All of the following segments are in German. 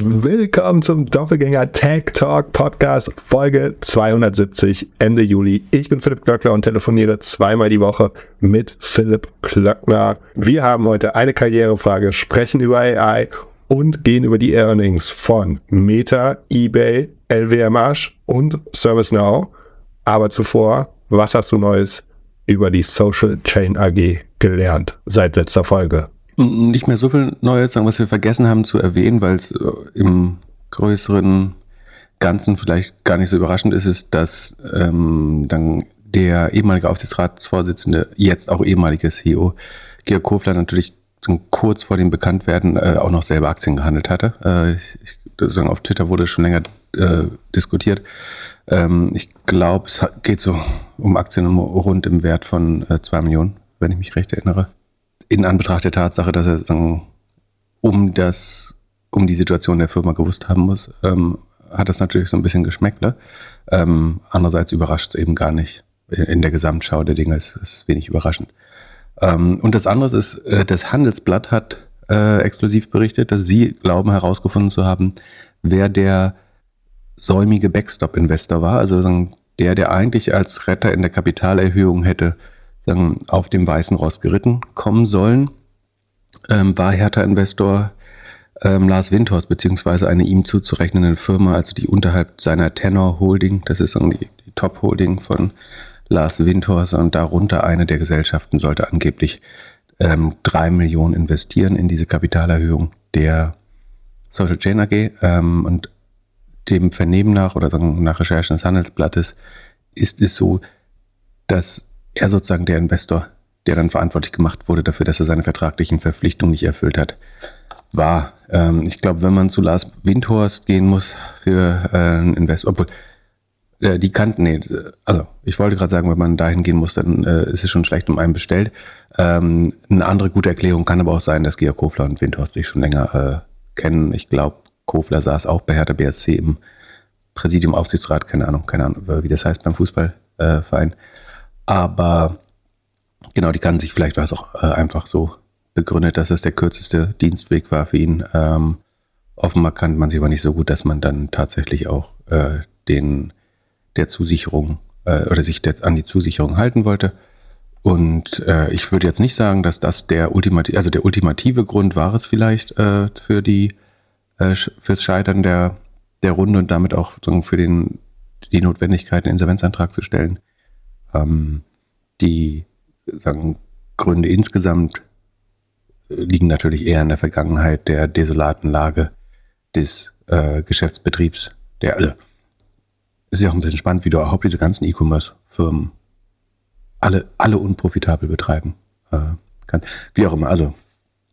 Willkommen zum Doppelgänger Tech Talk Podcast Folge 270 Ende Juli. Ich bin Philipp Klöckner und telefoniere zweimal die Woche mit Philipp Klöckner. Wir haben heute eine Karrierefrage, sprechen über AI und gehen über die Earnings von Meta, eBay, LWMH und ServiceNow. Aber zuvor, was hast du Neues über die Social Chain AG gelernt seit letzter Folge? Nicht mehr so viel Neues, sagen, was wir vergessen haben zu erwähnen, weil es äh, im größeren Ganzen vielleicht gar nicht so überraschend ist, ist, dass ähm, dann der ehemalige Aufsichtsratsvorsitzende, jetzt auch ehemalige CEO, Georg Kofler, natürlich kurz vor dem Bekanntwerden äh, auch noch selber Aktien gehandelt hatte. Äh, ich, ich, auf Twitter wurde schon länger äh, diskutiert. Ähm, ich glaube, es geht so um Aktien rund im Wert von äh, 2 Millionen, wenn ich mich recht erinnere. In Anbetracht der Tatsache, dass er sagen, um das, um die Situation der Firma gewusst haben muss, ähm, hat das natürlich so ein bisschen Geschmäckle. Ähm, andererseits überrascht es eben gar nicht. In der Gesamtschau der Dinge ist es wenig überraschend. Ähm, und das andere ist, äh, das Handelsblatt hat äh, exklusiv berichtet, dass sie glauben herausgefunden zu haben, wer der säumige Backstop-Investor war, also sagen, der, der eigentlich als Retter in der Kapitalerhöhung hätte sagen, auf dem weißen Ross geritten kommen sollen, ähm, war Hertha-Investor ähm, Lars Windhorst, beziehungsweise eine ihm zuzurechnende Firma, also die unterhalb seiner Tenor Holding, das ist die, die Top-Holding von Lars Windhorst und darunter eine der Gesellschaften sollte angeblich ähm, drei Millionen investieren in diese Kapitalerhöhung der Social Chain AG. Ähm, und dem Vernehmen nach oder nach Recherchen des Handelsblattes ist es so, dass er sozusagen der Investor, der dann verantwortlich gemacht wurde dafür, dass er seine vertraglichen Verpflichtungen nicht erfüllt hat, war. Ähm, ich glaube, wenn man zu Lars Windhorst gehen muss für äh, einen Investor, obwohl äh, die kannten, nee, also ich wollte gerade sagen, wenn man dahin gehen muss, dann äh, ist es schon schlecht um einen bestellt. Ähm, eine andere gute Erklärung kann aber auch sein, dass Georg Kofler und Windhorst sich schon länger äh, kennen. Ich glaube, Kofler saß auch bei Hertha BSC im Präsidium, Aufsichtsrat, keine Ahnung, keine Ahnung, wie das heißt beim Fußballverein. Aber genau, die kannten sich vielleicht, war es auch äh, einfach so begründet, dass es der kürzeste Dienstweg war für ihn. Ähm, offenbar kannte man sich aber nicht so gut, dass man dann tatsächlich auch äh, den der Zusicherung äh, oder sich der, an die Zusicherung halten wollte. Und äh, ich würde jetzt nicht sagen, dass das der ultimative, also der ultimative Grund war es vielleicht äh, für die äh, fürs Scheitern der, der Runde und damit auch für den, die Notwendigkeit, einen Insolvenzantrag zu stellen. Ähm, die sagen, Gründe insgesamt liegen natürlich eher in der Vergangenheit der desolaten Lage des äh, Geschäftsbetriebs, der also es ist ja auch ein bisschen spannend, wie du überhaupt diese ganzen E-Commerce-Firmen alle, alle unprofitabel betreiben. Äh, kann, wie auch immer, also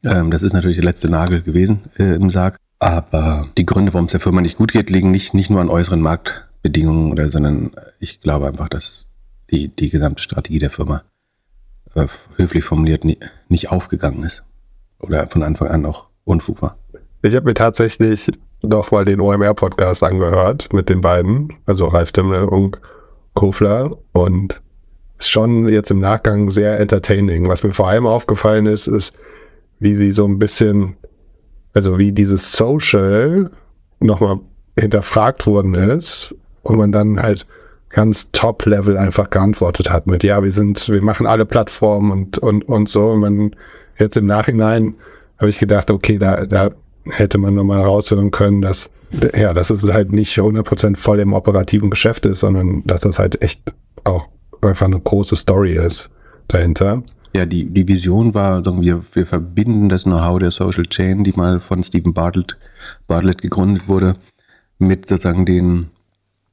ähm, das ist natürlich der letzte Nagel gewesen äh, im Sarg. Aber die Gründe, warum es der Firma nicht gut geht, liegen nicht, nicht nur an äußeren Marktbedingungen, oder, sondern ich glaube einfach, dass die, die gesamte Strategie der Firma äh, höflich formuliert nicht aufgegangen ist. Oder von Anfang an auch Unfug war. Ich habe mir tatsächlich noch mal den OMR-Podcast angehört mit den beiden, also Ralf Dimmel und Kofler. Und ist schon jetzt im Nachgang sehr entertaining. Was mir vor allem aufgefallen ist, ist, wie sie so ein bisschen, also wie dieses Social nochmal hinterfragt worden ist und man dann halt ganz Top-Level einfach geantwortet hat mit, ja, wir sind, wir machen alle Plattformen und, und, und so. Und man jetzt im Nachhinein habe ich gedacht, okay, da, da hätte man nochmal raushören können, dass ja, dass es halt nicht 100% voll im operativen Geschäft ist, sondern dass das halt echt auch einfach eine große Story ist dahinter. Ja, die, die Vision war, sagen wir, wir verbinden das Know-how der Social Chain, die mal von Stephen Bartlett, Bartlett gegründet wurde, mit sozusagen den,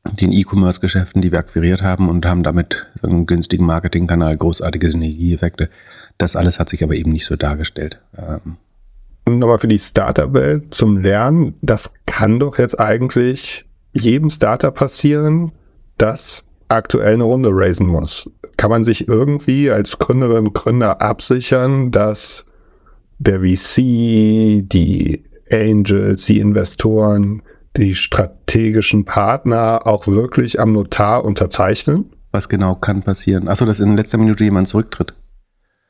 den E-Commerce-Geschäften, die wir akquiriert haben und haben damit einen günstigen Marketingkanal, großartige Synergieeffekte. Das alles hat sich aber eben nicht so dargestellt. Ähm, nochmal für die Startup-Welt zum Lernen, das kann doch jetzt eigentlich jedem Startup passieren, das aktuell eine Runde raisen muss. Kann man sich irgendwie als Gründerin und Gründer absichern, dass der VC, die Angels, die Investoren, die strategischen Partner auch wirklich am Notar unterzeichnen? Was genau kann passieren? Achso, dass in letzter Minute jemand zurücktritt.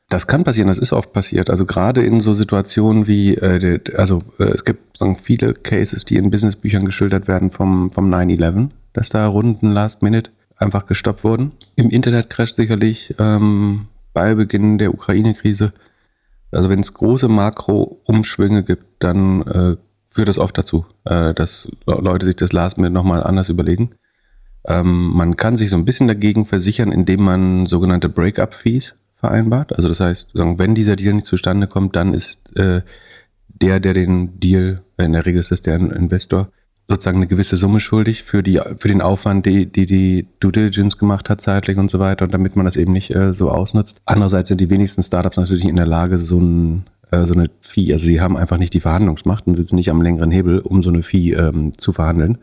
Das kann passieren, das ist oft passiert. Also gerade in so Situationen wie, äh, also äh, es gibt sagen, viele Cases, die in Businessbüchern geschildert werden vom, vom 9-11, dass da Runden Last Minute einfach gestoppt wurden. Im Internetcrash sicherlich ähm, bei Beginn der Ukraine-Krise. Also wenn es große Makro-Umschwünge gibt, dann äh, führt das oft dazu, äh, dass Leute sich das Last Minute nochmal anders überlegen. Ähm, man kann sich so ein bisschen dagegen versichern, indem man sogenannte Break-up-Fees vereinbart. Also das heißt, wenn dieser Deal nicht zustande kommt, dann ist äh, der, der den Deal, in der Regel ist das der Investor, sozusagen eine gewisse Summe schuldig für die für den Aufwand, die die, die Due Diligence gemacht hat zeitlich und so weiter und damit man das eben nicht äh, so ausnutzt. Andererseits sind die wenigsten Startups natürlich in der Lage, so ein äh, so eine Fee, also sie haben einfach nicht die Verhandlungsmacht und sitzen nicht am längeren Hebel, um so eine Fee ähm, zu verhandeln.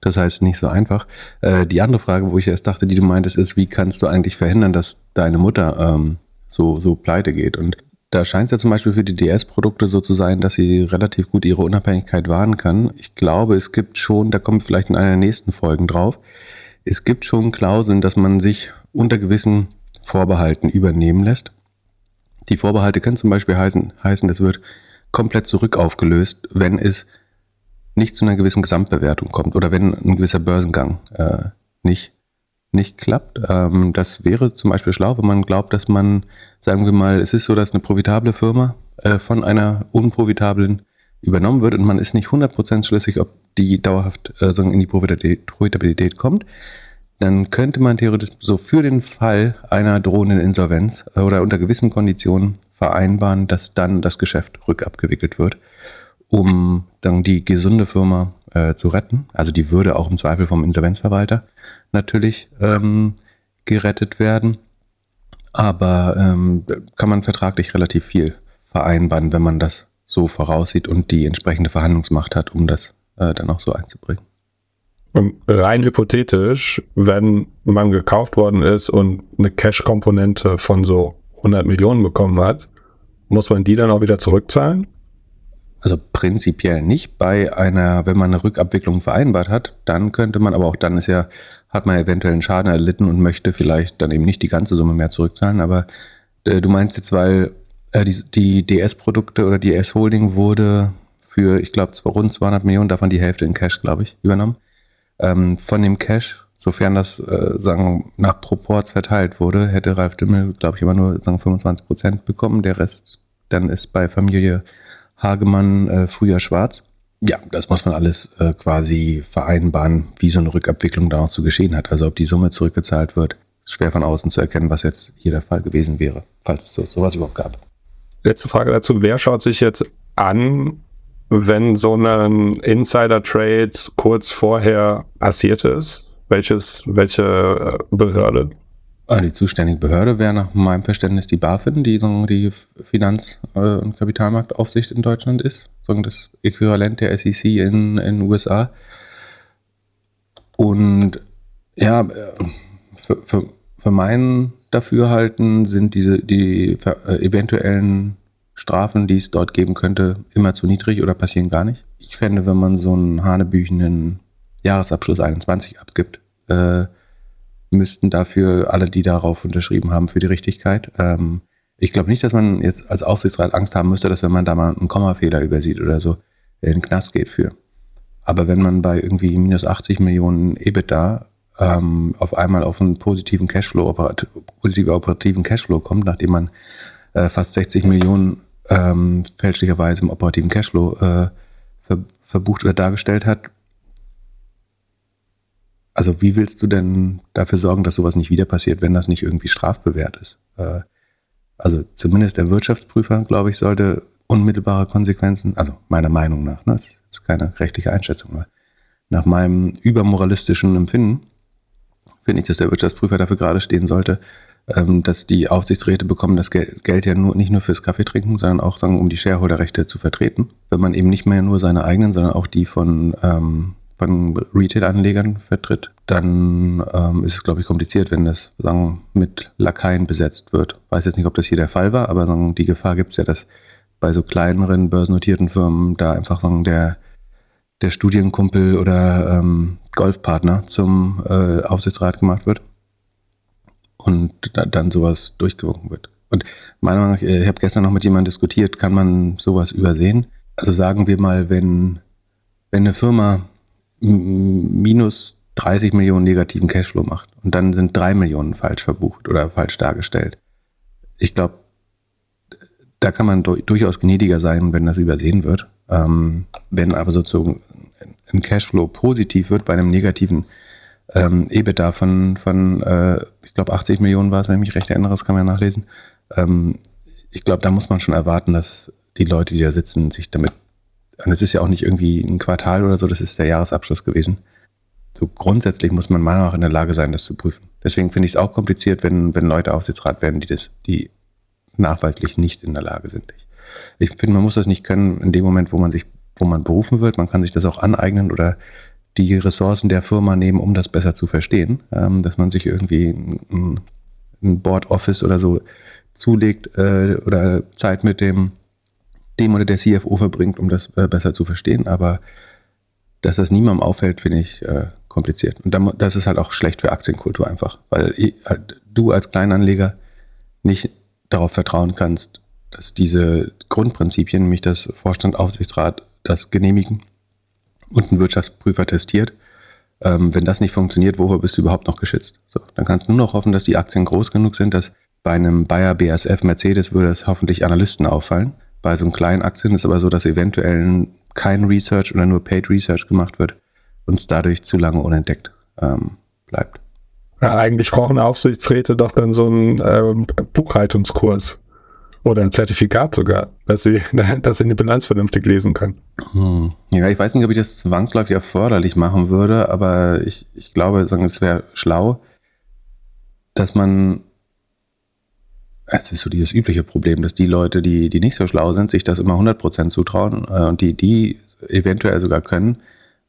Das heißt, nicht so einfach. Äh, die andere Frage, wo ich erst dachte, die du meintest, ist, wie kannst du eigentlich verhindern, dass deine Mutter ähm, so, so pleite geht? Und da scheint es ja zum Beispiel für die DS-Produkte so zu sein, dass sie relativ gut ihre Unabhängigkeit wahren kann. Ich glaube, es gibt schon, da kommen wir vielleicht in einer der nächsten Folgen drauf, es gibt schon Klauseln, dass man sich unter gewissen Vorbehalten übernehmen lässt. Die Vorbehalte können zum Beispiel heißen, heißen, es wird komplett zurück aufgelöst, wenn es nicht zu einer gewissen Gesamtbewertung kommt oder wenn ein gewisser Börsengang äh, nicht, nicht klappt. Ähm, das wäre zum Beispiel schlau, wenn man glaubt, dass man, sagen wir mal, es ist so, dass eine profitable Firma äh, von einer unprofitablen übernommen wird und man ist nicht 100% schlüssig, ob die dauerhaft äh, in die Profitabilität kommt, dann könnte man theoretisch so für den Fall einer drohenden Insolvenz äh, oder unter gewissen Konditionen vereinbaren, dass dann das Geschäft rückabgewickelt wird um dann die gesunde Firma äh, zu retten. Also die würde auch im Zweifel vom Insolvenzverwalter natürlich ähm, gerettet werden. Aber ähm, kann man vertraglich relativ viel vereinbaren, wenn man das so voraussieht und die entsprechende Verhandlungsmacht hat, um das äh, dann auch so einzubringen. Rein hypothetisch, wenn man gekauft worden ist und eine Cash-Komponente von so 100 Millionen bekommen hat, muss man die dann auch wieder zurückzahlen? Also prinzipiell nicht. Bei einer, wenn man eine Rückabwicklung vereinbart hat, dann könnte man, aber auch dann ist ja, hat man eventuell einen Schaden erlitten und möchte vielleicht dann eben nicht die ganze Summe mehr zurückzahlen. Aber äh, du meinst jetzt, weil äh, die, die DS-Produkte oder die DS-Holding wurde für, ich glaube, rund 200 Millionen, davon die Hälfte in Cash, glaube ich, übernommen. Ähm, von dem Cash, sofern das äh, sagen nach Proports verteilt wurde, hätte Ralf Dümmel, glaube ich, immer nur sagen 25 Prozent bekommen. Der Rest dann ist bei Familie Hagemann äh, früher schwarz. Ja, das muss man alles äh, quasi vereinbaren, wie so eine Rückabwicklung dann auch zu geschehen hat. Also ob die Summe zurückgezahlt wird, ist schwer von außen zu erkennen, was jetzt hier der Fall gewesen wäre, falls es so, sowas überhaupt gab. Letzte Frage dazu. Wer schaut sich jetzt an, wenn so ein Insider-Trade kurz vorher passiert ist? Welches, welche äh, Behörde? Ah, die zuständige Behörde wäre nach meinem Verständnis die BaFin, die die Finanz- äh, und Kapitalmarktaufsicht in Deutschland ist, das Äquivalent der SEC in den USA. Und ja, äh, für, für, für mein Dafürhalten sind diese, die eventuellen Strafen, die es dort geben könnte, immer zu niedrig oder passieren gar nicht. Ich fände, wenn man so einen hanebüchenden Jahresabschluss 21 abgibt, äh, müssten dafür alle, die darauf unterschrieben haben, für die Richtigkeit. Ähm, ich glaube nicht, dass man jetzt als Aufsichtsrat Angst haben müsste, dass wenn man da mal einen Kommafehler übersieht oder so, in den Knast geht für. Aber wenn man bei irgendwie minus 80 Millionen EBITDA ähm, auf einmal auf einen positiven Cashflow, operat positiven operativen Cashflow kommt, nachdem man äh, fast 60 Millionen ähm, fälschlicherweise im operativen Cashflow äh, ver verbucht oder dargestellt hat, also wie willst du denn dafür sorgen, dass sowas nicht wieder passiert, wenn das nicht irgendwie strafbewehrt ist? Äh, also zumindest der Wirtschaftsprüfer, glaube ich, sollte unmittelbare Konsequenzen, also meiner Meinung nach, ne, das ist keine rechtliche Einschätzung, aber nach meinem übermoralistischen Empfinden finde ich, dass der Wirtschaftsprüfer dafür gerade stehen sollte, dass die Aufsichtsräte bekommen das Geld ja nur, nicht nur fürs Kaffeetrinken, sondern auch sagen, um die Shareholderrechte zu vertreten. Wenn man eben nicht mehr nur seine eigenen, sondern auch die von ähm, von Retail-Anlegern vertritt, dann ähm, ist es, glaube ich, kompliziert, wenn das sagen, mit Lakaien besetzt wird. Weiß jetzt nicht, ob das hier der Fall war, aber sagen, die Gefahr gibt es ja, dass bei so kleineren börsennotierten Firmen da einfach sagen, der, der Studienkumpel oder ähm, Golfpartner zum äh, Aufsichtsrat gemacht wird und da, dann sowas durchgewunken wird. Und meiner Meinung nach, ich habe gestern noch mit jemandem diskutiert, kann man sowas übersehen? Also sagen wir mal, wenn, wenn eine Firma minus 30 Millionen negativen Cashflow macht und dann sind drei Millionen falsch verbucht oder falsch dargestellt. Ich glaube, da kann man durchaus gnädiger sein, wenn das übersehen wird. Ähm, wenn aber sozusagen ein Cashflow positiv wird bei einem negativen ähm, EBITDA von, von äh, ich glaube, 80 Millionen war es, wenn ich mich recht erinnere, das kann man ja nachlesen. Ähm, ich glaube, da muss man schon erwarten, dass die Leute, die da sitzen, sich damit, und es ist ja auch nicht irgendwie ein Quartal oder so, das ist der Jahresabschluss gewesen. So grundsätzlich muss man meiner Meinung nach in der Lage sein, das zu prüfen. Deswegen finde ich es auch kompliziert, wenn, wenn Leute Aufsichtsrat werden, die das, die nachweislich nicht in der Lage sind. Ich, ich finde, man muss das nicht können in dem Moment, wo man sich, wo man berufen wird. Man kann sich das auch aneignen oder die Ressourcen der Firma nehmen, um das besser zu verstehen. Ähm, dass man sich irgendwie ein, ein Board Office oder so zulegt äh, oder Zeit mit dem, dem oder der CFO verbringt, um das äh, besser zu verstehen. Aber dass das niemandem auffällt, finde ich äh, kompliziert. Und dann, das ist halt auch schlecht für Aktienkultur einfach, weil halt, du als Kleinanleger nicht darauf vertrauen kannst, dass diese Grundprinzipien, nämlich das Vorstand, Aufsichtsrat, das genehmigen und ein Wirtschaftsprüfer testiert, ähm, wenn das nicht funktioniert, wofür bist du überhaupt noch geschützt? So, dann kannst du nur noch hoffen, dass die Aktien groß genug sind, dass bei einem Bayer, BASF, Mercedes würde es hoffentlich Analysten auffallen. Bei so einem kleinen Aktien ist aber so, dass eventuell kein Research oder nur Paid Research gemacht wird und es dadurch zu lange unentdeckt ähm, bleibt. Ja, eigentlich brauchen Aufsichtsräte doch dann so einen ähm, Buchhaltungskurs oder ein Zertifikat sogar, dass sie, dass sie eine Bilanz vernünftig lesen können. Hm. Ja, ich weiß nicht, ob ich das zwangsläufig erforderlich machen würde, aber ich, ich glaube, es wäre schlau, dass man, es ist so dieses übliche Problem, dass die Leute, die, die nicht so schlau sind, sich das immer 100% zutrauen äh, und die, die eventuell sogar können,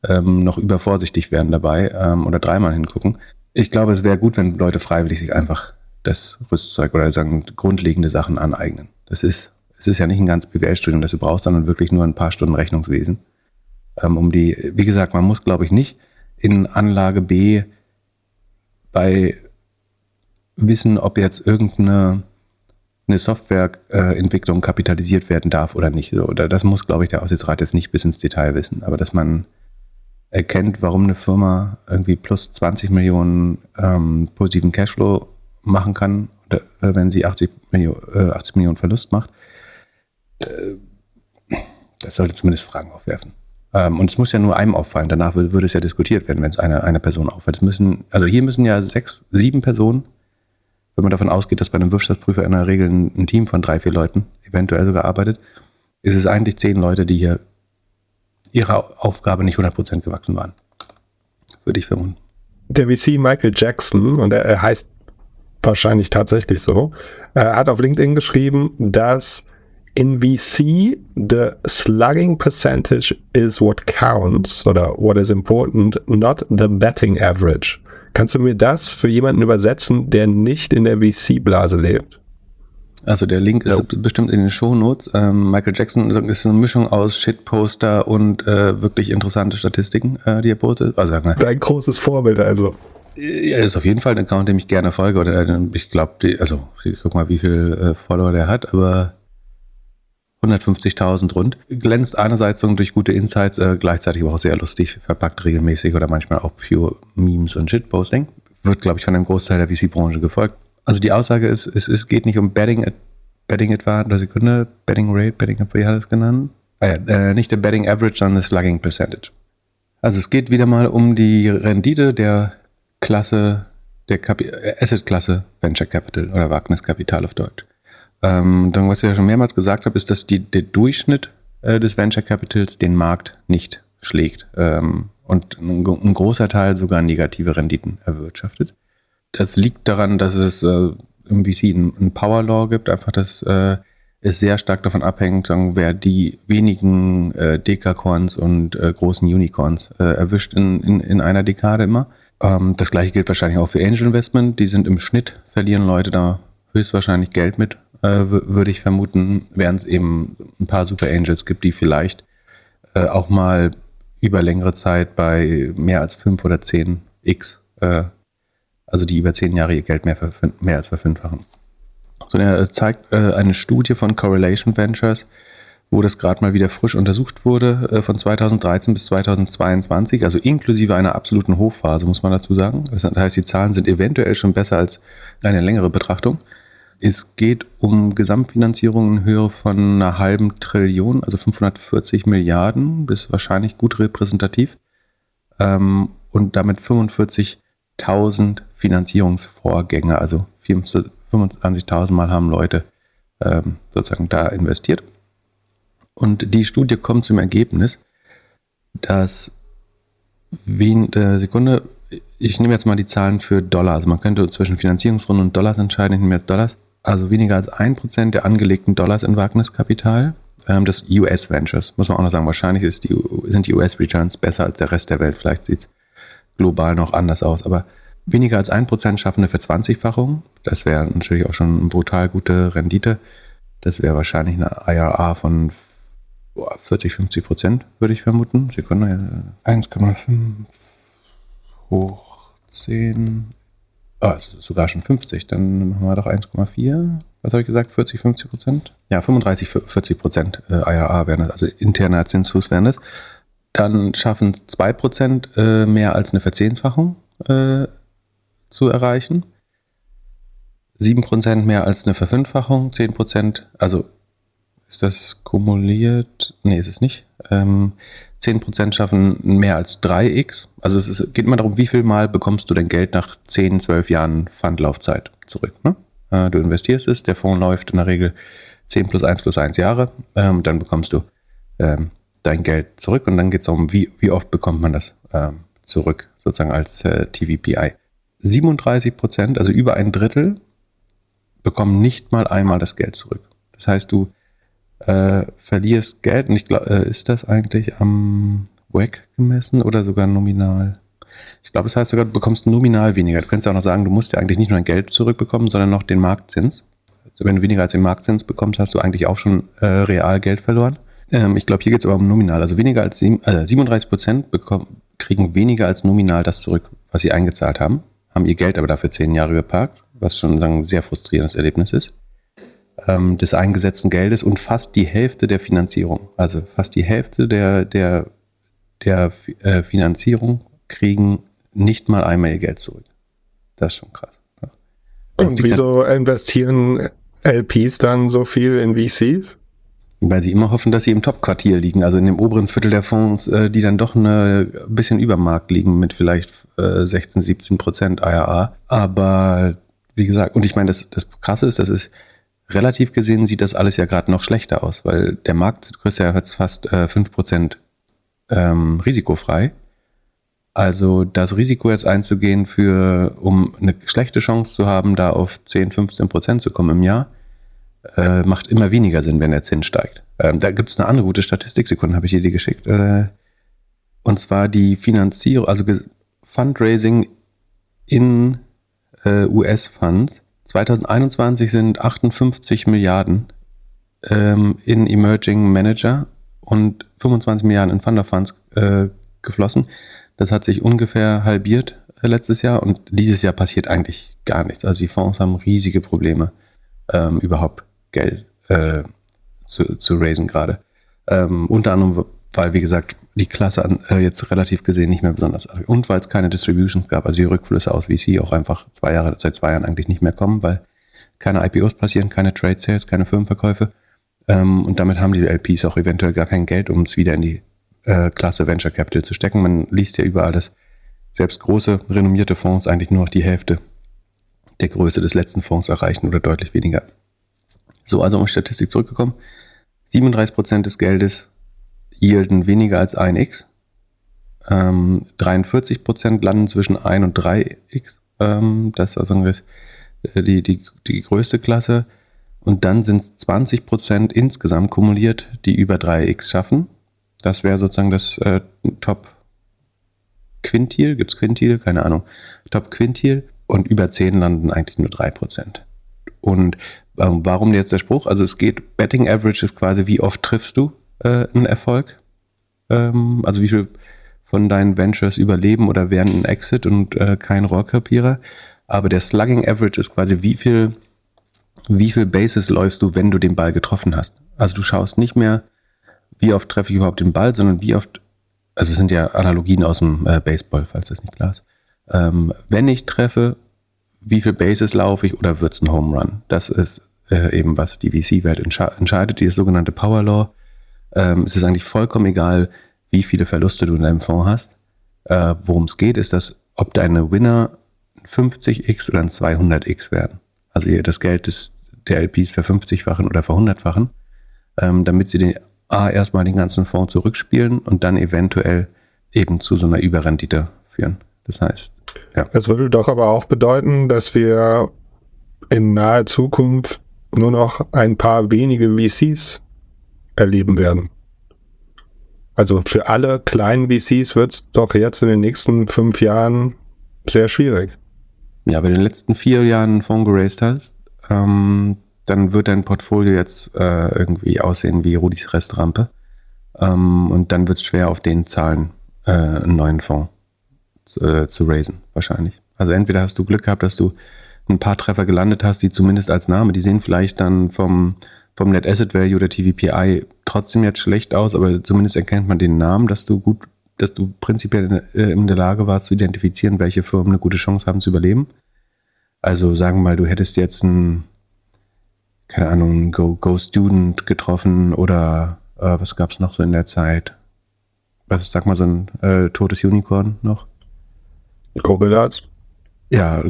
ähm, noch übervorsichtig werden dabei ähm, oder dreimal hingucken. Ich glaube, es wäre gut, wenn Leute freiwillig sich einfach das Rüstzeug oder sagen grundlegende Sachen aneignen. Das ist, es ist ja nicht ein ganz BWL-Studium, das du brauchst, sondern wirklich nur ein paar Stunden Rechnungswesen. Ähm, um die, wie gesagt, man muss, glaube ich, nicht in Anlage B bei wissen, ob jetzt irgendeine eine Softwareentwicklung äh, kapitalisiert werden darf oder nicht. So, oder das muss, glaube ich, der Aussichtsrat jetzt nicht bis ins Detail wissen. Aber dass man erkennt, warum eine Firma irgendwie plus 20 Millionen ähm, positiven Cashflow machen kann, äh, wenn sie 80, Millionen, äh, 80 Millionen Verlust macht. Äh, das sollte zumindest Fragen aufwerfen. Ähm, und es muss ja nur einem auffallen. Danach würde, es ja diskutiert werden, wenn es einer eine Person auffällt. Es müssen, also hier müssen ja sechs, sieben Personen, wenn man davon ausgeht, dass bei einem Wirtschaftsprüfer in der Regel ein, ein Team von drei, vier Leuten eventuell sogar arbeitet, ist es eigentlich zehn Leute, die hier ihrer Aufgabe nicht 100% gewachsen waren. Würde ich vermuten. Der VC Michael Jackson, und er heißt wahrscheinlich tatsächlich so, er hat auf LinkedIn geschrieben, dass in VC the slugging percentage is what counts oder what is important, not the betting average. Kannst du mir das für jemanden übersetzen, der nicht in der VC-Blase lebt? Also der Link ist ja. bestimmt in den Shownotes. Ähm, Michael Jackson ist eine Mischung aus Shitposter und äh, wirklich interessante Statistiken, äh, die er postet. Also, ne. Ein großes Vorbild also. Ja, ist auf jeden Fall ein Account, dem ich gerne folge. Oder äh, ich glaube, also ich guck mal, wie viele äh, Follower der hat, aber 150.000 rund. Glänzt einerseits durch gute Insights, äh, gleichzeitig aber auch sehr lustig, verpackt regelmäßig oder manchmal auch pure Memes und Shitposting. Wird, glaube ich, von einem Großteil der VC-Branche gefolgt. Also die Aussage ist, es, es geht nicht um Betting, Betting Advantage, Sekunde, Betting Rate, Betting, wie hat er es genannt? Ah ja, äh, nicht der Betting Average, sondern das Slugging Percentage. Also es geht wieder mal um die Rendite der Klasse, der äh, Asset-Klasse Venture Capital oder Wagniskapital auf Deutsch. Ähm, dann, was ich ja schon mehrmals gesagt habe, ist, dass die, der Durchschnitt äh, des Venture Capitals den Markt nicht schlägt ähm, und ein, ein, großer Teil sogar negative Renditen erwirtschaftet. Das liegt daran, dass es äh, im VC ein, ein Power Law gibt, einfach dass äh, es sehr stark davon abhängt, sagen, wer die wenigen äh, Dekacorns und äh, großen Unicorns äh, erwischt in, in, in einer Dekade immer. Ähm, das gleiche gilt wahrscheinlich auch für Angel Investment. Die sind im Schnitt, verlieren Leute da höchstwahrscheinlich Geld mit, äh, würde ich vermuten, während es eben ein paar Super Angels gibt, die vielleicht äh, auch mal über längere Zeit bei mehr als 5 oder 10 X äh, also die über zehn Jahre ihr Geld mehr, mehr als verfünffachen. So, er zeigt äh, eine Studie von Correlation Ventures, wo das gerade mal wieder frisch untersucht wurde, äh, von 2013 bis 2022, also inklusive einer absoluten Hochphase, muss man dazu sagen. Das heißt, die Zahlen sind eventuell schon besser als eine längere Betrachtung. Es geht um Gesamtfinanzierung in Höhe von einer halben Trillion, also 540 Milliarden, ist wahrscheinlich gut repräsentativ. Ähm, und damit 45.000 Finanzierungsvorgänge, also 25.000 Mal haben Leute ähm, sozusagen da investiert. Und die Studie kommt zum Ergebnis, dass wen, äh, Sekunde, ich nehme jetzt mal die Zahlen für Dollar. Also man könnte zwischen Finanzierungsrunden und Dollars entscheiden. Ich nehme jetzt Dollars. Also weniger als ein Prozent der angelegten Dollars in Wagniskapital ähm, des US Ventures. Muss man auch noch sagen, wahrscheinlich die, sind die US Returns besser als der Rest der Welt. Vielleicht sieht es global noch anders aus. Aber weniger als ein Prozent schaffen eine Verzwanzigfachung. Das wäre natürlich auch schon eine brutal gute Rendite. Das wäre wahrscheinlich eine IRA von 40, 50 Prozent, würde ich vermuten. Sekunde. 1,5 hoch 10. Ah, sogar schon 50. Dann machen wir doch 1,4. Was habe ich gesagt? 40, 50 Prozent? Ja, 35, 40 Prozent äh, IRA wären das, also interner Zinsfuß wären das. Dann schaffen es 2 Prozent äh, mehr als eine Verzehnfachung äh, zu erreichen. 7 Prozent mehr als eine Verfünffachung. 10 Prozent, also ist das kumuliert? Nee, ist es nicht. Ähm, 10% schaffen mehr als 3x. Also es ist, geht immer darum, wie viel Mal bekommst du dein Geld nach 10, 12 Jahren Fundlaufzeit zurück. Ne? Äh, du investierst es, der Fonds läuft in der Regel 10 plus 1 plus 1 Jahre. Ähm, dann bekommst du ähm, dein Geld zurück und dann geht es darum, wie, wie oft bekommt man das ähm, zurück, sozusagen als äh, TVPI. 37% also über ein Drittel, bekommen nicht mal einmal das Geld zurück. Das heißt, du äh, verlierst Geld und ich glaube, äh, ist das eigentlich am WAC gemessen oder sogar nominal? Ich glaube, das heißt sogar, du bekommst nominal weniger. Du kannst ja auch noch sagen, du musst ja eigentlich nicht nur ein Geld zurückbekommen, sondern noch den Marktzins. Also wenn du weniger als den Marktzins bekommst, hast du eigentlich auch schon äh, real Geld verloren. Ähm, ich glaube, hier geht es aber um nominal. Also weniger als sieben, äh, 37 Prozent kriegen weniger als nominal das zurück, was sie eingezahlt haben, haben ihr Geld aber dafür zehn Jahre geparkt, was schon sagen, ein sehr frustrierendes Erlebnis ist ähm, des eingesetzten Geldes und fast die Hälfte der Finanzierung. Also fast die Hälfte der, der, der äh, Finanzierung kriegen nicht mal einmal ihr Geld zurück. Das ist schon krass. Ja. Und wieso investieren LPs dann so viel in VCs? Weil sie immer hoffen, dass sie im Top-Quartier liegen, also in dem oberen Viertel der Fonds, äh, die dann doch ein bisschen über Markt liegen mit vielleicht 16, äh, 17 Prozent IRA. Aber wie gesagt, und ich meine, das, das Krasse ist, das ist relativ gesehen sieht das alles ja gerade noch schlechter aus, weil der Markt ist ja jetzt fast äh, 5% ähm, risikofrei. Also das Risiko jetzt einzugehen für, um eine schlechte Chance zu haben, da auf 10, 15 Prozent zu kommen im Jahr, äh, macht immer weniger Sinn, wenn der Zins steigt. Ähm, da gibt es eine andere gute Statistik, Sekunden habe ich dir die geschickt. Äh, und zwar die Finanzierung, also Fundraising in äh, US-Funds 2021 sind 58 Milliarden ähm, in Emerging Manager und 25 Milliarden in Thunder Funds äh, geflossen. Das hat sich ungefähr halbiert äh, letztes Jahr und dieses Jahr passiert eigentlich gar nichts. Also die Fonds haben riesige Probleme, ähm, überhaupt Geld äh, zu, zu raisen gerade. Ähm, unter anderem, weil, wie gesagt, die Klasse an, äh, jetzt relativ gesehen nicht mehr besonders. Und weil es keine Distributions gab, also die Rückflüsse aus VC auch einfach zwei Jahre, seit zwei Jahren eigentlich nicht mehr kommen, weil keine IPOs passieren, keine Trade Sales, keine Firmenverkäufe. Ähm, und damit haben die LPs auch eventuell gar kein Geld, um es wieder in die äh, Klasse Venture Capital zu stecken. Man liest ja überall, dass selbst große, renommierte Fonds eigentlich nur noch die Hälfte der Größe des letzten Fonds erreichen oder deutlich weniger. So, also um Statistik zurückgekommen. 37% des Geldes yielden weniger als 1x. Ähm, 43% landen zwischen 1 und 3x. Ähm, das ist also äh, die, die, die größte Klasse. Und dann sind es 20% insgesamt kumuliert, die über 3x schaffen. Das wäre sozusagen das äh, Top Quintil. Gibt es Quintil? Keine Ahnung. Top Quintil. Und über 10 landen eigentlich nur 3%. Und ähm, warum jetzt der Spruch? Also es geht, Betting Average ist quasi, wie oft triffst du äh, einen Erfolg. Ähm, also wie viel von deinen Ventures überleben oder werden ein Exit und äh, kein Rohrkrepierer. Aber der Slugging Average ist quasi, wie viel wie viel Bases läufst du, wenn du den Ball getroffen hast. Also du schaust nicht mehr, wie oft treffe ich überhaupt den Ball, sondern wie oft, also es sind ja Analogien aus dem äh, Baseball, falls das nicht klar ist. Ähm, wenn ich treffe, wie viel Bases laufe ich oder wird es ein Home Run? Das ist äh, eben, was die VC-Welt entsche entscheidet, die sogenannte Power Law. Ähm, es ist eigentlich vollkommen egal, wie viele Verluste du in deinem Fonds hast. Äh, Worum es geht, ist, dass ob deine Winner 50x oder ein 200x werden. Also das Geld des, der LPs ver50-fachen oder ver100-fachen, ähm, damit sie den A, erstmal den ganzen Fonds zurückspielen und dann eventuell eben zu so einer Überrendite führen. Das heißt, ja. Das würde doch aber auch bedeuten, dass wir in naher Zukunft nur noch ein paar wenige VCs erleben werden. Also für alle kleinen VCs wird es doch jetzt in den nächsten fünf Jahren sehr schwierig. Ja, wenn du in den letzten vier Jahren einen Fonds geraced hast, ähm, dann wird dein Portfolio jetzt äh, irgendwie aussehen wie Rudis Restrampe. Ähm, und dann wird es schwer, auf den Zahlen äh, einen neuen Fonds zu, äh, zu raisen, wahrscheinlich. Also entweder hast du Glück gehabt, dass du ein paar Treffer gelandet hast, die zumindest als Name, die sehen vielleicht dann vom, vom Net Asset Value oder TVPI trotzdem jetzt schlecht aus, aber zumindest erkennt man den Namen, dass du gut, dass du prinzipiell in, äh, in der Lage warst zu identifizieren, welche Firmen eine gute Chance haben zu überleben. Also sagen wir mal, du hättest jetzt ein, keine Ahnung, Go, Go Student getroffen oder äh, was gab es noch so in der Zeit? Was sag mal so ein äh, totes Unicorn noch? Gorillas? Ja,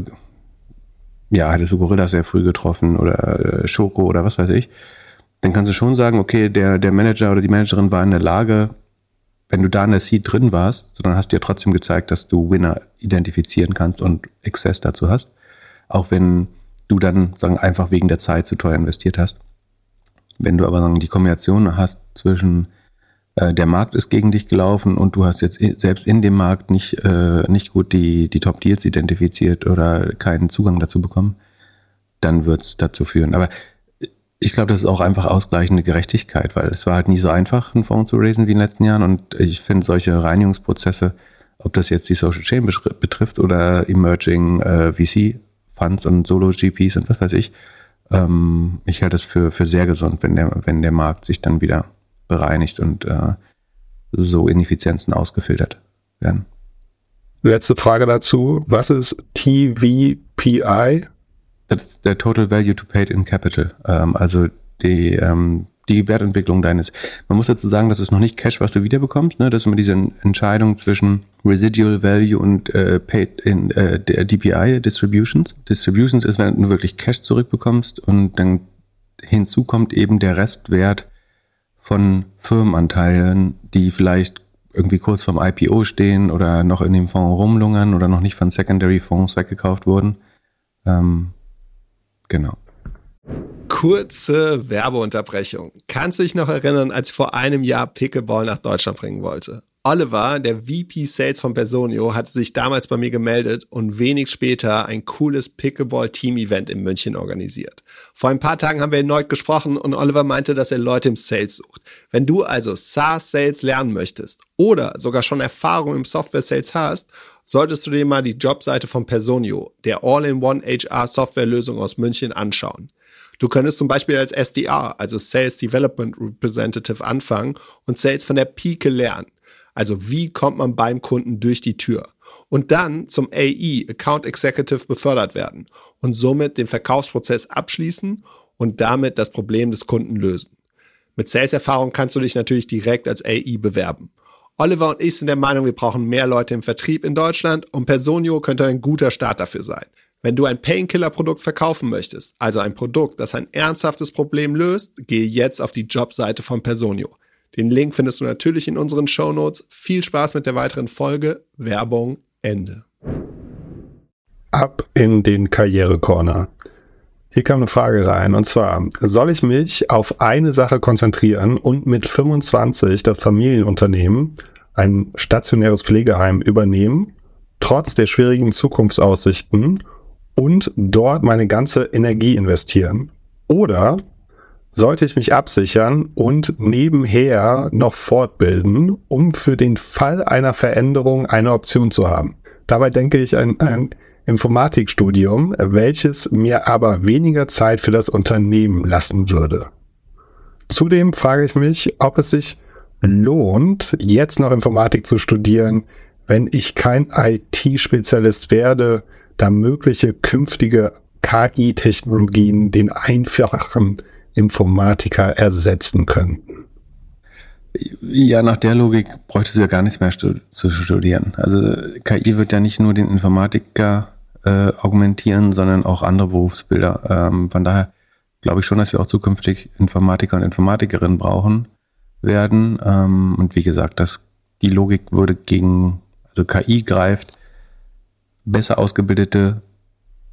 ja, hattest du Gorillas sehr früh getroffen oder äh, Schoko oder was weiß ich, dann kannst du schon sagen, okay, der, der Manager oder die Managerin war in der Lage, wenn du da in der Seed drin warst, dann hast ja trotzdem gezeigt, dass du Winner identifizieren kannst und Access dazu hast. Auch wenn du dann sagen, einfach wegen der Zeit zu teuer investiert hast. Wenn du aber sagen, die Kombination hast zwischen der Markt ist gegen dich gelaufen und du hast jetzt selbst in dem Markt nicht, äh, nicht gut die, die Top-Deals identifiziert oder keinen Zugang dazu bekommen, dann wird es dazu führen. Aber ich glaube, das ist auch einfach ausgleichende Gerechtigkeit, weil es war halt nie so einfach, einen Fonds zu raisen wie in den letzten Jahren und ich finde solche Reinigungsprozesse, ob das jetzt die Social Chain betrifft oder Emerging äh, VC-Funds und Solo-GPs und was weiß ich, ähm, ich halte das für, für sehr gesund, wenn der, wenn der Markt sich dann wieder bereinigt und äh, so Ineffizienzen ausgefiltert werden. Letzte Frage dazu. Was ist TVPI? Das ist der Total Value to Paid in Capital. Ähm, also die, ähm, die Wertentwicklung deines. Man muss dazu sagen, das ist noch nicht Cash, was du wiederbekommst. Ne? Das ist immer diese Entscheidung zwischen Residual Value und äh, Paid in äh, DPI, Distributions. Distributions ist, wenn du wirklich Cash zurückbekommst und dann hinzu kommt eben der Restwert von Firmenanteilen, die vielleicht irgendwie kurz vorm IPO stehen oder noch in dem Fonds rumlungern oder noch nicht von Secondary Fonds weggekauft wurden. Ähm, genau. Kurze Werbeunterbrechung. Kannst du dich noch erinnern, als ich vor einem Jahr Pickleball nach Deutschland bringen wollte? Oliver, der VP Sales von Personio, hatte sich damals bei mir gemeldet und wenig später ein cooles Pickleball-Team-Event in München organisiert. Vor ein paar Tagen haben wir erneut gesprochen und Oliver meinte, dass er Leute im Sales sucht. Wenn du also SaaS-Sales lernen möchtest oder sogar schon Erfahrung im Software-Sales hast, solltest du dir mal die Jobseite von Personio, der All-in-One HR-Software-Lösung aus München, anschauen. Du könntest zum Beispiel als SDR, also Sales Development Representative, anfangen und Sales von der Pike lernen. Also wie kommt man beim Kunden durch die Tür? Und dann zum AE, Account Executive, befördert werden und somit den Verkaufsprozess abschließen und damit das Problem des Kunden lösen. Mit Sales-Erfahrung kannst du dich natürlich direkt als AE bewerben. Oliver und ich sind der Meinung, wir brauchen mehr Leute im Vertrieb in Deutschland und Personio könnte ein guter Start dafür sein. Wenn du ein Painkiller-Produkt verkaufen möchtest, also ein Produkt, das ein ernsthaftes Problem löst, gehe jetzt auf die Jobseite von Personio. Den Link findest du natürlich in unseren Show Notes. Viel Spaß mit der weiteren Folge. Werbung Ende. Ab in den Karriere-Corner. Hier kam eine Frage rein und zwar, soll ich mich auf eine Sache konzentrieren und mit 25 das Familienunternehmen, ein stationäres Pflegeheim übernehmen, trotz der schwierigen Zukunftsaussichten und dort meine ganze Energie investieren? Oder sollte ich mich absichern und nebenher noch fortbilden, um für den Fall einer Veränderung eine Option zu haben. Dabei denke ich an, an Informatikstudium, welches mir aber weniger Zeit für das Unternehmen lassen würde. Zudem frage ich mich, ob es sich lohnt, jetzt noch Informatik zu studieren, wenn ich kein IT-Spezialist werde, da mögliche künftige KI-Technologien den einfachen Informatiker ersetzen könnten. Ja, nach der Logik bräuchte du ja gar nichts mehr stu zu studieren. Also KI wird ja nicht nur den Informatiker äh, augmentieren, sondern auch andere Berufsbilder. Ähm, von daher glaube ich schon, dass wir auch zukünftig Informatiker und Informatikerinnen brauchen werden. Ähm, und wie gesagt, dass die Logik würde gegen, also KI greift besser ausgebildete,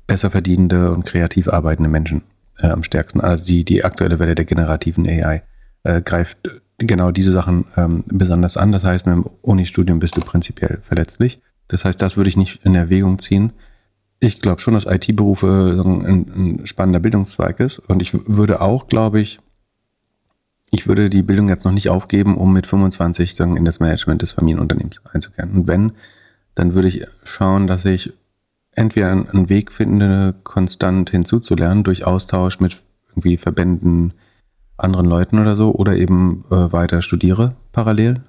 besser verdienende und kreativ arbeitende Menschen äh, am stärksten. Also die, die aktuelle Welle der generativen AI äh, greift genau diese Sachen ähm, besonders an. Das heißt, mit dem Uni-Studium bist du prinzipiell verletzlich. Das heißt, das würde ich nicht in Erwägung ziehen. Ich glaube schon, dass IT-Berufe ein, ein, spannender Bildungszweig ist. Und ich würde auch, glaube ich, ich würde die Bildung jetzt noch nicht aufgeben, um mit 25 sagen, in das Management des Familienunternehmens einzukehren. Und wenn, dann würde ich schauen, dass ich entweder einen Weg finde, konstant hinzuzulernen durch Austausch mit irgendwie Verbänden, anderen Leuten oder so, oder eben äh, weiter studiere parallel.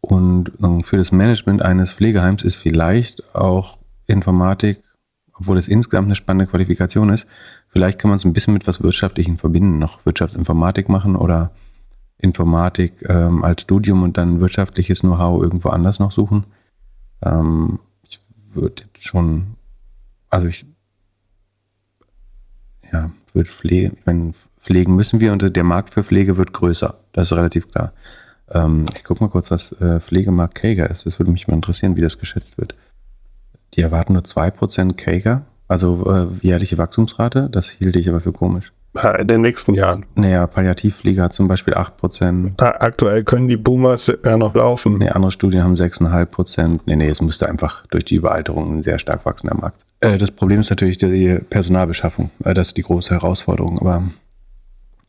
Und äh, für das Management eines Pflegeheims ist vielleicht auch Informatik, obwohl es insgesamt eine spannende Qualifikation ist, vielleicht kann man es ein bisschen mit was Wirtschaftlichem verbinden, noch Wirtschaftsinformatik machen oder Informatik ähm, als Studium und dann wirtschaftliches Know-how irgendwo anders noch suchen. Ähm, würde schon, also ich, ja, würde Pflege, wenn pflegen müssen wir und der Markt für Pflege wird größer. Das ist relativ klar. Ähm, ich gucke mal kurz, was äh, Pflegemarkt Kager ist. Das würde mich mal interessieren, wie das geschätzt wird. Die erwarten nur 2% Kager, also äh, jährliche Wachstumsrate. Das hielt ich aber für komisch. In den nächsten Jahren. Naja, Palliativpflege hat zum Beispiel 8%. Aktuell können die Boomers ja noch laufen. Nee, andere Studien haben 6,5%. Nee, nee, es müsste einfach durch die Überalterung ein sehr stark wachsender Markt. Äh, das Problem ist natürlich die Personalbeschaffung. Äh, das ist die große Herausforderung. Aber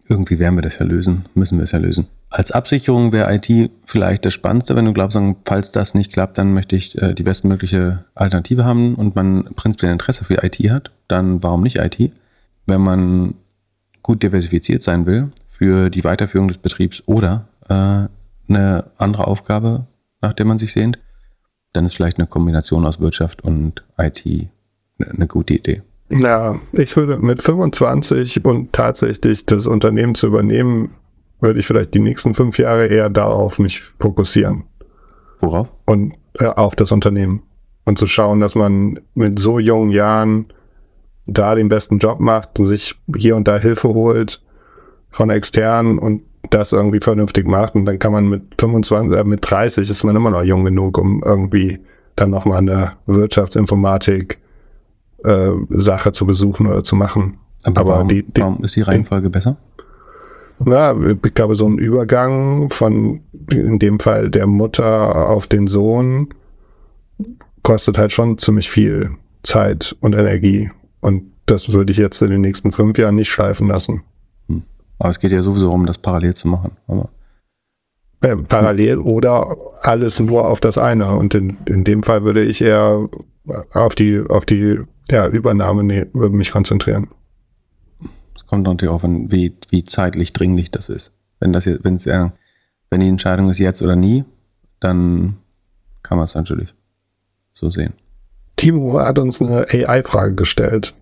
irgendwie werden wir das ja lösen, müssen wir es ja lösen. Als Absicherung wäre IT vielleicht das Spannendste, wenn du glaubst, falls das nicht klappt, dann möchte ich äh, die bestmögliche Alternative haben und man prinzipiell Interesse für IT hat, dann warum nicht IT? Wenn man gut diversifiziert sein will für die Weiterführung des Betriebs oder äh, eine andere Aufgabe, nach der man sich sehnt, dann ist vielleicht eine Kombination aus Wirtschaft und IT eine gute Idee. Ja, ich würde mit 25 und tatsächlich das Unternehmen zu übernehmen, würde ich vielleicht die nächsten fünf Jahre eher darauf mich fokussieren. Worauf? Und äh, auf das Unternehmen. Und zu schauen, dass man mit so jungen Jahren da den besten Job macht und sich hier und da Hilfe holt von externen und das irgendwie vernünftig macht. Und dann kann man mit 25, äh, mit 30 ist man immer noch jung genug, um irgendwie dann nochmal eine Wirtschaftsinformatik äh, Sache zu besuchen oder zu machen. Aber, Aber warum, die, die, warum ist die Reihenfolge besser? Na, ich glaube, so ein Übergang von in dem Fall der Mutter auf den Sohn kostet halt schon ziemlich viel Zeit und Energie. Und das würde ich jetzt in den nächsten fünf Jahren nicht schleifen lassen. Hm. Aber es geht ja sowieso um das parallel zu machen. Aber äh, parallel hm. oder alles nur auf das eine. Und in, in dem Fall würde ich eher auf die, auf die ja, Übernahme würde mich konzentrieren. Es kommt natürlich auch an, wie, wie zeitlich dringlich das ist. Wenn das jetzt, wenn es ja, wenn die Entscheidung ist jetzt oder nie, dann kann man es natürlich so sehen. Timo hat uns eine AI-Frage gestellt.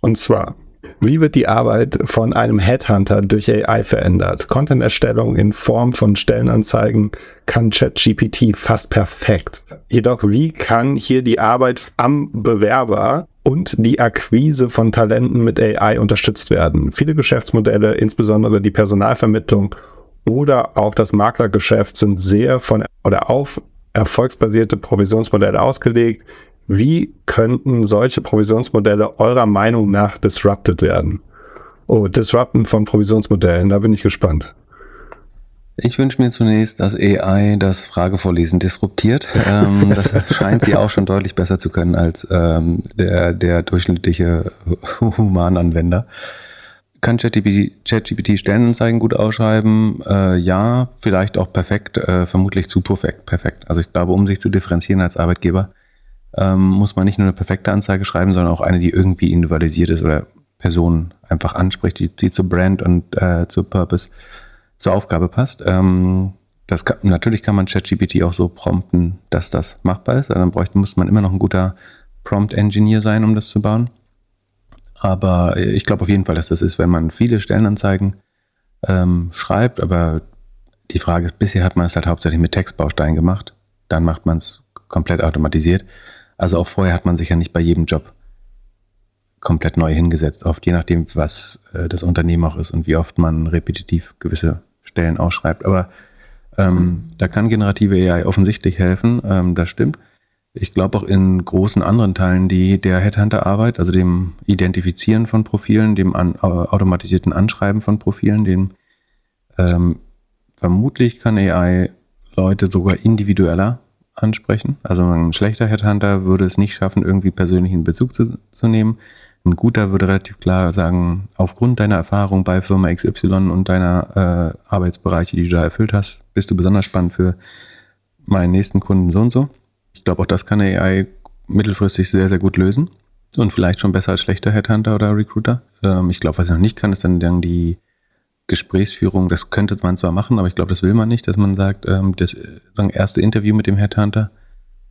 Und zwar, wie wird die Arbeit von einem Headhunter durch AI verändert? Content-Erstellung in Form von Stellenanzeigen kann ChatGPT fast perfekt. Jedoch, wie kann hier die Arbeit am Bewerber und die Akquise von Talenten mit AI unterstützt werden? Viele Geschäftsmodelle, insbesondere die Personalvermittlung oder auch das Maklergeschäft, sind sehr von oder auf erfolgsbasierte Provisionsmodelle ausgelegt. Wie könnten solche Provisionsmodelle eurer Meinung nach disrupted werden? Oh, disrupten von Provisionsmodellen, da bin ich gespannt. Ich wünsche mir zunächst, dass AI das Fragevorlesen disruptiert. Ähm, das scheint sie auch schon deutlich besser zu können als ähm, der, der durchschnittliche Humananwender. Kann ChatGPT, ChatGPT Stellenanzeigen gut ausschreiben? Äh, ja, vielleicht auch perfekt, äh, vermutlich zu perfekt, perfekt. Also ich glaube, um sich zu differenzieren als Arbeitgeber, ähm, muss man nicht nur eine perfekte Anzeige schreiben, sondern auch eine, die irgendwie individualisiert ist oder Personen einfach anspricht, die, die zur Brand und äh, zur Purpose, zur Aufgabe passt. Ähm, das kann, natürlich kann man ChatGPT auch so prompten, dass das machbar ist. Dann bräuchte, muss man immer noch ein guter Prompt-Engineer sein, um das zu bauen. Aber ich glaube auf jeden Fall, dass das ist, wenn man viele Stellenanzeigen ähm, schreibt. Aber die Frage ist, bisher hat man es halt hauptsächlich mit Textbausteinen gemacht. Dann macht man es komplett automatisiert. Also auch vorher hat man sich ja nicht bei jedem Job komplett neu hingesetzt. Oft je nachdem, was äh, das Unternehmen auch ist und wie oft man repetitiv gewisse Stellen ausschreibt. Aber ähm, da kann generative AI offensichtlich helfen, ähm, das stimmt. Ich glaube auch in großen anderen Teilen die der Headhunter-Arbeit, also dem Identifizieren von Profilen, dem an, automatisierten Anschreiben von Profilen, dem ähm, vermutlich kann AI Leute sogar individueller ansprechen. Also ein schlechter Headhunter würde es nicht schaffen, irgendwie persönlichen Bezug zu, zu nehmen. Ein guter würde relativ klar sagen, aufgrund deiner Erfahrung bei Firma XY und deiner äh, Arbeitsbereiche, die du da erfüllt hast, bist du besonders spannend für meinen nächsten Kunden so und so. Ich glaube, auch das kann AI mittelfristig sehr, sehr gut lösen. Und vielleicht schon besser als schlechter Headhunter oder Recruiter. Ähm, ich glaube, was ich noch nicht kann, ist dann, dann die Gesprächsführung. Das könnte man zwar machen, aber ich glaube, das will man nicht, dass man sagt, ähm, das sagen, erste Interview mit dem Headhunter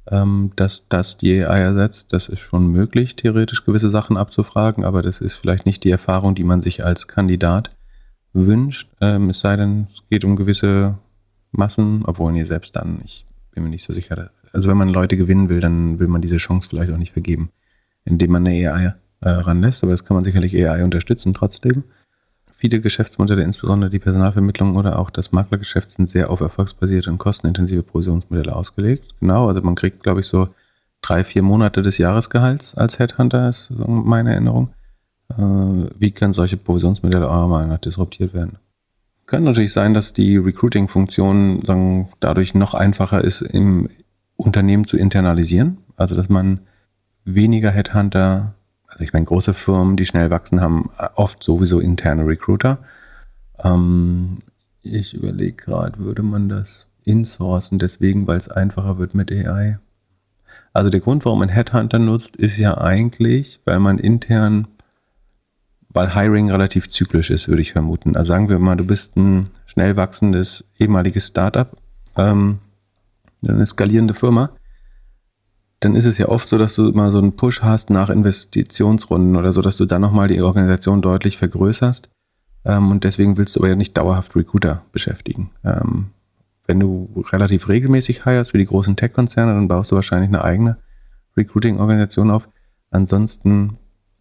ähm, dass das die AI ersetzt. Das ist schon möglich, theoretisch gewisse Sachen abzufragen, aber das ist vielleicht nicht die Erfahrung, die man sich als Kandidat wünscht. Ähm, es sei denn, es geht um gewisse Massen, obwohl ihr selbst dann, ich bin mir nicht so sicher. Also wenn man Leute gewinnen will, dann will man diese Chance vielleicht auch nicht vergeben, indem man eine AI äh, ranlässt, aber das kann man sicherlich AI unterstützen trotzdem. Viele Geschäftsmodelle, insbesondere die Personalvermittlung oder auch das Maklergeschäft, sind sehr auf erfolgsbasierte und kostenintensive Provisionsmodelle ausgelegt. Genau, also man kriegt, glaube ich, so drei, vier Monate des Jahresgehalts als Headhunter, ist so meine Erinnerung. Äh, wie können solche Provisionsmodelle eurer Meinung nach disruptiert werden? Kann natürlich sein, dass die Recruiting-Funktion dadurch noch einfacher ist, im Unternehmen zu internalisieren. Also, dass man weniger Headhunter also ich meine, große Firmen, die schnell wachsen, haben oft sowieso interne Recruiter. Ähm, ich überlege gerade, würde man das insourcen, deswegen, weil es einfacher wird mit AI? Also der Grund, warum man Headhunter nutzt, ist ja eigentlich, weil man intern, weil Hiring relativ zyklisch ist, würde ich vermuten. Also sagen wir mal, du bist ein schnell wachsendes ehemaliges Startup, ähm, eine skalierende Firma dann ist es ja oft so, dass du mal so einen Push hast nach Investitionsrunden oder so, dass du dann nochmal die Organisation deutlich vergrößerst. Ähm, und deswegen willst du aber ja nicht dauerhaft Recruiter beschäftigen. Ähm, wenn du relativ regelmäßig hirest wie die großen Tech-Konzerne, dann baust du wahrscheinlich eine eigene Recruiting-Organisation auf. Ansonsten,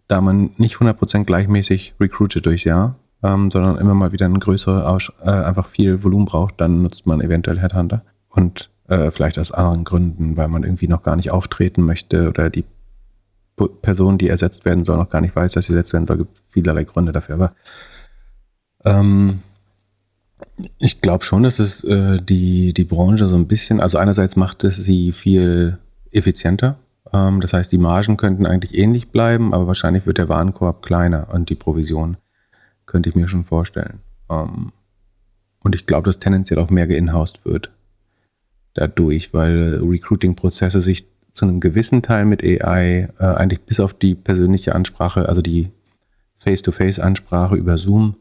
da man nicht 100% gleichmäßig recruitet durchs Jahr, ähm, sondern immer mal wieder ein größere, äh, einfach viel Volumen braucht, dann nutzt man eventuell Headhunter. Und äh, vielleicht aus anderen Gründen, weil man irgendwie noch gar nicht auftreten möchte oder die Person, die ersetzt werden soll, noch gar nicht weiß, dass sie ersetzt werden soll. Es gibt vielerlei Gründe dafür. Aber ähm, ich glaube schon, dass es äh, die, die Branche so ein bisschen, also einerseits macht es sie viel effizienter. Ähm, das heißt, die Margen könnten eigentlich ähnlich bleiben, aber wahrscheinlich wird der Warenkorb kleiner und die Provision könnte ich mir schon vorstellen. Ähm, und ich glaube, dass tendenziell auch mehr geinhoused wird dadurch, weil Recruiting-Prozesse sich zu einem gewissen Teil mit AI äh, eigentlich bis auf die persönliche Ansprache, also die Face-to-Face-Ansprache über Zoom,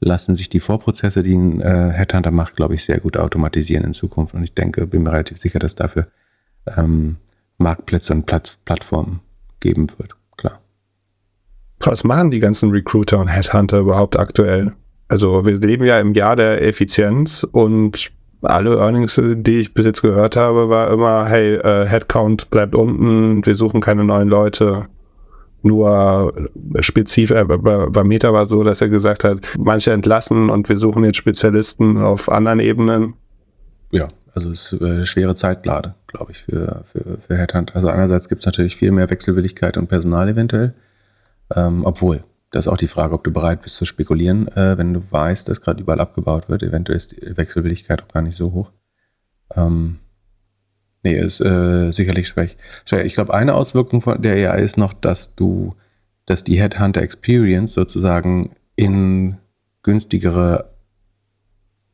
lassen sich die Vorprozesse, die ein äh, Headhunter macht, glaube ich, sehr gut automatisieren in Zukunft. Und ich denke, bin mir relativ sicher, dass dafür ähm, Marktplätze und Platt Plattformen geben wird. Klar. Was machen die ganzen Recruiter und Headhunter überhaupt aktuell? Also wir leben ja im Jahr der Effizienz und alle Earnings, die ich bis jetzt gehört habe, war immer, hey, äh, Headcount bleibt unten, wir suchen keine neuen Leute. Nur spezifisch, äh, bei Meta war so, dass er gesagt hat, manche entlassen und wir suchen jetzt Spezialisten auf anderen Ebenen. Ja, also es ist eine schwere Zeit gerade, glaube ich, für, für, für Headhunt. Also einerseits gibt es natürlich viel mehr Wechselwilligkeit und Personal eventuell, ähm, obwohl das ist auch die Frage, ob du bereit bist zu spekulieren, äh, wenn du weißt, dass gerade überall abgebaut wird. Eventuell ist die Wechselwilligkeit auch gar nicht so hoch. Ähm, nee, ist äh, sicherlich schwierig. Ich glaube, eine Auswirkung von der AI ist noch, dass du, dass die Headhunter Experience sozusagen in günstigere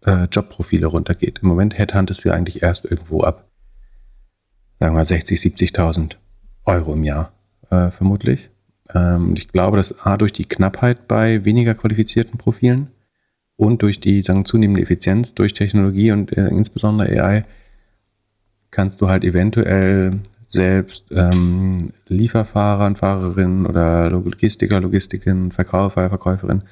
äh, Jobprofile runtergeht. Im Moment headhuntest du eigentlich erst irgendwo ab, sagen wir mal 60, 70.000 Euro im Jahr, äh, vermutlich. Ähm, ich glaube, dass A durch die Knappheit bei weniger qualifizierten Profilen und durch die sagen, zunehmende Effizienz durch Technologie und äh, insbesondere AI kannst du halt eventuell selbst ähm, Lieferfahrer und Fahrerinnen oder Logistiker, Logistiken, Verkäufer, Verkäuferin,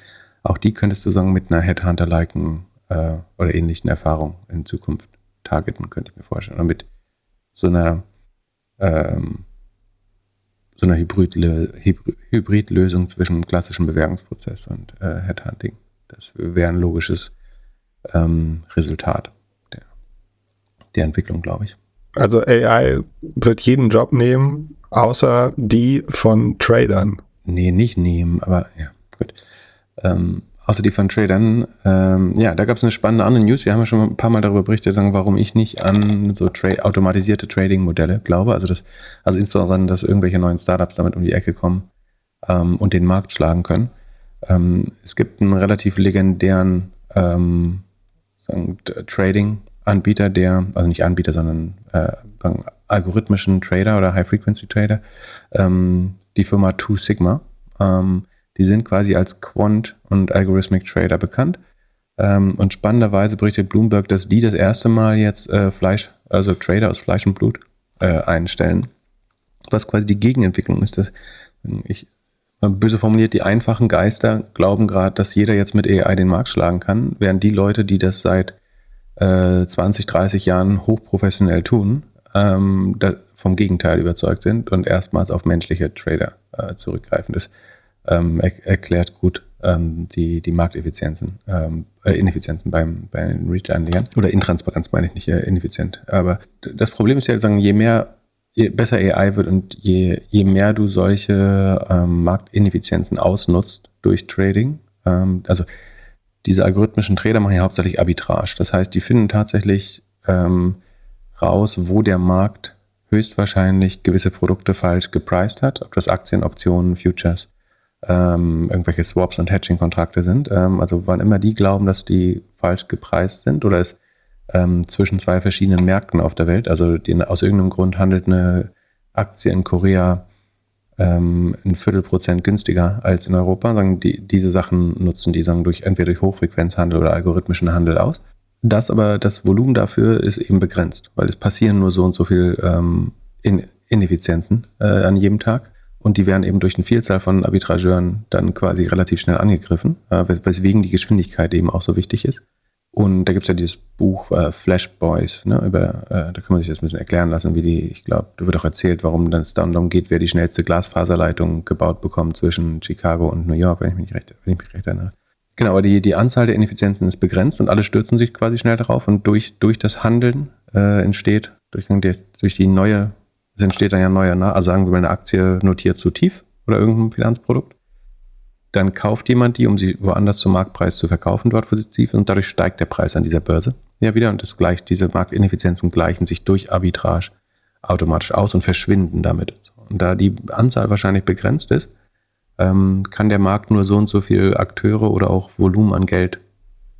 auch die könntest du sagen mit einer Headhunter-liken äh, oder ähnlichen Erfahrung in Zukunft targeten, könnte ich mir vorstellen. Oder mit so einer ähm, so einer Hybrid Hybridlösung zwischen dem klassischen Bewerbungsprozess und äh, Headhunting. Das wäre ein logisches ähm, Resultat der, der Entwicklung, glaube ich. Also AI wird jeden Job nehmen, außer die von Tradern. Nee, nicht nehmen, aber ja, gut. Ähm, außer die von Tradern. Ähm, ja, da gab es eine spannende andere News. Wir haben ja schon ein paar Mal darüber berichtet, warum ich nicht an so tra automatisierte Trading-Modelle glaube. Also, das, also insbesondere, dass irgendwelche neuen Startups damit um die Ecke kommen ähm, und den Markt schlagen können. Ähm, es gibt einen relativ legendären ähm, Trading-Anbieter, der, also nicht Anbieter, sondern äh, algorithmischen Trader oder High-Frequency-Trader, ähm, die Firma Two Sigma. Ähm, die sind quasi als Quant und Algorithmic Trader bekannt. Ähm, und spannenderweise berichtet Bloomberg, dass die das erste Mal jetzt äh, Fleisch, also Trader aus Fleisch und Blut äh, einstellen. Was quasi die Gegenentwicklung ist, dass ich böse formuliert, die einfachen Geister glauben gerade, dass jeder jetzt mit AI den Markt schlagen kann, während die Leute, die das seit äh, 20, 30 Jahren hochprofessionell tun, ähm, vom Gegenteil überzeugt sind und erstmals auf menschliche Trader äh, zurückgreifen. Das ähm, er erklärt gut ähm, die, die Markteffizienzen, ähm, äh, Ineffizienzen beim, bei den Retail-Anlegern. Oder Intransparenz meine ich nicht, äh, ineffizient. Aber das Problem ist ja, sagen, je mehr je besser AI wird und je, je mehr du solche ähm, Marktineffizienzen ausnutzt durch Trading, ähm, also diese algorithmischen Trader machen ja hauptsächlich Arbitrage. Das heißt, die finden tatsächlich ähm, raus, wo der Markt höchstwahrscheinlich gewisse Produkte falsch gepriced hat, ob das Aktien, Optionen, Futures, ähm, irgendwelche Swaps und Hedging-Kontrakte sind. Ähm, also wann immer die glauben, dass die falsch gepreist sind oder es ähm, zwischen zwei verschiedenen Märkten auf der Welt. Also die, aus irgendeinem Grund handelt eine Aktie in Korea ähm, ein Viertelprozent günstiger als in Europa. Sagen die, diese Sachen nutzen die sagen durch entweder durch Hochfrequenzhandel oder algorithmischen Handel aus. Das aber, das Volumen dafür ist eben begrenzt, weil es passieren nur so und so viel ähm, in Ineffizienzen äh, an jedem Tag. Und die werden eben durch eine Vielzahl von Arbitrageuren dann quasi relativ schnell angegriffen, äh, weswegen die Geschwindigkeit eben auch so wichtig ist. Und da gibt es ja dieses Buch äh, Flash Boys, ne, über, äh, da kann man sich das ein bisschen erklären lassen, wie die, ich glaube, da wird auch erzählt, warum dann es darum geht, wer die schnellste Glasfaserleitung gebaut bekommt zwischen Chicago und New York, wenn ich mich recht, wenn ich mich recht erinnere. Genau, aber die, die Anzahl der Ineffizienzen ist begrenzt und alle stürzen sich quasi schnell darauf und durch, durch das Handeln äh, entsteht, durch, durch die neue, es entsteht dann ja neuer, also sagen wir mal, eine Aktie notiert zu tief oder irgendein Finanzprodukt dann kauft jemand die, um sie woanders zum Marktpreis zu verkaufen, dort tief und dadurch steigt der Preis an dieser Börse ja wieder und das gleicht, diese Marktineffizienzen gleichen sich durch Arbitrage automatisch aus und verschwinden damit. Und da die Anzahl wahrscheinlich begrenzt ist, ähm, kann der Markt nur so und so viele Akteure oder auch Volumen an Geld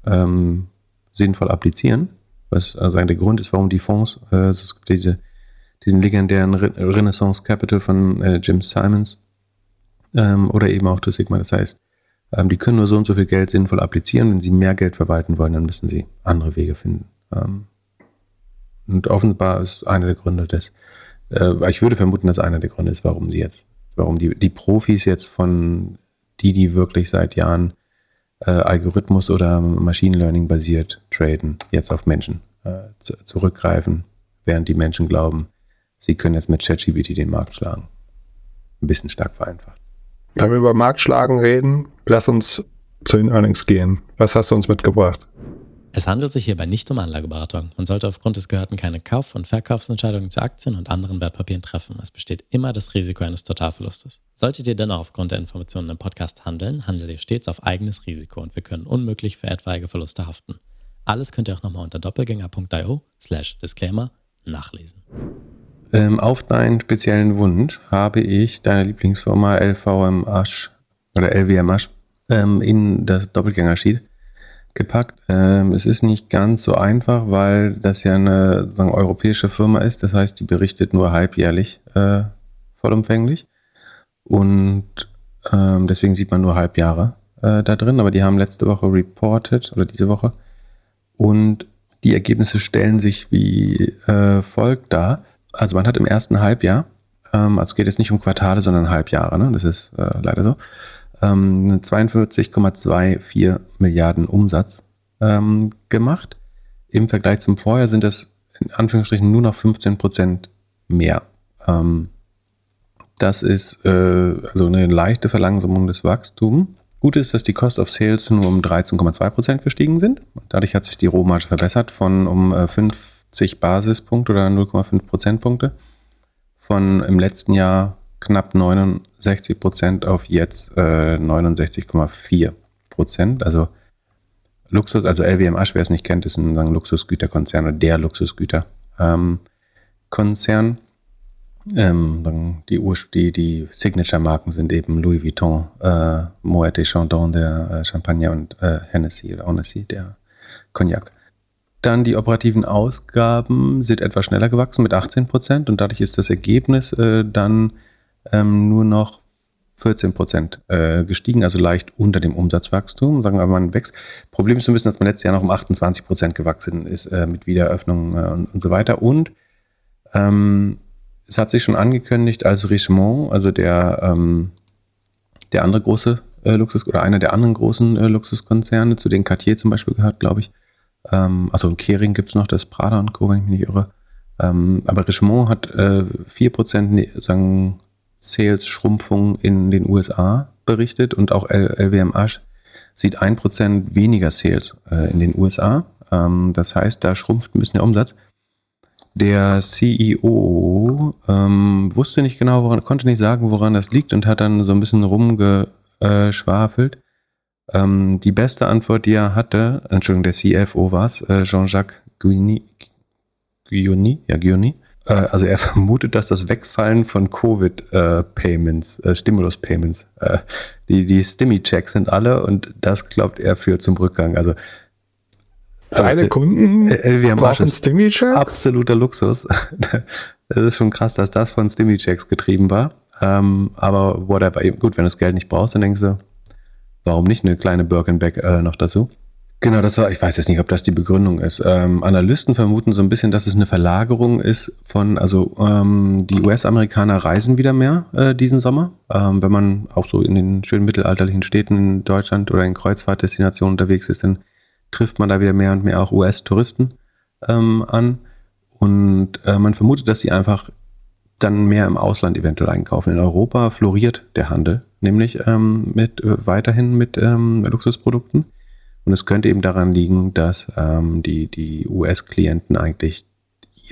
ähm, sinnvoll applizieren. Was also der Grund ist, warum die Fonds, äh, es gibt diese, diesen legendären Re Renaissance Capital von äh, Jim Simons, ähm, oder eben auch durch Sigma. Das heißt, ähm, die können nur so und so viel Geld sinnvoll applizieren. Wenn sie mehr Geld verwalten wollen, dann müssen sie andere Wege finden. Ähm, und offenbar ist einer der Gründe des, äh, ich würde vermuten, dass einer der Gründe ist, warum sie jetzt, warum die, die Profis jetzt von die, die wirklich seit Jahren äh, Algorithmus oder Machine Learning basiert traden, jetzt auf Menschen äh, zu, zurückgreifen, während die Menschen glauben, sie können jetzt mit ChatGPT den Markt schlagen. Ein bisschen stark vereinfacht. Wenn wir über Marktschlagen reden, lass uns zu den Earnings gehen. Was hast du uns mitgebracht? Es handelt sich hierbei nicht um Anlageberatung. Man sollte aufgrund des Gehörten keine Kauf- und Verkaufsentscheidungen zu Aktien und anderen Wertpapieren treffen. Es besteht immer das Risiko eines Totalverlustes. Solltet ihr dennoch aufgrund der Informationen im Podcast handeln, handelt ihr stets auf eigenes Risiko und wir können unmöglich für etwaige Verluste haften. Alles könnt ihr auch nochmal unter doppelgänger.io slash Disclaimer nachlesen. Ähm, auf deinen speziellen Wunsch habe ich deine Lieblingsfirma LVM Asch oder LWM Asch ähm, in das Doppelgänger-Sheet gepackt. Ähm, es ist nicht ganz so einfach, weil das ja eine sagen, europäische Firma ist. Das heißt, die berichtet nur halbjährlich äh, vollumfänglich. Und ähm, deswegen sieht man nur Halbjahre äh, da drin. Aber die haben letzte Woche reported oder diese Woche. Und die Ergebnisse stellen sich wie äh, folgt dar. Also man hat im ersten Halbjahr, ähm, also es geht jetzt nicht um Quartale, sondern Halbjahre, ne? das ist äh, leider so, ähm, 42,24 Milliarden Umsatz ähm, gemacht. Im Vergleich zum Vorjahr sind das in Anführungsstrichen nur noch 15 Prozent mehr. Ähm, das ist äh, also eine leichte Verlangsamung des Wachstums. Gut ist, dass die Cost of Sales nur um 13,2 Prozent gestiegen sind. Dadurch hat sich die Rohmarge verbessert von um äh, 50 Basispunkte oder 0,5 Prozentpunkte. Von im letzten Jahr knapp 69 Prozent auf jetzt äh, 69,4 Prozent. Also Luxus, also LWM wer es nicht kennt, ist ein Luxusgüterkonzern oder der Luxusgüterkonzern. Ähm, ähm, die, die, die Signature-Marken sind eben Louis Vuitton, äh, Moet et Chandon, der äh, Champagner und äh, Hennessy oder Hennessy, der Cognac. Dann die operativen Ausgaben sind etwas schneller gewachsen mit 18 Prozent und dadurch ist das Ergebnis äh, dann ähm, nur noch 14 Prozent äh, gestiegen, also leicht unter dem Umsatzwachstum. Sagen wir mal, man wächst. Problem ist so ein bisschen, dass man letztes Jahr noch um 28 Prozent gewachsen ist äh, mit Wiedereröffnung äh, und, und, so weiter. Und ähm, es hat sich schon angekündigt, als Richemont, also der, ähm, der andere große äh, Luxus oder einer der anderen großen äh, Luxuskonzerne, zu denen Cartier zum Beispiel gehört, glaube ich. Ähm, also in Kering gibt es noch das Prada und Co., wenn ich mich nicht irre. Ähm, aber Richemont hat äh, 4% ne, sagen, Sales-Schrumpfung in den USA berichtet und auch LWMH sieht 1% weniger Sales äh, in den USA. Ähm, das heißt, da schrumpft ein bisschen der Umsatz. Der CEO ähm, wusste nicht genau, woran, konnte nicht sagen, woran das liegt und hat dann so ein bisschen rumgeschwafelt. Ähm, die beste Antwort, die er hatte, Entschuldigung, der CFO war es, äh, Jean-Jacques Guigny, Guigny, ja, Guigny, äh, also er vermutet, dass das Wegfallen von Covid-Payments, äh, äh, Stimulus-Payments, äh, die, die Stimmy-Checks sind alle und das glaubt er führt zum Rückgang. Also Deine Kunden LWM brauchen Stimmy-Checks? Absoluter Luxus. Das ist schon krass, dass das von Stimmy-Checks getrieben war. Ähm, aber whatever. Gut, wenn du das Geld nicht brauchst, dann denkst du, warum nicht eine kleine Birkenback äh, noch dazu? Genau, das war, ich weiß jetzt nicht, ob das die Begründung ist. Ähm, Analysten vermuten so ein bisschen, dass es eine Verlagerung ist von, also ähm, die US-Amerikaner reisen wieder mehr äh, diesen Sommer. Ähm, wenn man auch so in den schönen mittelalterlichen Städten in Deutschland oder in Kreuzfahrtdestinationen unterwegs ist, dann trifft man da wieder mehr und mehr auch US-Touristen ähm, an. Und äh, man vermutet, dass sie einfach dann mehr im Ausland eventuell einkaufen. In Europa floriert der Handel, nämlich ähm, mit äh, weiterhin mit ähm, Luxusprodukten. Und es könnte eben daran liegen, dass ähm, die, die US-Klienten eigentlich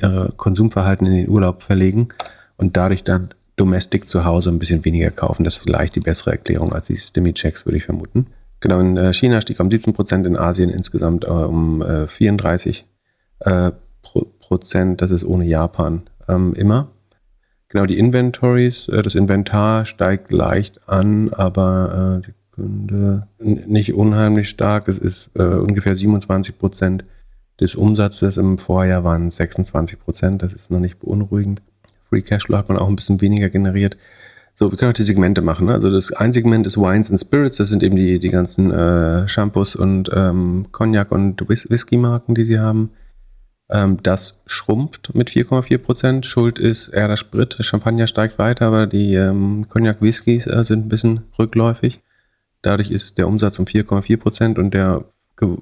ihr Konsumverhalten in den Urlaub verlegen und dadurch dann domestic zu Hause ein bisschen weniger kaufen. Das ist vielleicht die bessere Erklärung als die Stimmy-Checks, würde ich vermuten. Genau, in äh, China stieg um 17 Prozent, in Asien insgesamt äh, um äh, 34 äh, Pro Prozent. Das ist ohne Japan ähm, immer. Genau, die Inventories, äh, das Inventar steigt leicht an, aber Sekunde, nicht unheimlich stark. Es ist ungefähr 27 Prozent des Umsatzes. Im Vorjahr waren es 26 Prozent. Das ist noch nicht beunruhigend. Free Cashflow hat man auch ein bisschen weniger generiert. So, wir können auch die Segmente machen. Ne? Also das ein Segment ist Wines and Spirits, das sind eben die, die ganzen äh, Shampoos und ähm, Cognac und Whis Whisky-Marken, die sie haben. Ähm, das schrumpft mit 4,4 Prozent. Schuld ist eher der Sprit. Champagner steigt weiter, aber die ähm, Cognac-Whiskys äh, sind ein bisschen rückläufig. Dadurch ist der Umsatz um 4,4 Prozent und der Ge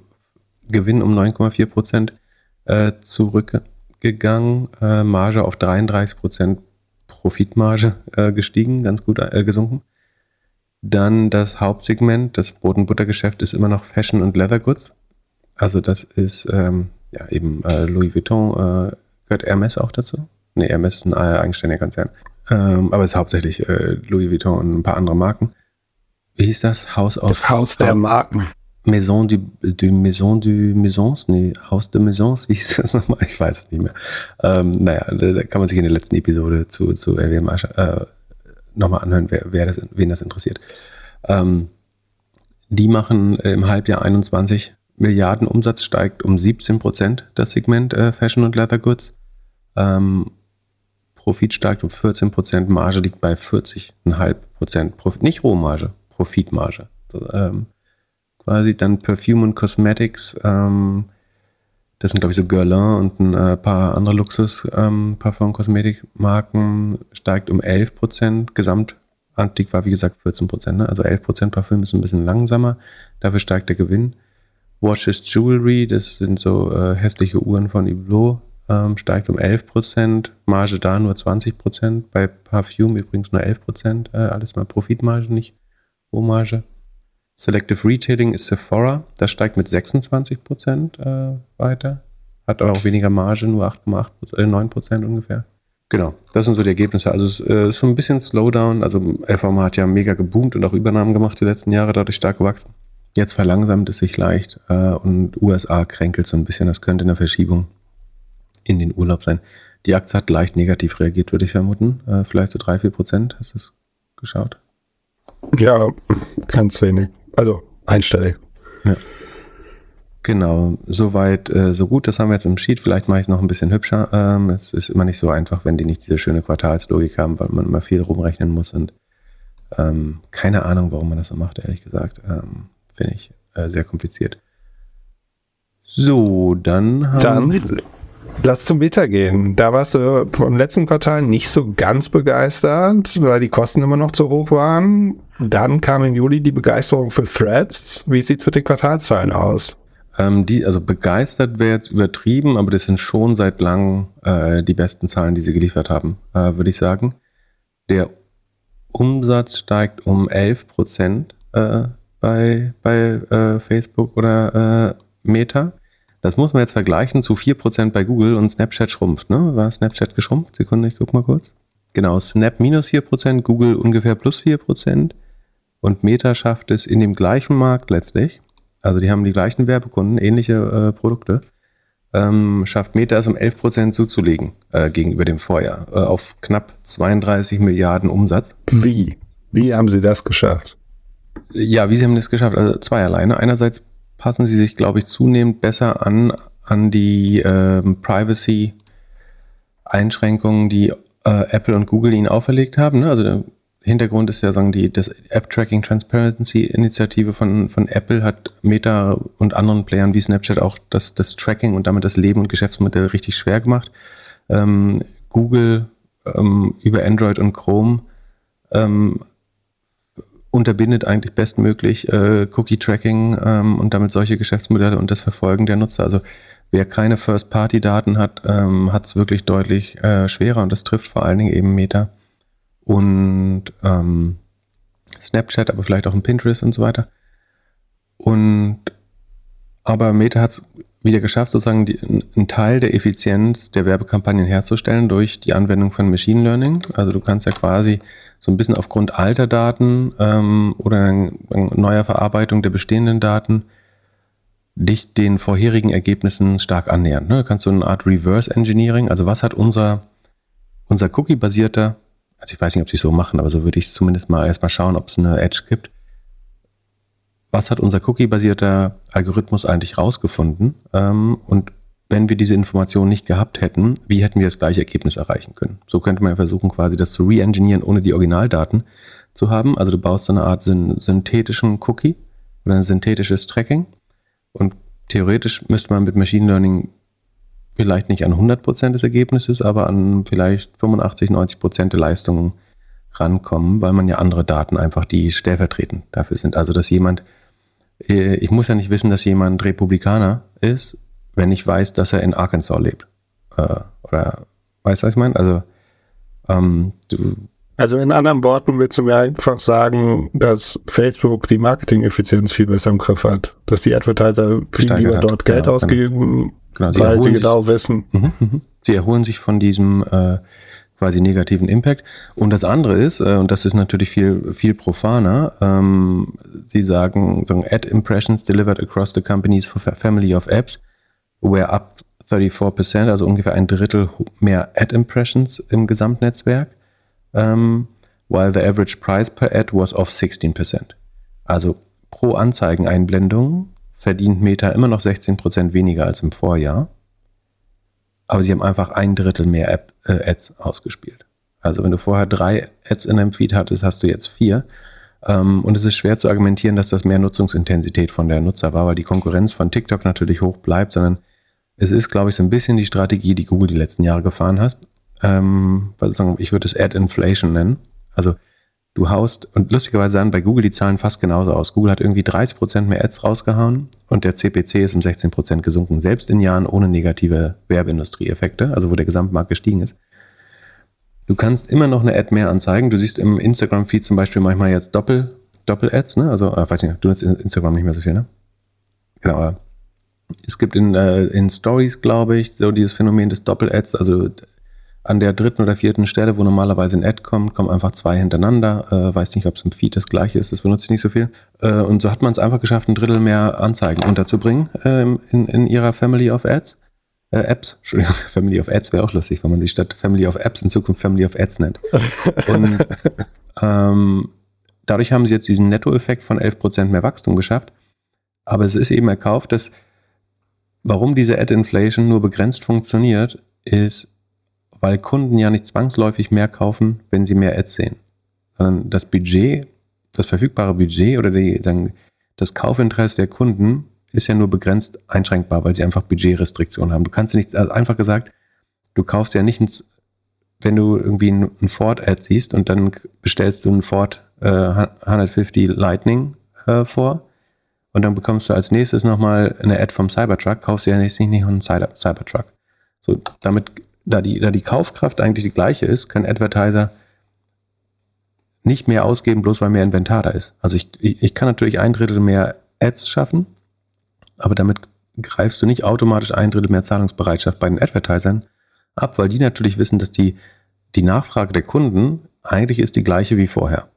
Gewinn um 9,4 Prozent äh, zurückgegangen. Äh, Marge auf 33 Prozent Profitmarge äh, gestiegen, ganz gut äh, gesunken. Dann das Hauptsegment, das Brot- und Buttergeschäft ist immer noch Fashion und Leather Goods. Also das ist ähm, ja eben äh, Louis Vuitton, äh, gehört Hermes auch dazu? Ne, Hermes ist ein äh, eigenständiger Konzern. Ähm, aber es ist hauptsächlich äh, Louis Vuitton und ein paar andere Marken. Wie hieß das? House of... Das Haus der Marken. Maison du, du Maison du Maisons, nee, Haus de Maisons, wie hieß das nochmal? Ich weiß es nicht mehr. Ähm, naja, da kann man sich in der letzten Episode zu, zu LWM äh, nochmal anhören, wer, wer das, wen das interessiert. Ähm, die machen im Halbjahr 21 Milliarden Umsatz, steigt um 17 Prozent das Segment äh, Fashion und Leather Goods. Ähm, Profit steigt um 14 Prozent, Marge liegt bei 40,5 Prozent. Nicht Rohmarge, Profitmarge. Ähm, quasi dann Perfume und Cosmetics. Ähm, das sind, glaube ich, so Guerlain und ein äh, paar andere Luxus-Parfum-Kosmetikmarken. Ähm, steigt um 11 Prozent. Gesamtanstieg war, wie gesagt, 14 Prozent. Ne? Also 11 Prozent Parfüm ist ein bisschen langsamer. Dafür steigt der Gewinn. Watches Jewelry, das sind so äh, hässliche Uhren von Hublot, ähm, steigt um 11 Prozent. Marge da nur 20 Prozent. Bei Parfüm übrigens nur 11 Prozent. Äh, alles mal Profitmarge, nicht Rohmarge. Selective Retailing ist Sephora. Das steigt mit 26 Prozent äh, weiter. Hat aber auch weniger Marge, nur 8,8, äh, 9 Prozent ungefähr. Genau, das sind so die Ergebnisse. Also es äh, ist so ein bisschen Slowdown. Also LVMH hat ja mega geboomt und auch Übernahmen gemacht die letzten Jahre, dadurch stark gewachsen. Jetzt verlangsamt es sich leicht äh, und USA kränkelt so ein bisschen. Das könnte eine Verschiebung in den Urlaub sein. Die Aktie hat leicht negativ reagiert, würde ich vermuten. Äh, vielleicht so 3, 4 Prozent. Hast du es geschaut? Ja, ganz wenig. Also einstellig. Ja. Genau, soweit, äh, so gut. Das haben wir jetzt im Sheet. Vielleicht mache ich es noch ein bisschen hübscher. Ähm, es ist immer nicht so einfach, wenn die nicht diese schöne Quartalslogik haben, weil man immer viel rumrechnen muss. Und ähm, keine Ahnung, warum man das so macht, ehrlich gesagt. Ähm, Finde ich äh, sehr kompliziert. So, dann haben Dann lass zum Meta gehen. Da warst du vom letzten Quartal nicht so ganz begeistert, weil die Kosten immer noch zu hoch waren. Dann kam im Juli die Begeisterung für Threads. Wie sieht es mit den Quartalszahlen aus? Ähm, die, also begeistert wäre jetzt übertrieben, aber das sind schon seit langem äh, die besten Zahlen, die sie geliefert haben, äh, würde ich sagen. Der Umsatz steigt um 11 Prozent äh, bei, bei äh, Facebook oder äh, Meta. Das muss man jetzt vergleichen zu 4% bei Google und Snapchat schrumpft. Ne? War Snapchat geschrumpft? Sekunde, ich guck mal kurz. Genau, Snap minus 4%, Google ungefähr plus 4% und Meta schafft es in dem gleichen Markt letztlich, also die haben die gleichen Werbekunden, ähnliche äh, Produkte, ähm, schafft Meta es um 11% zuzulegen äh, gegenüber dem Vorjahr äh, auf knapp 32 Milliarden Umsatz. Wie? Wie haben sie das geschafft? Ja, wie sie haben das geschafft? Also zweierlei. Ne? Einerseits passen sie sich, glaube ich, zunehmend besser an, an die ähm, Privacy-Einschränkungen, die äh, Apple und Google ihnen auferlegt haben. Ne? Also der Hintergrund ist ja sagen, die das App Tracking Transparency Initiative von, von Apple hat Meta und anderen Playern wie Snapchat auch das, das Tracking und damit das Leben und Geschäftsmodell richtig schwer gemacht. Ähm, Google ähm, über Android und Chrome ähm, unterbindet eigentlich bestmöglich äh, Cookie-Tracking ähm, und damit solche Geschäftsmodelle und das Verfolgen der Nutzer. Also wer keine First-Party-Daten hat, ähm, hat es wirklich deutlich äh, schwerer und das trifft vor allen Dingen eben Meta und ähm, Snapchat, aber vielleicht auch ein Pinterest und so weiter. Und aber Meta hat es wieder geschafft, sozusagen die, einen Teil der Effizienz der Werbekampagnen herzustellen durch die Anwendung von Machine Learning. Also du kannst ja quasi so ein bisschen aufgrund alter Daten ähm, oder neuer Verarbeitung der bestehenden Daten dich den vorherigen Ergebnissen stark annähern. Ne? Du kannst so eine Art Reverse Engineering, also was hat unser, unser Cookie-basierter, also ich weiß nicht, ob sie es so machen, aber so würde ich es zumindest mal erstmal schauen, ob es eine Edge gibt was hat unser Cookie-basierter Algorithmus eigentlich rausgefunden? Ähm, und wenn wir diese Information nicht gehabt hätten, wie hätten wir das gleiche Ergebnis erreichen können? So könnte man ja versuchen, quasi das zu re-engineeren, ohne die Originaldaten zu haben. Also du baust so eine Art synthetischen Cookie oder ein synthetisches Tracking. Und theoretisch müsste man mit Machine Learning vielleicht nicht an 100% des Ergebnisses, aber an vielleicht 85, 90% der Leistungen rankommen, weil man ja andere Daten einfach, die stellvertretend dafür sind. Also, dass jemand äh, ich muss ja nicht wissen, dass jemand Republikaner ist, wenn ich weiß, dass er in Arkansas lebt. Äh, oder weißt du, was ich meine? Also, ähm, du. Also in anderen Worten willst du mir einfach sagen, dass Facebook die Marketing-Effizienz viel besser im Griff hat. Dass die Advertiser viel lieber hat. dort Geld ja, ausgeben, genau. Sie weil sie genau sich, wissen. Mhm, mhm. Sie erholen sich von diesem äh, quasi negativen Impact. Und das andere ist, äh, und das ist natürlich viel, viel profaner, ähm, sie sagen, sagen, Ad Impressions delivered across the company's family of apps were up 34%, also ungefähr ein Drittel mehr Ad Impressions im Gesamtnetzwerk, ähm, while the average price per Ad was off 16%. Also pro Anzeigeneinblendung verdient Meta immer noch 16% weniger als im Vorjahr. aber sie haben einfach ein Drittel mehr App, äh, Ads ausgespielt. Also wenn du vorher drei Ads in deinem Feed hattest, hast du jetzt vier. Ähm, und es ist schwer zu argumentieren, dass das mehr Nutzungsintensität von der Nutzer war, weil die Konkurrenz von TikTok natürlich hoch bleibt, sondern es ist, glaube ich, so ein bisschen die Strategie, die Google die letzten Jahre gefahren hast. Ähm, ich würde es Ad Inflation nennen. Also du haust, und lustigerweise sahen bei Google die Zahlen fast genauso aus. Google hat irgendwie 30% mehr Ads rausgehauen und der CPC ist um 16% gesunken, selbst in Jahren ohne negative Werbeindustrie-Effekte, also wo der Gesamtmarkt gestiegen ist. Du kannst immer noch eine Ad mehr anzeigen. Du siehst im Instagram-Feed zum Beispiel manchmal jetzt Doppel, Doppel-Ads, ne? Also, äh, weiß nicht, du nutzt Instagram nicht mehr so viel, ne? Genau. Es gibt in, äh, in Stories, glaube ich, so dieses Phänomen des Doppel-Ads, also an der dritten oder vierten Stelle, wo normalerweise ein Ad kommt, kommen einfach zwei hintereinander. Äh, weiß nicht, ob es im Feed das gleiche ist, das benutze ich nicht so viel. Äh, und so hat man es einfach geschafft, ein Drittel mehr Anzeigen unterzubringen äh, in, in ihrer Family of Ads. Äh, Apps, Entschuldigung, Family of Ads wäre auch lustig, wenn man sie statt Family of Apps in Zukunft Family of Ads nennt. Und ähm, dadurch haben sie jetzt diesen Nettoeffekt von 11% mehr Wachstum geschafft. Aber es ist eben erkauft, dass warum diese Ad-Inflation nur begrenzt funktioniert, ist, weil Kunden ja nicht zwangsläufig mehr kaufen, wenn sie mehr Ads sehen. Sondern das Budget, das verfügbare Budget oder die, dann das Kaufinteresse der Kunden ist ja nur begrenzt einschränkbar, weil sie einfach Budgetrestriktionen haben. Du kannst nicht, also einfach gesagt, du kaufst ja nicht, wenn du irgendwie ein Ford-Ad siehst und dann bestellst du einen Ford äh, 150 Lightning äh, vor und dann bekommst du als nächstes nochmal eine Ad vom Cybertruck, kaufst du ja nicht, nicht einen Cybertruck. So, damit da die, da die Kaufkraft eigentlich die gleiche ist, kann Advertiser nicht mehr ausgeben, bloß weil mehr Inventar da ist. Also ich, ich, ich kann natürlich ein Drittel mehr Ads schaffen, aber damit greifst du nicht automatisch ein Drittel mehr Zahlungsbereitschaft bei den Advertisern ab, weil die natürlich wissen, dass die, die Nachfrage der Kunden eigentlich ist die gleiche wie vorher.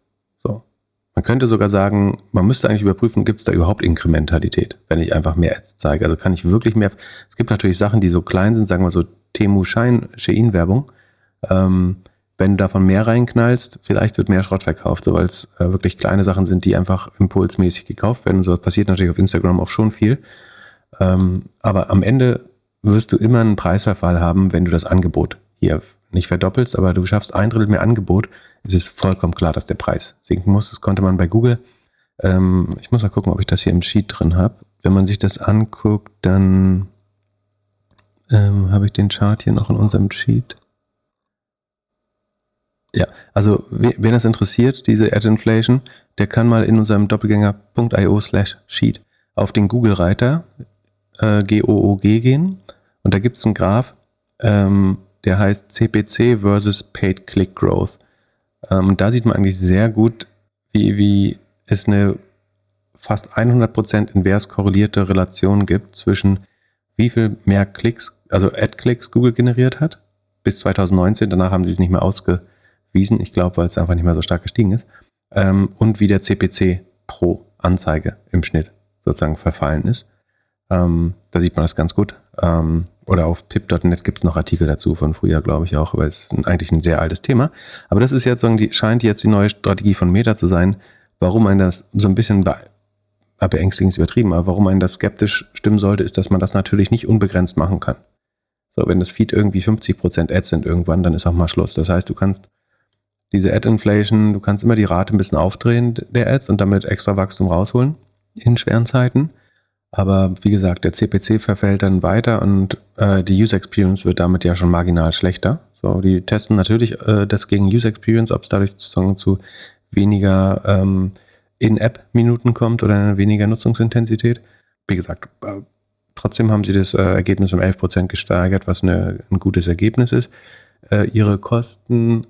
Man könnte sogar sagen, man müsste eigentlich überprüfen, gibt es da überhaupt Inkrementalität, wenn ich einfach mehr Ads zeige. Also kann ich wirklich mehr. Es gibt natürlich Sachen, die so klein sind, sagen wir so Temu Shein-Werbung. Ähm, wenn du davon mehr reinknallst, vielleicht wird mehr Schrott verkauft, so weil es äh, wirklich kleine Sachen sind, die einfach impulsmäßig gekauft werden. So passiert natürlich auf Instagram auch schon viel. Ähm, aber am Ende wirst du immer einen Preisverfall haben, wenn du das Angebot hier nicht verdoppelst, aber du schaffst ein Drittel mehr Angebot, es ist vollkommen klar, dass der Preis sinken muss. Das konnte man bei Google. Ähm, ich muss mal gucken, ob ich das hier im Sheet drin habe. Wenn man sich das anguckt, dann ähm, Habe ich den Chart hier noch in unserem Sheet? Ja, also wen das interessiert, diese Ad Inflation, der kann mal in unserem doppelgänger.io slash Sheet auf den Google-Reiter äh, GOOG gehen und da gibt es einen Graph, ähm, der heißt CPC versus Paid Click Growth. Ähm, und da sieht man eigentlich sehr gut, wie, wie es eine fast 100% invers korrelierte Relation gibt zwischen wie viel mehr Klicks, also Ad-Klicks Google generiert hat bis 2019. Danach haben sie es nicht mehr ausgewiesen. Ich glaube, weil es einfach nicht mehr so stark gestiegen ist. Ähm, und wie der CPC pro Anzeige im Schnitt sozusagen verfallen ist. Ähm, da sieht man das ganz gut. Oder auf pip.net gibt es noch Artikel dazu von früher, glaube ich auch, aber es ist eigentlich ein sehr altes Thema. Aber das ist jetzt, scheint jetzt die neue Strategie von Meta zu sein, warum man das so ein bisschen beängstigend ist übertrieben, aber warum einen das skeptisch stimmen sollte, ist, dass man das natürlich nicht unbegrenzt machen kann. So, wenn das Feed irgendwie 50% Ads sind irgendwann, dann ist auch mal Schluss. Das heißt, du kannst diese Ad-Inflation, du kannst immer die Rate ein bisschen aufdrehen der Ads und damit extra Wachstum rausholen in schweren Zeiten. Aber wie gesagt, der CPC verfällt dann weiter und äh, die User Experience wird damit ja schon marginal schlechter. So, die testen natürlich äh, das gegen User Experience, ob es dadurch sozusagen zu weniger ähm, in-App-Minuten kommt oder weniger Nutzungsintensität. Wie gesagt, äh, trotzdem haben sie das äh, Ergebnis um 11% gesteigert, was eine, ein gutes Ergebnis ist. Äh, ihre Kosten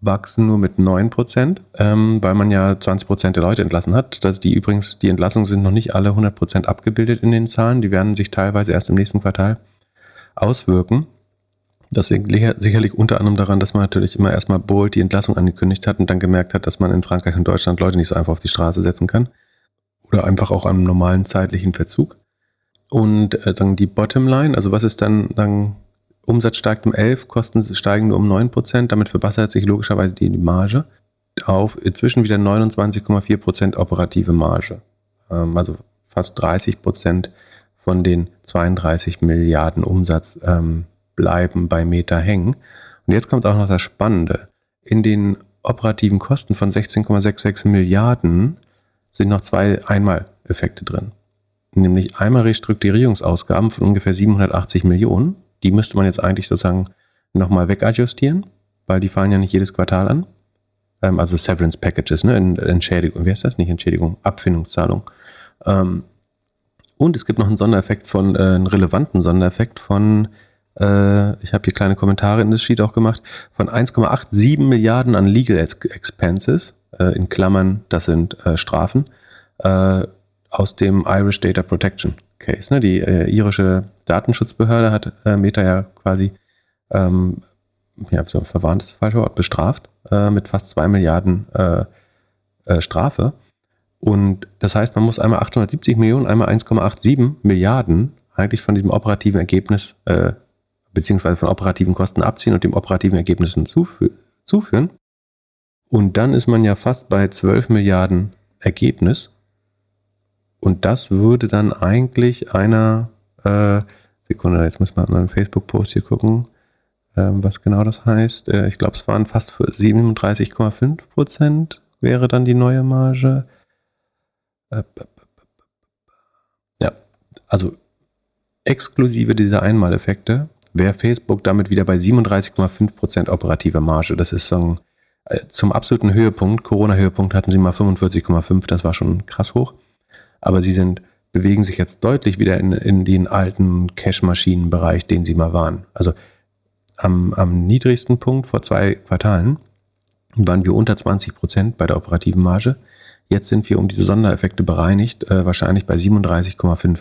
wachsen nur mit 9%, ähm, weil man ja 20% der Leute entlassen hat. Das, die übrigens, die Entlassungen sind noch nicht alle 100% abgebildet in den Zahlen. Die werden sich teilweise erst im nächsten Quartal auswirken. Das liegt sicherlich unter anderem daran, dass man natürlich immer erstmal Bolt die Entlassung angekündigt hat und dann gemerkt hat, dass man in Frankreich und Deutschland Leute nicht so einfach auf die Straße setzen kann. Oder einfach auch am normalen zeitlichen Verzug. Und äh, sagen die Bottomline, also was ist dann, dann Umsatz steigt um 11, Kosten steigen nur um 9 Prozent, damit verbessert sich logischerweise die Marge auf inzwischen wieder 29,4 Prozent operative Marge. Ähm, also fast 30 Prozent von den 32 Milliarden Umsatz ähm, bleiben bei Meta hängen. Und jetzt kommt auch noch das Spannende. In den operativen Kosten von 16,66 Milliarden sind noch zwei Einmaleffekte drin. Nämlich einmal Restrukturierungsausgaben von ungefähr 780 Millionen. Die müsste man jetzt eigentlich sozusagen nochmal wegadjustieren, weil die fallen ja nicht jedes Quartal an. Ähm, also Severance Packages, ne? Entschädigung, wie heißt das? Nicht Entschädigung, Abfindungszahlung. Ähm, und es gibt noch einen Sondereffekt von, äh, einen relevanten Sondereffekt von, äh, ich habe hier kleine Kommentare in das Sheet auch gemacht, von 1,87 Milliarden an Legal Expenses, äh, in Klammern, das sind äh, Strafen, äh, aus dem Irish Data Protection Case. Ne? Die äh, irische Datenschutzbehörde hat Meta ja quasi ähm, ja, so verwarnt ist das falsche Wort, bestraft mit fast 2 Milliarden Strafe. Und das heißt, man muss einmal 870 Millionen, einmal 1,87 Milliarden eigentlich von diesem operativen Ergebnis äh, beziehungsweise von operativen Kosten abziehen und dem operativen Ergebnis hinzufü zuführen. Und dann ist man ja fast bei 12 Milliarden Ergebnis. Und das würde dann eigentlich einer, äh, Sekunde, jetzt muss man mal einen Facebook-Post hier gucken, äh, was genau das heißt. Äh, ich glaube, es waren fast 37,5 Prozent wäre dann die neue Marge. Ja, also exklusive dieser Einmaleffekte wäre Facebook damit wieder bei 37,5% operative Marge. Das ist so ein, äh, zum absoluten Höhepunkt, Corona-Höhepunkt hatten sie mal 45,5, das war schon krass hoch. Aber sie sind, bewegen sich jetzt deutlich wieder in, in den alten Cash-Maschinen-Bereich, den sie mal waren. Also am, am niedrigsten Punkt vor zwei Quartalen waren wir unter 20% bei der operativen Marge. Jetzt sind wir um diese Sondereffekte bereinigt, äh, wahrscheinlich bei 37,5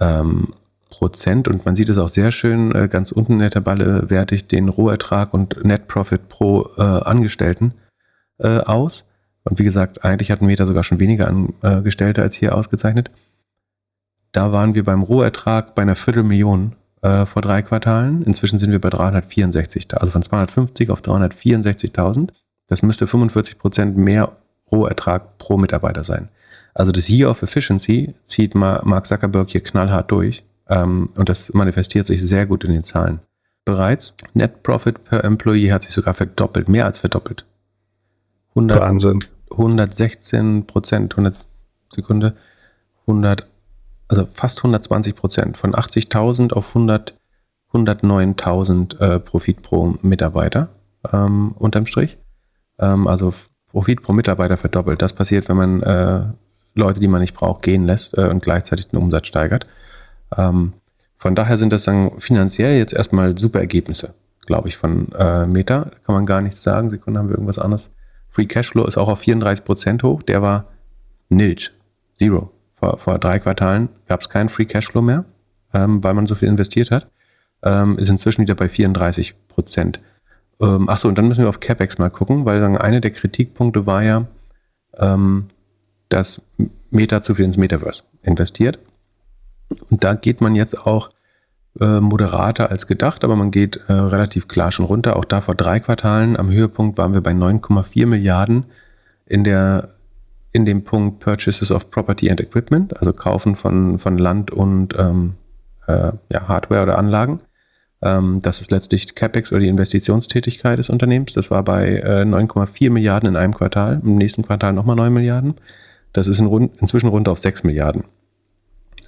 ähm, Prozent. Und man sieht es auch sehr schön, äh, ganz unten in der Tabelle werte ich den Rohertrag und Net Profit pro äh, Angestellten äh, aus. Und wie gesagt, eigentlich hatten Meta sogar schon weniger Angestellte als hier ausgezeichnet. Da waren wir beim Rohertrag bei einer Viertelmillion äh, vor drei Quartalen. Inzwischen sind wir bei 364.000, also von 250 auf 364.000. Das müsste 45 Prozent mehr Rohertrag pro Mitarbeiter sein. Also das Year of Efficiency zieht Mark Zuckerberg hier knallhart durch ähm, und das manifestiert sich sehr gut in den Zahlen. Bereits Net Profit per Employee hat sich sogar verdoppelt, mehr als verdoppelt. 100, Wahnsinn. 116 Prozent, 100 Sekunde, 100, also fast 120 Prozent, von 80.000 auf 100, 109.000 äh, Profit pro Mitarbeiter ähm, unterm Strich. Ähm, also Profit pro Mitarbeiter verdoppelt. Das passiert, wenn man äh, Leute, die man nicht braucht, gehen lässt äh, und gleichzeitig den Umsatz steigert. Ähm, von daher sind das dann finanziell jetzt erstmal super Ergebnisse, glaube ich, von äh, Meta. Kann man gar nichts sagen. Sekunden haben wir irgendwas anderes. Free Cashflow ist auch auf 34 Prozent hoch. Der war nilch, zero. Vor, vor drei Quartalen gab es keinen Free Cashflow mehr, ähm, weil man so viel investiert hat. Ähm, ist inzwischen wieder bei 34 Prozent. Ähm, achso, und dann müssen wir auf CapEx mal gucken, weil dann eine der Kritikpunkte war ja, ähm, dass Meta zu viel ins Metaverse investiert. Und da geht man jetzt auch äh, moderater als gedacht, aber man geht äh, relativ klar schon runter. Auch da vor drei Quartalen am Höhepunkt waren wir bei 9,4 Milliarden in der in dem Punkt Purchases of Property and Equipment, also Kaufen von, von Land und ähm, äh, ja, Hardware oder Anlagen. Ähm, das ist letztlich CapEx oder die Investitionstätigkeit des Unternehmens. Das war bei äh, 9,4 Milliarden in einem Quartal, im nächsten Quartal nochmal 9 Milliarden. Das ist in rund, inzwischen rund auf 6 Milliarden.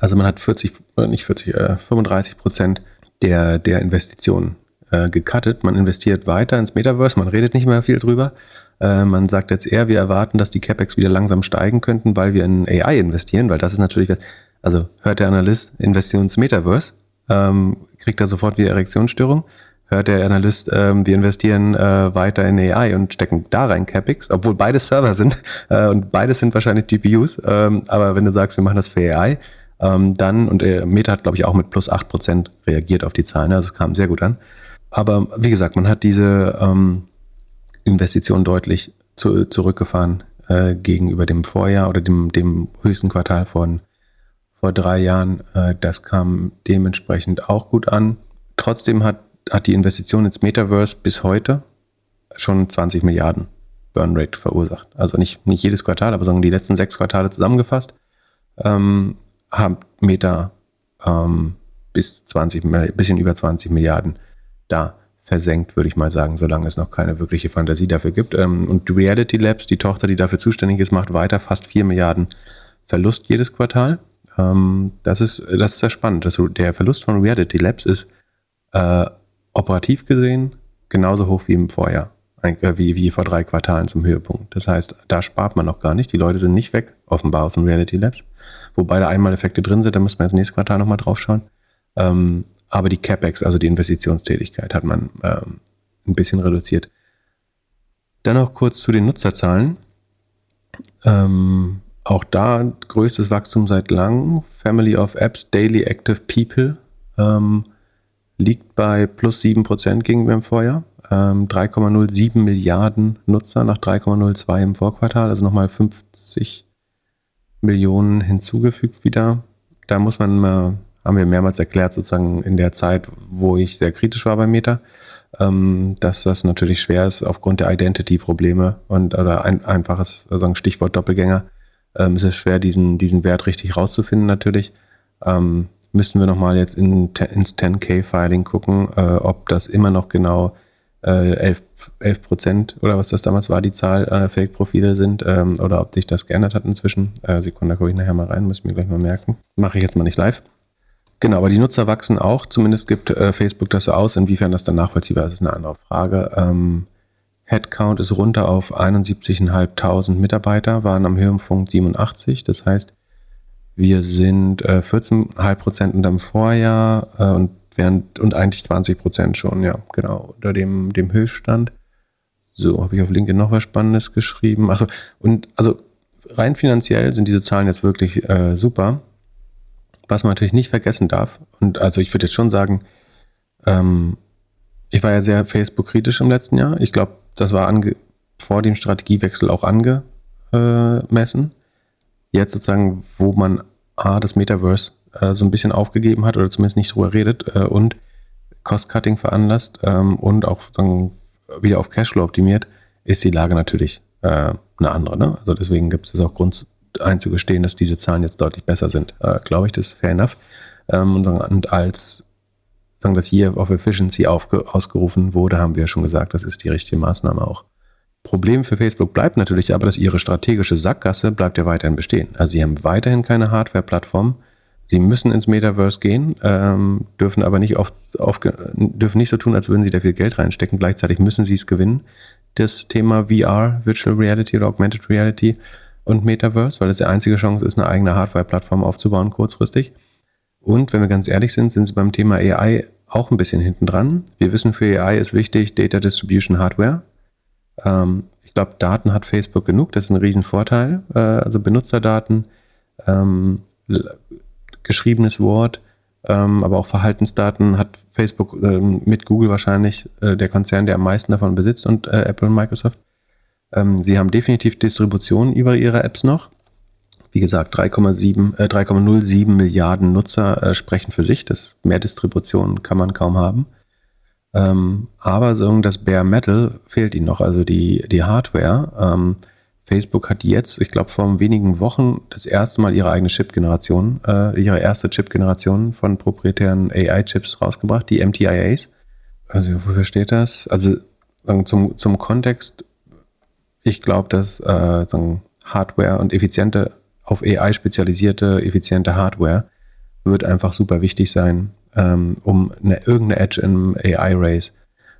Also man hat 40, äh, nicht 40, äh, 35 Prozent der, der Investitionen äh, gecuttet. Man investiert weiter ins Metaverse, man redet nicht mehr viel drüber. Äh, man sagt jetzt eher, wir erwarten, dass die CapEx wieder langsam steigen könnten, weil wir in AI investieren, weil das ist natürlich, also hört der Analyst, investieren ins Metaverse, ähm, kriegt er sofort wieder Erektionsstörung. Hört der Analyst, ähm, wir investieren äh, weiter in AI und stecken da rein CapEx, obwohl beide Server sind äh, und beides sind wahrscheinlich GPUs. Ähm, aber wenn du sagst, wir machen das für AI, ähm, dann, und äh, Meta hat, glaube ich, auch mit plus 8% reagiert auf die Zahlen, also es kam sehr gut an. Aber wie gesagt, man hat diese ähm, Investition deutlich zu, zurückgefahren äh, gegenüber dem Vorjahr oder dem, dem höchsten Quartal von vor drei Jahren. Äh, das kam dementsprechend auch gut an. Trotzdem hat, hat die Investition ins Metaverse bis heute schon 20 Milliarden Burnrate verursacht. Also nicht, nicht jedes Quartal, aber sondern die letzten sechs Quartale zusammengefasst, ähm, haben Meta ähm, bis 20, bisschen über 20 Milliarden da versenkt, würde ich mal sagen, solange es noch keine wirkliche Fantasie dafür gibt. Ähm, und Reality Labs, die Tochter, die dafür zuständig ist, macht weiter fast 4 Milliarden Verlust jedes Quartal. Ähm, das, ist, das ist sehr spannend. Das, der Verlust von Reality Labs ist äh, operativ gesehen genauso hoch wie im Vorjahr, wie, wie vor drei Quartalen zum Höhepunkt. Das heißt, da spart man noch gar nicht. Die Leute sind nicht weg, offenbar aus den Reality Labs. Wobei da einmal Effekte drin sind, da müssen wir jetzt nächstes Quartal nochmal drauf schauen. Ähm, aber die CapEx, also die Investitionstätigkeit, hat man ähm, ein bisschen reduziert. Dann noch kurz zu den Nutzerzahlen. Ähm, auch da größtes Wachstum seit langem. Family of Apps, Daily Active People ähm, liegt bei plus 7% gegenüber dem Vorjahr. Ähm, 3,07 Milliarden Nutzer nach 3,02 im Vorquartal, also nochmal 50 Millionen hinzugefügt wieder. Da muss man mal haben wir mehrmals erklärt, sozusagen in der Zeit, wo ich sehr kritisch war bei Meta, ähm, dass das natürlich schwer ist aufgrund der Identity-Probleme und oder ein einfaches also Stichwort Doppelgänger, ähm, ist es schwer, diesen, diesen Wert richtig rauszufinden natürlich. Ähm, müssten wir nochmal jetzt in, ins 10K-Filing gucken, äh, ob das immer noch genau äh, 11, 11 Prozent oder was das damals war, die Zahl äh, Fake-Profile sind ähm, oder ob sich das geändert hat inzwischen. Äh, Sekunde, da gucke ich nachher mal rein, muss ich mir gleich mal merken. Mache ich jetzt mal nicht live. Genau, aber die Nutzer wachsen auch. Zumindest gibt äh, Facebook das so aus. Inwiefern das dann nachvollziehbar ist, ist eine andere Frage. Ähm, Headcount ist runter auf 71.500 Mitarbeiter, waren am Höhenpunkt 87. Das heißt, wir sind äh, 14,5 Prozent unterm Vorjahr äh, und, während, und eigentlich 20 Prozent schon, ja, genau, unter dem, dem Höchststand. So, habe ich auf LinkedIn noch was Spannendes geschrieben. Also, und also rein finanziell sind diese Zahlen jetzt wirklich äh, super. Was man natürlich nicht vergessen darf, und also ich würde jetzt schon sagen, ähm, ich war ja sehr Facebook-kritisch im letzten Jahr. Ich glaube, das war vor dem Strategiewechsel auch angemessen. Jetzt sozusagen, wo man A, das Metaverse äh, so ein bisschen aufgegeben hat oder zumindest nicht drüber redet äh, und Cost-Cutting veranlasst ähm, und auch sagen, wieder auf Cashflow optimiert, ist die Lage natürlich äh, eine andere. Ne? Also deswegen gibt es auch Grund, einzugestehen, dass diese Zahlen jetzt deutlich besser sind. Äh, Glaube ich, das ist fair enough. Ähm, und, und, als sagen, das Year of Efficiency ausgerufen wurde, haben wir schon gesagt, das ist die richtige Maßnahme auch. Problem für Facebook bleibt natürlich aber, dass ihre strategische Sackgasse bleibt ja weiterhin bestehen. Also sie haben weiterhin keine Hardware-Plattform. Sie müssen ins Metaverse gehen, ähm, dürfen aber nicht oft auf, dürfen nicht so tun, als würden sie da viel Geld reinstecken. Gleichzeitig müssen sie es gewinnen. Das Thema VR, Virtual Reality oder Augmented Reality, und Metaverse, weil es die einzige Chance ist, eine eigene Hardware-Plattform aufzubauen kurzfristig. Und wenn wir ganz ehrlich sind, sind sie beim Thema AI auch ein bisschen hinten dran. Wir wissen, für AI ist wichtig Data Distribution Hardware. Ähm, ich glaube, Daten hat Facebook genug, das ist ein Riesenvorteil. Äh, also Benutzerdaten, ähm, geschriebenes Wort, ähm, aber auch Verhaltensdaten hat Facebook ähm, mit Google wahrscheinlich äh, der Konzern, der am meisten davon besitzt und äh, Apple und Microsoft. Ähm, sie haben definitiv Distribution über ihre Apps noch. Wie gesagt, 3,7, äh, 3,07 Milliarden Nutzer äh, sprechen für sich. Das mehr Distribution kann man kaum haben. Ähm, aber so das Bare Metal fehlt ihnen noch, also die, die Hardware. Facebook hat jetzt, ich glaube, vor wenigen Wochen das erste Mal ihre eigene Chip-Generation, äh, ihre erste Chip-Generation von proprietären AI-Chips rausgebracht, die MTIAs. Also wofür steht das? Also zum, zum Kontext, ich glaube, dass äh, Hardware und effiziente, auf AI spezialisierte, effiziente Hardware wird einfach super wichtig sein, ähm, um eine, irgendeine Edge im AI-Race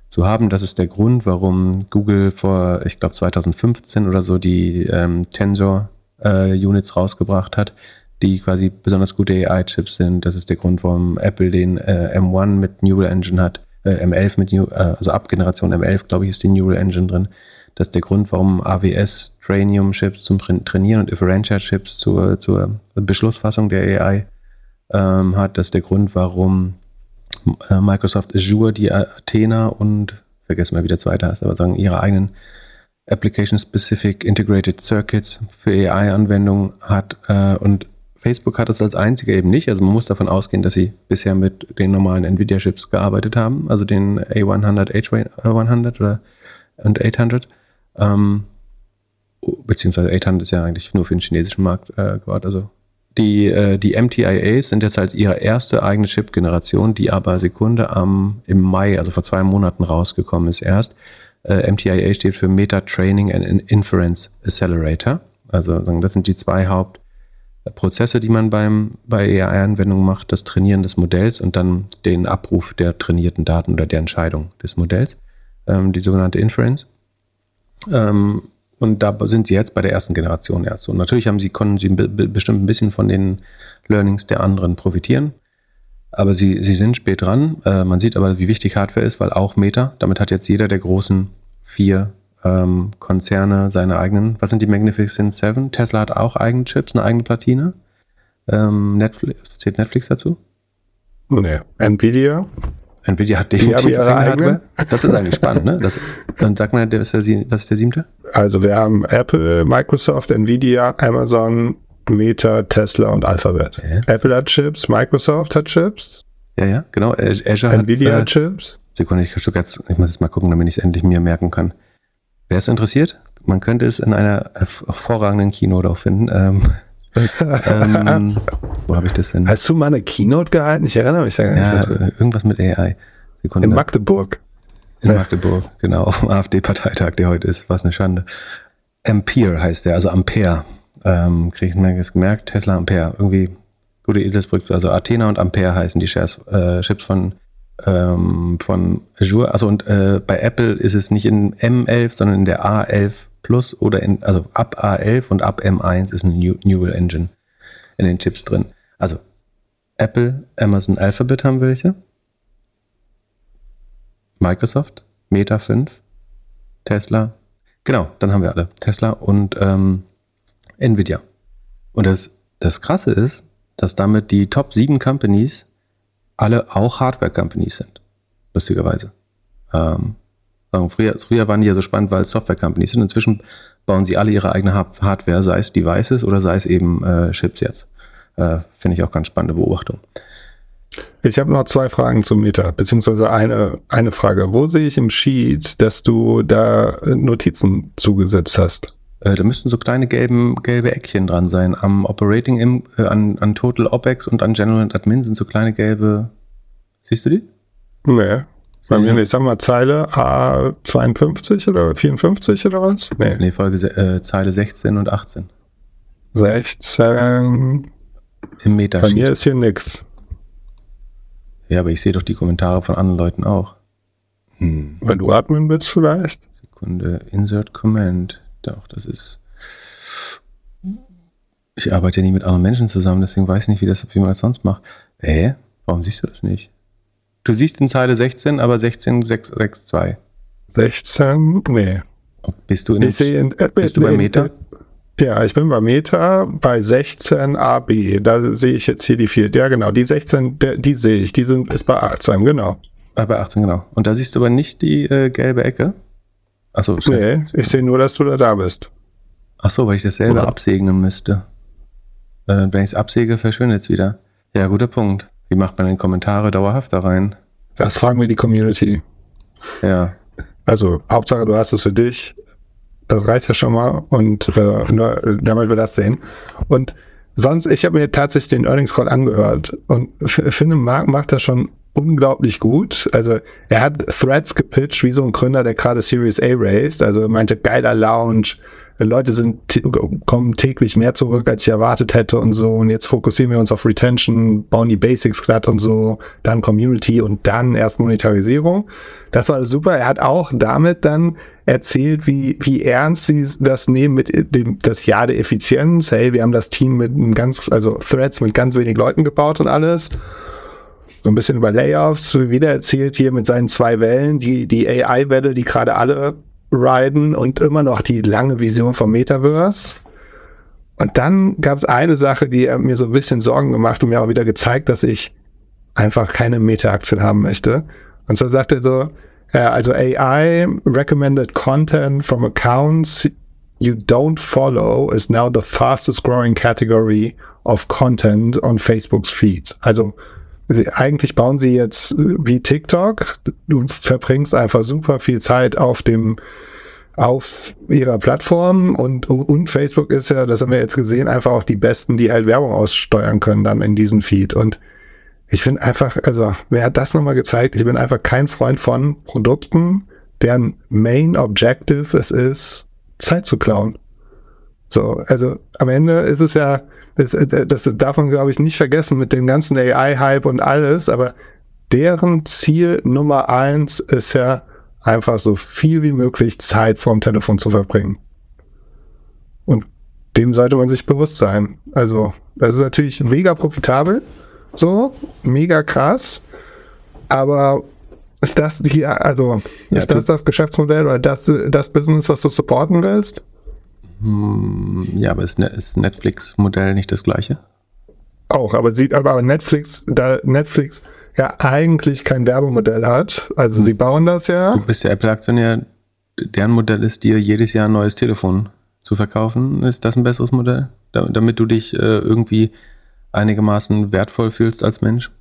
zu haben. Das ist der Grund, warum Google vor, ich glaube, 2015 oder so die ähm, Tensor-Units äh, rausgebracht hat, die quasi besonders gute AI-Chips sind. Das ist der Grund, warum Apple den äh, M1 mit Neural Engine hat, äh, M11 mit, New, äh, also ab Generation M11, glaube ich, ist die Neural Engine drin. Das ist der Grund, warum AWS Trainium-Chips zum Trainieren und Differential-Chips zur, zur Beschlussfassung der AI ähm, hat. Das ist der Grund, warum Microsoft Azure die Athena und, vergessen wir, wie der zweite heißt, aber sagen, ihre eigenen Application-Specific Integrated Circuits für AI-Anwendungen hat. Äh, und Facebook hat es als einziger eben nicht. Also man muss davon ausgehen, dass sie bisher mit den normalen Nvidia-Chips gearbeitet haben, also den A100, H100 oder und 800. Ähm, beziehungsweise 800 ist ja eigentlich nur für den chinesischen Markt äh, gebaut, also Die, äh, die MTIAs sind jetzt halt ihre erste eigene Chip-Generation, die aber Sekunde am, im Mai, also vor zwei Monaten rausgekommen ist erst. Äh, MTIA steht für Meta Training and Inference Accelerator. Also das sind die zwei Hauptprozesse, die man beim, bei AI-Anwendungen macht, das Trainieren des Modells und dann den Abruf der trainierten Daten oder der Entscheidung des Modells, ähm, die sogenannte Inference. Ähm, und da sind sie jetzt bei der ersten Generation erst. Und natürlich haben sie, konnten sie bestimmt ein bisschen von den Learnings der anderen profitieren. Aber sie, sie sind spät dran. Äh, man sieht aber, wie wichtig Hardware ist, weil auch Meta, damit hat jetzt jeder der großen vier ähm, Konzerne seine eigenen. Was sind die Magnificent Seven? Tesla hat auch eigene Chips, eine eigene Platine. Ähm, Netflix, zählt Netflix dazu? Nee. Nvidia? Nvidia hat definitiv ihre eigene. Das ist eigentlich spannend, ne? Das, dann sag mal, was ist, der, was ist der siebte? Also wir haben Apple, Microsoft, Nvidia, Amazon, Meta, Tesla und Alphabet. Okay. Apple hat Chips, Microsoft hat Chips. Ja, ja, genau. Azure Nvidia hat, äh, hat Chips. Sekunde, ich, jetzt, ich muss jetzt mal gucken, damit ich es endlich mir merken kann. Wer ist interessiert? Man könnte es in einer hervorragenden Keynote auch finden. Ähm, ähm, wo habe ich das denn? Hast du mal eine Keynote gehalten? Ich erinnere mich da gar nicht. Ja, irgendwas mit AI. Sekunde. In Magdeburg. In Magdeburg, genau, auf dem AfD-Parteitag, der heute ist. Was eine Schande. Ampere heißt der, also Ampere. Ähm, Kriege ich mir jetzt gemerkt, Tesla Ampere. Irgendwie gute Eselsbrücke. Also Athena und Ampere heißen die Shares, äh, Chips von, ähm, von Azure. Also und äh, bei Apple ist es nicht in M11, sondern in der A11 Plus oder in, also ab A11 und ab M1 ist New, Neural Engine in den Chips drin. Also Apple, Amazon Alphabet haben welche. Microsoft, Meta 5, Tesla. Genau, dann haben wir alle. Tesla und ähm, Nvidia. Und das, das Krasse ist, dass damit die Top 7 Companies alle auch Hardware-Companies sind. Lustigerweise. Ähm, früher, früher waren die ja so spannend, weil es Software-Companies sind. Inzwischen bauen sie alle ihre eigene Hardware, sei es Devices oder sei es eben äh, Chips jetzt. Äh, Finde ich auch ganz spannende Beobachtung. Ich habe noch zwei Fragen zum Meta, beziehungsweise eine, eine Frage. Wo sehe ich im Sheet, dass du da Notizen zugesetzt hast? Äh, da müssten so kleine gelben, gelbe Eckchen dran sein. Am Operating, im, äh, an, an Total OPEX und an General and Admin sind so kleine gelbe. Siehst du die? Nee. Bei mir, ich sag mal, Zeile A52 oder 54 oder was? Nee, nee Folge äh, Zeile 16 und 18. 16. Im Metasheet. Bei mir ist hier nix. Ja, aber ich sehe doch die Kommentare von anderen Leuten auch. Hm. Wenn du Admin bist vielleicht? Sekunde, Insert Comment. Doch, das ist. Ich arbeite ja nie mit anderen Menschen zusammen, deswegen weiß ich nicht, wie, das, wie man das sonst macht. Hä? Warum siehst du das nicht? Du siehst in Zeile 16, aber 16,662. 16? Nee. Bist du, in, ich in, äh, bist du bei Meta? Ja, ich bin bei Meta bei 16 AB. Da sehe ich jetzt hier die vier. Ja, genau. Die 16, die, die sehe ich. Die sind, ist bei 18, genau. Ah, bei 18, genau. Und da siehst du aber nicht die äh, gelbe Ecke? Achso, Nee, ich sehe nur, dass du da, da bist. Achso, weil ich dasselbe Oder? absegnen müsste. Äh, wenn ich es absäge, verschwindet es wieder. Ja, guter Punkt. Wie macht man denn Kommentare dauerhaft da rein? Das fragen wir die Community. Ja. Also, Hauptsache, du hast es für dich. Das reicht ja schon mal. Und äh, nur, damit wir das sehen. Und sonst, ich habe mir tatsächlich den Earnings Call angehört und finde, Marc macht das schon unglaublich gut. Also er hat Threads gepitcht wie so ein Gründer, der gerade Series A raised. Also meinte, geiler Lounge. Leute sind, kommen täglich mehr zurück, als ich erwartet hätte und so. Und jetzt fokussieren wir uns auf Retention, bauen die Basics glatt und so, dann Community und dann erst Monetarisierung. Das war super. Er hat auch damit dann erzählt, wie, wie ernst sie das nehmen mit dem, das Jahr der Effizienz. Hey, wir haben das Team mit ganz, also Threads mit ganz wenig Leuten gebaut und alles so ein bisschen über Layoffs, wieder erzählt hier mit seinen zwei Wellen, die, die AI-Welle, die gerade alle riden und immer noch die lange Vision vom Metaverse. Und dann gab es eine Sache, die mir so ein bisschen Sorgen gemacht und mir auch wieder gezeigt, dass ich einfach keine Meta-Aktien haben möchte. Und so sagt er so, ja, also AI recommended content from accounts you don't follow is now the fastest growing category of content on Facebook's feeds. Also eigentlich bauen sie jetzt wie TikTok. Du verbringst einfach super viel Zeit auf dem auf ihrer Plattform und, und Facebook ist ja, das haben wir jetzt gesehen, einfach auch die Besten, die halt Werbung aussteuern können dann in diesen Feed. Und ich bin einfach, also wer hat das nochmal gezeigt? Ich bin einfach kein Freund von Produkten, deren Main Objective es ist, Zeit zu klauen. So, also am Ende ist es ja, das, das darf man glaube ich nicht vergessen mit dem ganzen AI-Hype und alles, aber deren Ziel Nummer eins ist ja einfach so viel wie möglich Zeit vorm Telefon zu verbringen. Und dem sollte man sich bewusst sein. Also, das ist natürlich mega profitabel, so, mega krass, aber ist das die, also, ja, ist das das Geschäftsmodell oder das, das Business, was du supporten willst? Hm, ja, aber ist, ne, ist Netflix-Modell nicht das gleiche? Auch, aber sieht aber Netflix, da Netflix ja eigentlich kein Werbemodell hat. Also sie bauen das ja. Du bist ja Apple-Aktionär. Deren Modell ist dir jedes Jahr ein neues Telefon zu verkaufen. Ist das ein besseres Modell? damit du dich äh, irgendwie einigermaßen wertvoll fühlst als Mensch?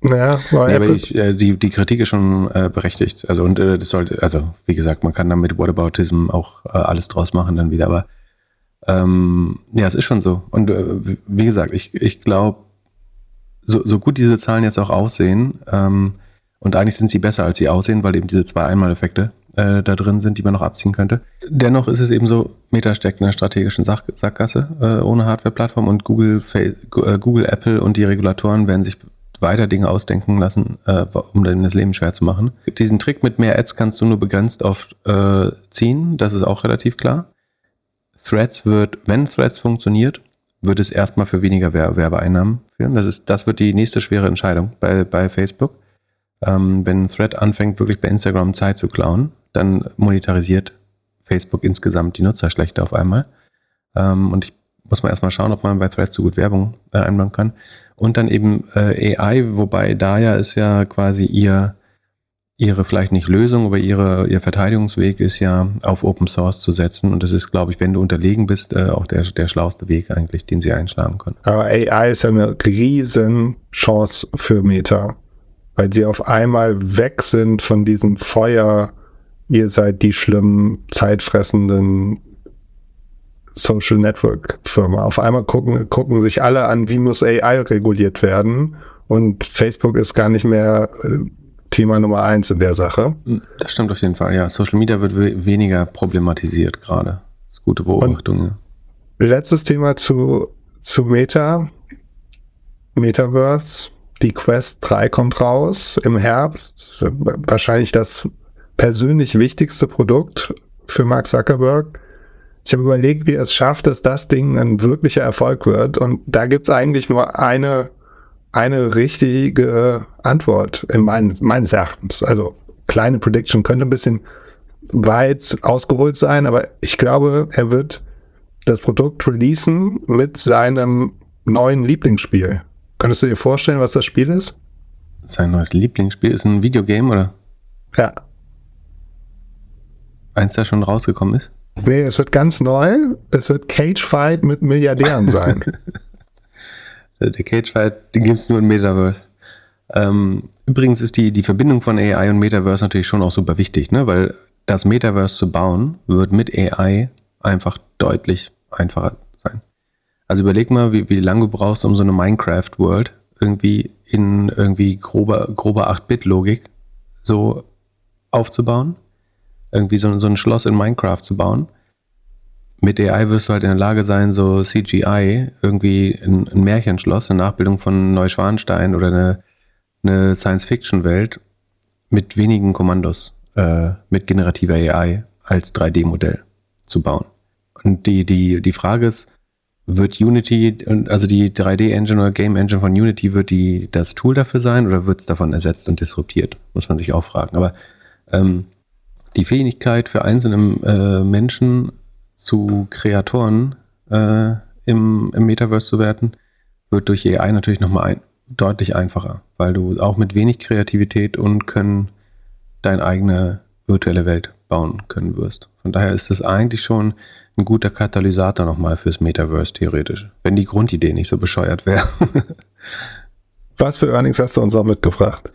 Ja, nee, aber ich, äh, die, die Kritik ist schon äh, berechtigt. Also und äh, das sollte, also wie gesagt, man kann dann mit Whataboutism auch äh, alles draus machen dann wieder, aber ähm, ja, es ist schon so. Und äh, wie gesagt, ich, ich glaube, so, so gut diese Zahlen jetzt auch aussehen, ähm, und eigentlich sind sie besser, als sie aussehen, weil eben diese zwei Einmaleffekte äh, da drin sind, die man noch abziehen könnte. Dennoch ist es eben so, Meta steckt in einer strategischen Sach Sackgasse äh, ohne Hardware-Plattform und Google, äh, Google, Apple und die Regulatoren werden sich weiter Dinge ausdenken lassen, äh, um dann das Leben schwer zu machen. Diesen Trick mit mehr Ads kannst du nur begrenzt oft äh, ziehen, das ist auch relativ klar. Threads wird, wenn Threads funktioniert, wird es erstmal für weniger Werbeeinnahmen führen. Das, ist, das wird die nächste schwere Entscheidung bei, bei Facebook. Ähm, wenn Thread anfängt, wirklich bei Instagram Zeit zu klauen, dann monetarisiert Facebook insgesamt die Nutzer schlechter auf einmal. Ähm, und ich muss man erstmal schauen, ob man bei Threads so gut Werbung äh, einbauen kann. Und dann eben äh, AI, wobei Daya ist ja quasi ihr ihre vielleicht nicht Lösung, aber ihre, ihr Verteidigungsweg ist ja auf Open Source zu setzen. Und das ist, glaube ich, wenn du unterlegen bist, äh, auch der, der schlauste Weg eigentlich, den sie einschlagen können. Aber AI ist ja eine riesen Chance für Meta, weil sie auf einmal weg sind von diesem Feuer, ihr seid die schlimmen, zeitfressenden Social Network Firma. Auf einmal gucken, gucken sich alle an, wie muss AI reguliert werden. Und Facebook ist gar nicht mehr äh, Thema Nummer eins in der Sache. Das stimmt auf jeden Fall, ja. Social Media wird we weniger problematisiert gerade. Das ist gute Beobachtung. Und letztes Thema zu, zu Meta. Metaverse. Die Quest 3 kommt raus im Herbst. Wahrscheinlich das persönlich wichtigste Produkt für Mark Zuckerberg. Ich habe überlegt, wie er es schafft, dass das Ding ein wirklicher Erfolg wird. Und da gibt es eigentlich nur eine eine richtige Antwort in mein, meines Erachtens. Also kleine Prediction könnte ein bisschen weit ausgeholt sein, aber ich glaube, er wird das Produkt releasen mit seinem neuen Lieblingsspiel. Könntest du dir vorstellen, was das Spiel ist? Sein neues Lieblingsspiel ist ein Videogame, oder? Ja. Eins, das schon rausgekommen ist? Nee, es wird ganz neu. Es wird Cage Fight mit Milliardären sein. Äh, der Cage Fight, den gibt es nur in Metaverse. Ähm, übrigens ist die, die Verbindung von AI und Metaverse natürlich schon auch super wichtig, ne? weil das Metaverse zu bauen wird mit AI einfach deutlich einfacher sein. Also überleg mal, wie, wie lange du brauchst, um so eine Minecraft-World irgendwie in irgendwie grober, grober 8-Bit-Logik so aufzubauen. Irgendwie so, so ein Schloss in Minecraft zu bauen mit AI wirst du halt in der Lage sein, so CGI, irgendwie ein, ein Märchenschloss, eine Nachbildung von Neuschwanstein oder eine, eine Science-Fiction-Welt mit wenigen Kommandos, äh, mit generativer AI als 3D-Modell zu bauen. Und die, die, die Frage ist, wird Unity, also die 3D-Engine oder Game-Engine von Unity, wird die das Tool dafür sein oder wird es davon ersetzt und disruptiert? Muss man sich auch fragen. Aber ähm, die Fähigkeit für einzelne äh, Menschen zu Kreatoren äh, im, im Metaverse zu werden, wird durch AI natürlich nochmal ein, deutlich einfacher, weil du auch mit wenig Kreativität und Können deine eigene virtuelle Welt bauen können wirst. Von daher ist es eigentlich schon ein guter Katalysator nochmal fürs Metaverse theoretisch, wenn die Grundidee nicht so bescheuert wäre. Was für Earnings hast du uns auch mitgebracht?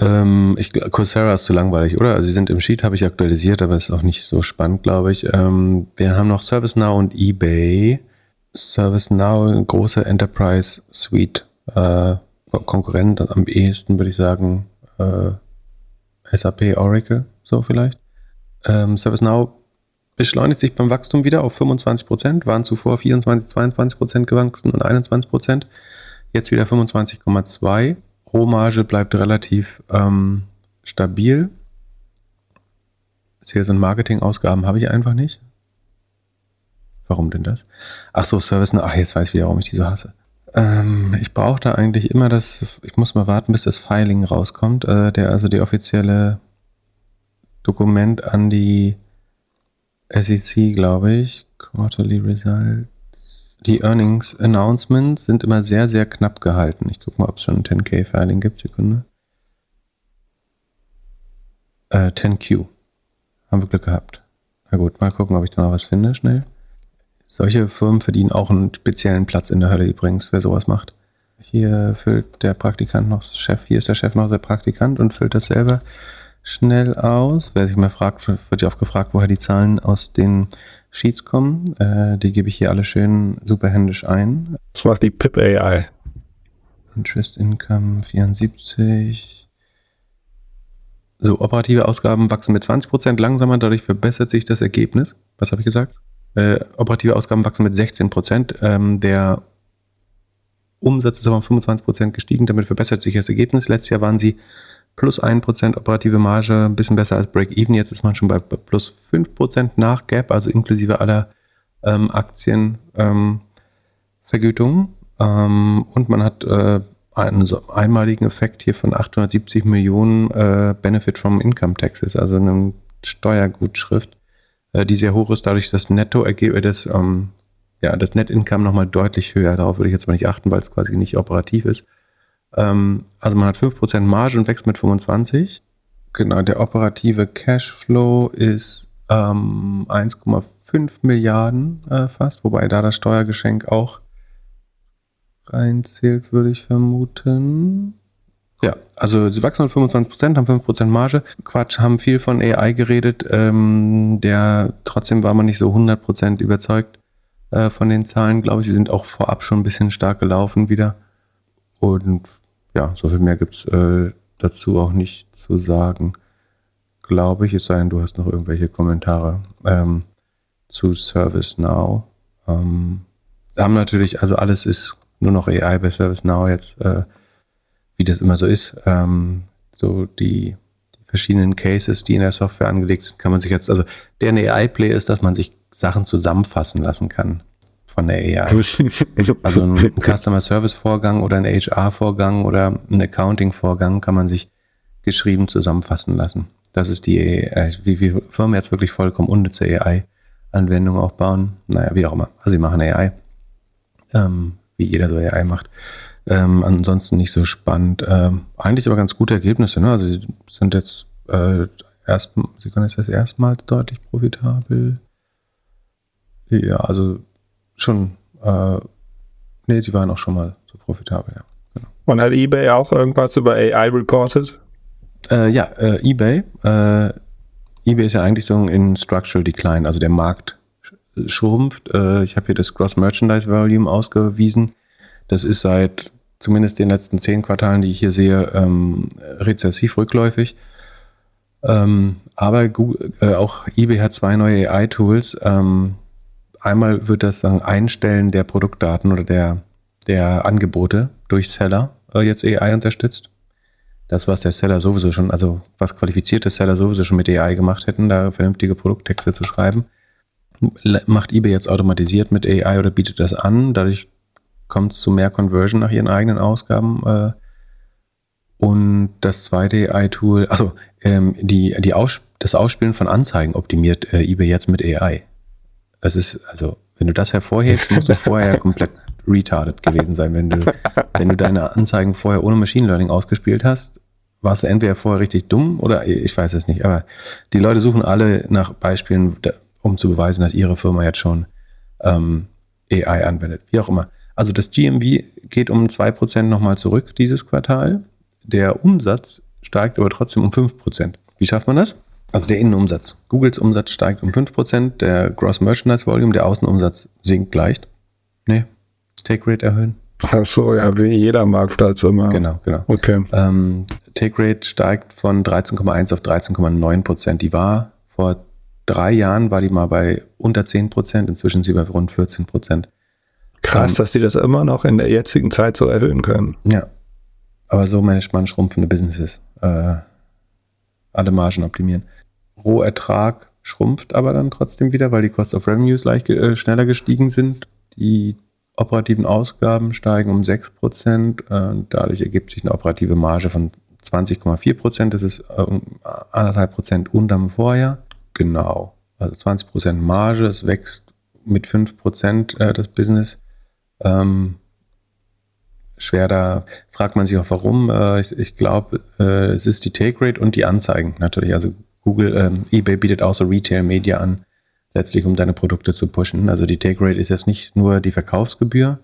Ähm, ich, Coursera ist zu langweilig, oder? Also sie sind im Sheet, habe ich aktualisiert, aber ist auch nicht so spannend, glaube ich. Ähm, wir haben noch ServiceNow und eBay. ServiceNow, große Enterprise Suite. Äh, Konkurrent am ehesten, würde ich sagen, äh, SAP, Oracle, so vielleicht. Ähm, ServiceNow beschleunigt sich beim Wachstum wieder auf 25 Prozent, waren zuvor 24, 22 Prozent gewachsen und 21 Prozent. Jetzt wieder 25,2. Rohmarge bleibt relativ ähm, stabil. Sales- und Marketing-Ausgaben habe ich einfach nicht. Warum denn das? Ach so, Service. Ach, jetzt weiß ich wieder, warum ich die so hasse. Ähm, ich brauche da eigentlich immer das, ich muss mal warten, bis das Filing rauskommt, äh, der also die offizielle Dokument an die SEC, glaube ich. Quarterly Results. Die Earnings Announcements sind immer sehr, sehr knapp gehalten. Ich gucke mal, ob es schon ein 10K-Filing gibt. Sekunde. Äh, 10Q. Haben wir Glück gehabt. Na gut, mal gucken, ob ich da noch was finde, schnell. Solche Firmen verdienen auch einen speziellen Platz in der Hölle übrigens, wer sowas macht. Hier füllt der Praktikant noch das Chef, hier ist der Chef noch der Praktikant und füllt das selber schnell aus. Wer sich mal fragt, wird ja oft gefragt, woher die Zahlen aus den Sheets kommen. Äh, die gebe ich hier alle schön superhändisch ein. Das macht die PIP AI. Interest Income 74. So, operative Ausgaben wachsen mit 20% langsamer, dadurch verbessert sich das Ergebnis. Was habe ich gesagt? Äh, operative Ausgaben wachsen mit 16%. Ähm, der Umsatz ist aber um 25% gestiegen, damit verbessert sich das Ergebnis. Letztes Jahr waren sie plus 1% operative Marge, ein bisschen besser als Break-Even. Jetzt ist man schon bei plus 5% nach Gap, also inklusive aller ähm, Aktienvergütungen. Ähm, und man hat äh, einen so einmaligen Effekt hier von 870 Millionen äh, Benefit from Income Taxes, also eine Steuergutschrift, äh, die sehr hoch ist, dadurch das Nettoergebnis, das, ähm, ja, das Net Income nochmal deutlich höher. Darauf würde ich jetzt mal nicht achten, weil es quasi nicht operativ ist. Ähm, also man hat 5% Marge und wächst mit 25. Genau, der operative Cashflow ist ähm, 1,5 Milliarden äh, fast, wobei da das Steuergeschenk auch reinzählt, würde ich vermuten. Ja, also sie wachsen mit 25%, haben 5% Marge. Quatsch, haben viel von AI geredet. Ähm, der trotzdem war man nicht so 100% überzeugt äh, von den Zahlen, glaube ich. Sie sind auch vorab schon ein bisschen stark gelaufen wieder. Und ja, so viel mehr gibt es äh, dazu auch nicht zu sagen, glaube ich. Es sei denn, du hast noch irgendwelche Kommentare ähm, zu ServiceNow. Ähm, haben natürlich, also alles ist nur noch AI bei ServiceNow jetzt, äh, wie das immer so ist. Ähm, so die, die, verschiedenen Cases, die in der Software angelegt sind, kann man sich jetzt, also der AI-Play ist, dass man sich Sachen zusammenfassen lassen kann von der AI. Also ein, Customer Service Vorgang oder ein HR Vorgang oder ein Accounting Vorgang kann man sich geschrieben zusammenfassen lassen. Das ist die, äh, wie viele Firmen jetzt wirklich vollkommen unnütze AI-Anwendungen auch bauen. Naja, wie auch immer. Also sie machen AI, ähm, wie jeder so AI macht. Ähm, ansonsten nicht so spannend. Ähm, eigentlich aber ganz gute Ergebnisse. Ne? Also sie sind jetzt äh, erst, sie können jetzt erstmals deutlich profitabel. Ja, also schon, äh, nee, sie waren auch schon mal so profitabel, ja. Genau. Und hat eBay auch irgendwas über AI reported? Äh, ja, äh, eBay. Äh, eBay ist ja eigentlich so in Structural Decline, also der Markt schrumpft. Äh, ich habe hier das Gross Merchandise Volume ausgewiesen. Das ist seit zumindest den letzten zehn Quartalen, die ich hier sehe, ähm, rezessiv rückläufig. Ähm, aber Google, äh, auch eBay hat zwei neue AI-Tools. Ähm, Einmal wird das sagen, Einstellen der Produktdaten oder der, der Angebote durch Seller äh, jetzt AI unterstützt. Das, was der Seller sowieso schon, also was qualifizierte Seller sowieso schon mit AI gemacht hätten, da vernünftige Produkttexte zu schreiben, macht eBay jetzt automatisiert mit AI oder bietet das an. Dadurch kommt es zu mehr Conversion nach ihren eigenen Ausgaben. Äh, und das zweite AI-Tool, also ähm, die, die Aus, das Ausspielen von Anzeigen optimiert äh, eBay jetzt mit AI. Es ist, also, wenn du das hervorhebst, musst du vorher komplett retarded gewesen sein. Wenn du, wenn du deine Anzeigen vorher ohne Machine Learning ausgespielt hast, warst du entweder vorher richtig dumm oder ich weiß es nicht. Aber die Leute suchen alle nach Beispielen, um zu beweisen, dass ihre Firma jetzt schon ähm, AI anwendet. Wie auch immer. Also das GMV geht um 2% nochmal zurück dieses Quartal. Der Umsatz steigt aber trotzdem um 5%. Wie schafft man das? Also der Innenumsatz. Googles Umsatz steigt um 5%, der Gross Merchandise Volume, der Außenumsatz sinkt leicht. Nee, Take Rate erhöhen. Ach so, ja, wie jeder Marktplatz immer. Genau, genau. Okay. Ähm, Take Rate steigt von 13,1 auf 13,9 Prozent. Die war vor drei Jahren, war die mal bei unter 10 Prozent, inzwischen ist sie bei rund 14 Prozent. Krass, Ähm, dass die das immer noch in der jetzigen Zeit so erhöhen können. Ja. Aber so managt man schrumpfende Businesses. Äh, alle Margen optimieren. Rohertrag schrumpft aber dann trotzdem wieder, weil die Cost of Revenues leicht, äh, schneller gestiegen sind. Die operativen Ausgaben steigen um 6%. Äh, dadurch ergibt sich eine operative Marge von 20,4%. Das ist äh, anderthalb Prozent unterm Vorjahr. Genau. Also 20% Marge. Es wächst mit 5% äh, das Business. Ähm, schwer da, fragt man sich auch warum. Äh, ich ich glaube, äh, es ist die Take Rate und die Anzeigen natürlich. Also Google, ähm, eBay bietet auch so Retail Media an, letztlich um deine Produkte zu pushen. Also die Take Rate ist jetzt nicht nur die Verkaufsgebühr,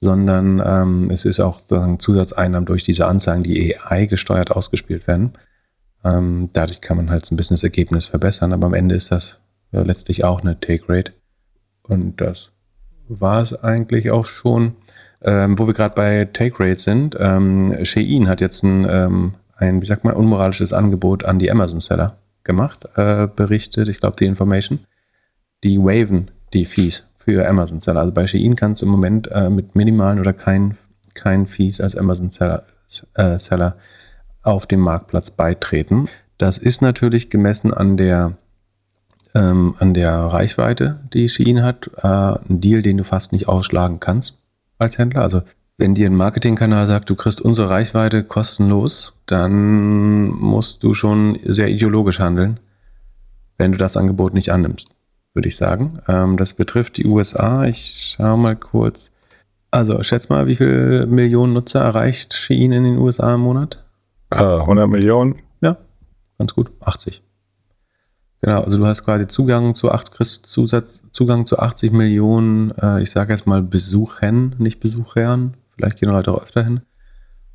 sondern ähm, es ist auch sozusagen Zusatzeinnahmen durch diese Anzeigen, die AI gesteuert ausgespielt werden. Ähm, dadurch kann man halt so ein bisschen das Ergebnis verbessern, aber am Ende ist das äh, letztlich auch eine Take Rate. Und das war es eigentlich auch schon. Ähm, wo wir gerade bei Take Rate sind, ähm, Shein hat jetzt ein, ähm, ein, wie sagt man, unmoralisches Angebot an die Amazon-Seller gemacht, äh, berichtet, ich glaube, die Information. Die waven die Fees für Amazon-Seller. Also bei Shein kannst du im Moment äh, mit minimalen oder keinen kein Fees als Amazon-Seller äh, Seller auf dem Marktplatz beitreten. Das ist natürlich gemessen an der ähm, an der Reichweite, die Shein hat, äh, ein Deal, den du fast nicht ausschlagen kannst als Händler. Also wenn dir ein Marketingkanal sagt, du kriegst unsere Reichweite kostenlos, dann musst du schon sehr ideologisch handeln, wenn du das Angebot nicht annimmst, würde ich sagen. Ähm, das betrifft die USA. Ich schaue mal kurz. Also schätz mal, wie viele Millionen Nutzer erreicht Shein in den USA im Monat? Äh, 100 Millionen. Ja, ganz gut. 80. Genau, also du hast quasi Zugang zu 8, kriegst Zusatz, Zugang zu 80 Millionen, äh, ich sage jetzt mal Besuchern, nicht Besuchern. Vielleicht gehen Leute auch öfter hin.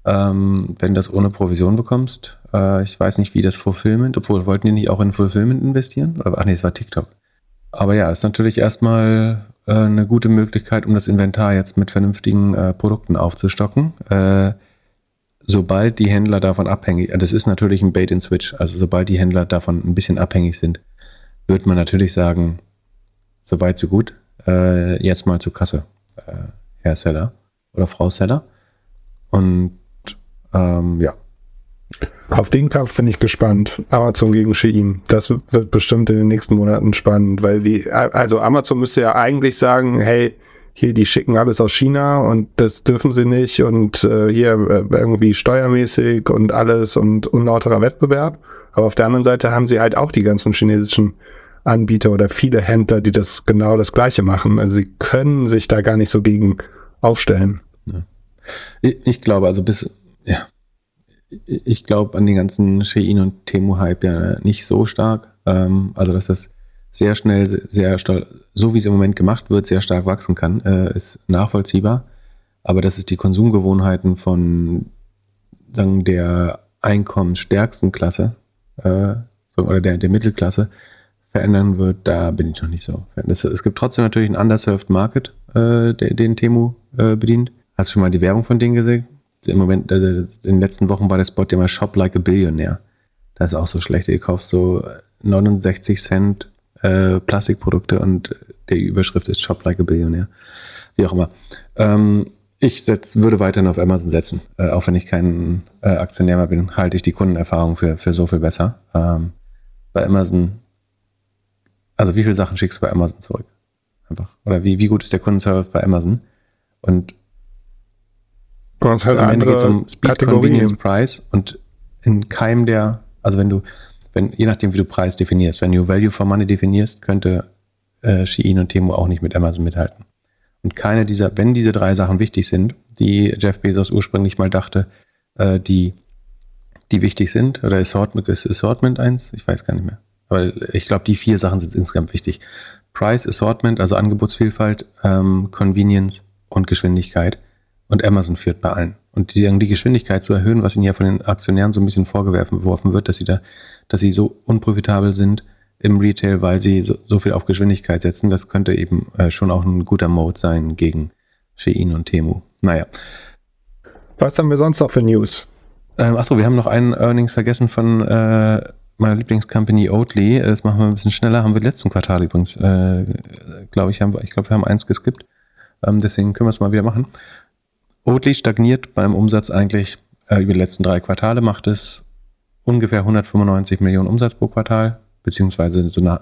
Ähm, wenn du das ohne Provision bekommst. Äh, ich weiß nicht, wie das Fulfillment, obwohl wollten die nicht auch in Fulfillment investieren? Oder, ach nee, es war TikTok. Aber ja, ist natürlich erstmal äh, eine gute Möglichkeit, um das Inventar jetzt mit vernünftigen äh, Produkten aufzustocken. Äh, sobald die Händler davon abhängig, das ist natürlich ein Bait and Switch, also sobald die Händler davon ein bisschen abhängig sind, wird man natürlich sagen, so weit, so gut, äh, jetzt mal zur Kasse, äh, Herr Seller oder Frau Seller. Und ähm, ja, Auf den Kampf bin ich gespannt. Amazon gegen Shein. Das wird bestimmt in den nächsten Monaten spannend, weil die, also Amazon müsste ja eigentlich sagen, hey, hier, die schicken alles aus China und das dürfen sie nicht und äh, hier äh, irgendwie steuermäßig und alles und unlauterer Wettbewerb. Aber auf der anderen Seite haben sie halt auch die ganzen chinesischen Anbieter oder viele Händler, die das genau das Gleiche machen. Also sie können sich da gar nicht so gegen aufstellen. Ich, glaube, also bis, ja, ich glaube an den ganzen Shein und Temu-Hype ja nicht so stark. Ähm, also, dass das sehr schnell, sehr stark, so wie es im Moment gemacht wird, sehr stark wachsen kann, äh, ist nachvollziehbar. Aber dass es die Konsumgewohnheiten von sagen, der einkommensstärksten Klasse äh, oder der, der Mittelklasse verändern wird, da bin ich noch nicht so. Es, gibt trotzdem natürlich einen underserved Market, äh, den Temu bedient. Hast du schon mal die Werbung von denen gesehen? Im Moment, äh, in den letzten Wochen war der Spot mal Shop Like a Billionaire. Das ist auch so schlecht. Du kaufst so 69 Cent äh, Plastikprodukte und die Überschrift ist Shop Like a Billionaire. Wie auch immer. Ähm, ich setz, würde weiterhin auf Amazon setzen. Äh, auch wenn ich kein äh, Aktionär mehr bin, halte ich die Kundenerfahrung für, für so viel besser. Ähm, bei Amazon, also wie viele Sachen schickst du bei Amazon zurück? Einfach. Oder wie, wie gut ist der Kundenservice bei Amazon? Und Und es halt am Ende geht es um Speed, Kategorien. Convenience, Price und in keinem der, also wenn du, wenn, je nachdem wie du Preis definierst, wenn du Value for Money definierst, könnte äh, Shein und Temu auch nicht mit Amazon mithalten. Und keine dieser, wenn diese drei Sachen wichtig sind, die Jeff Bezos ursprünglich mal dachte, äh, die, die wichtig sind, oder Assortment, ist Assortment eins? Ich weiß gar nicht mehr. Aber ich glaube, die vier Sachen sind insgesamt wichtig. Price, Assortment, also Angebotsvielfalt, ähm, Convenience und Geschwindigkeit. Und Amazon führt bei allen. Und die, die Geschwindigkeit zu erhöhen, was ihnen ja von den Aktionären so ein bisschen vorgeworfen wird, dass sie da, dass sie so unprofitabel sind im Retail, weil sie so, so viel auf Geschwindigkeit setzen, das könnte eben äh, schon auch ein guter Mode sein gegen Shein und Temu. Naja. Was haben wir sonst noch für News? Ähm, achso, wir haben noch einen Earnings vergessen von äh, meiner Lieblingscompany Oatly. Das machen wir ein bisschen schneller. Haben wir letzten Quartal übrigens, äh, glaube ich, haben wir, ich glaube, wir haben eins geskippt. Ähm, deswegen können wir es mal wieder machen. Oatly stagniert beim Umsatz eigentlich äh, über die letzten drei Quartale, macht es ungefähr 195 Millionen Umsatz pro Quartal, beziehungsweise so eine,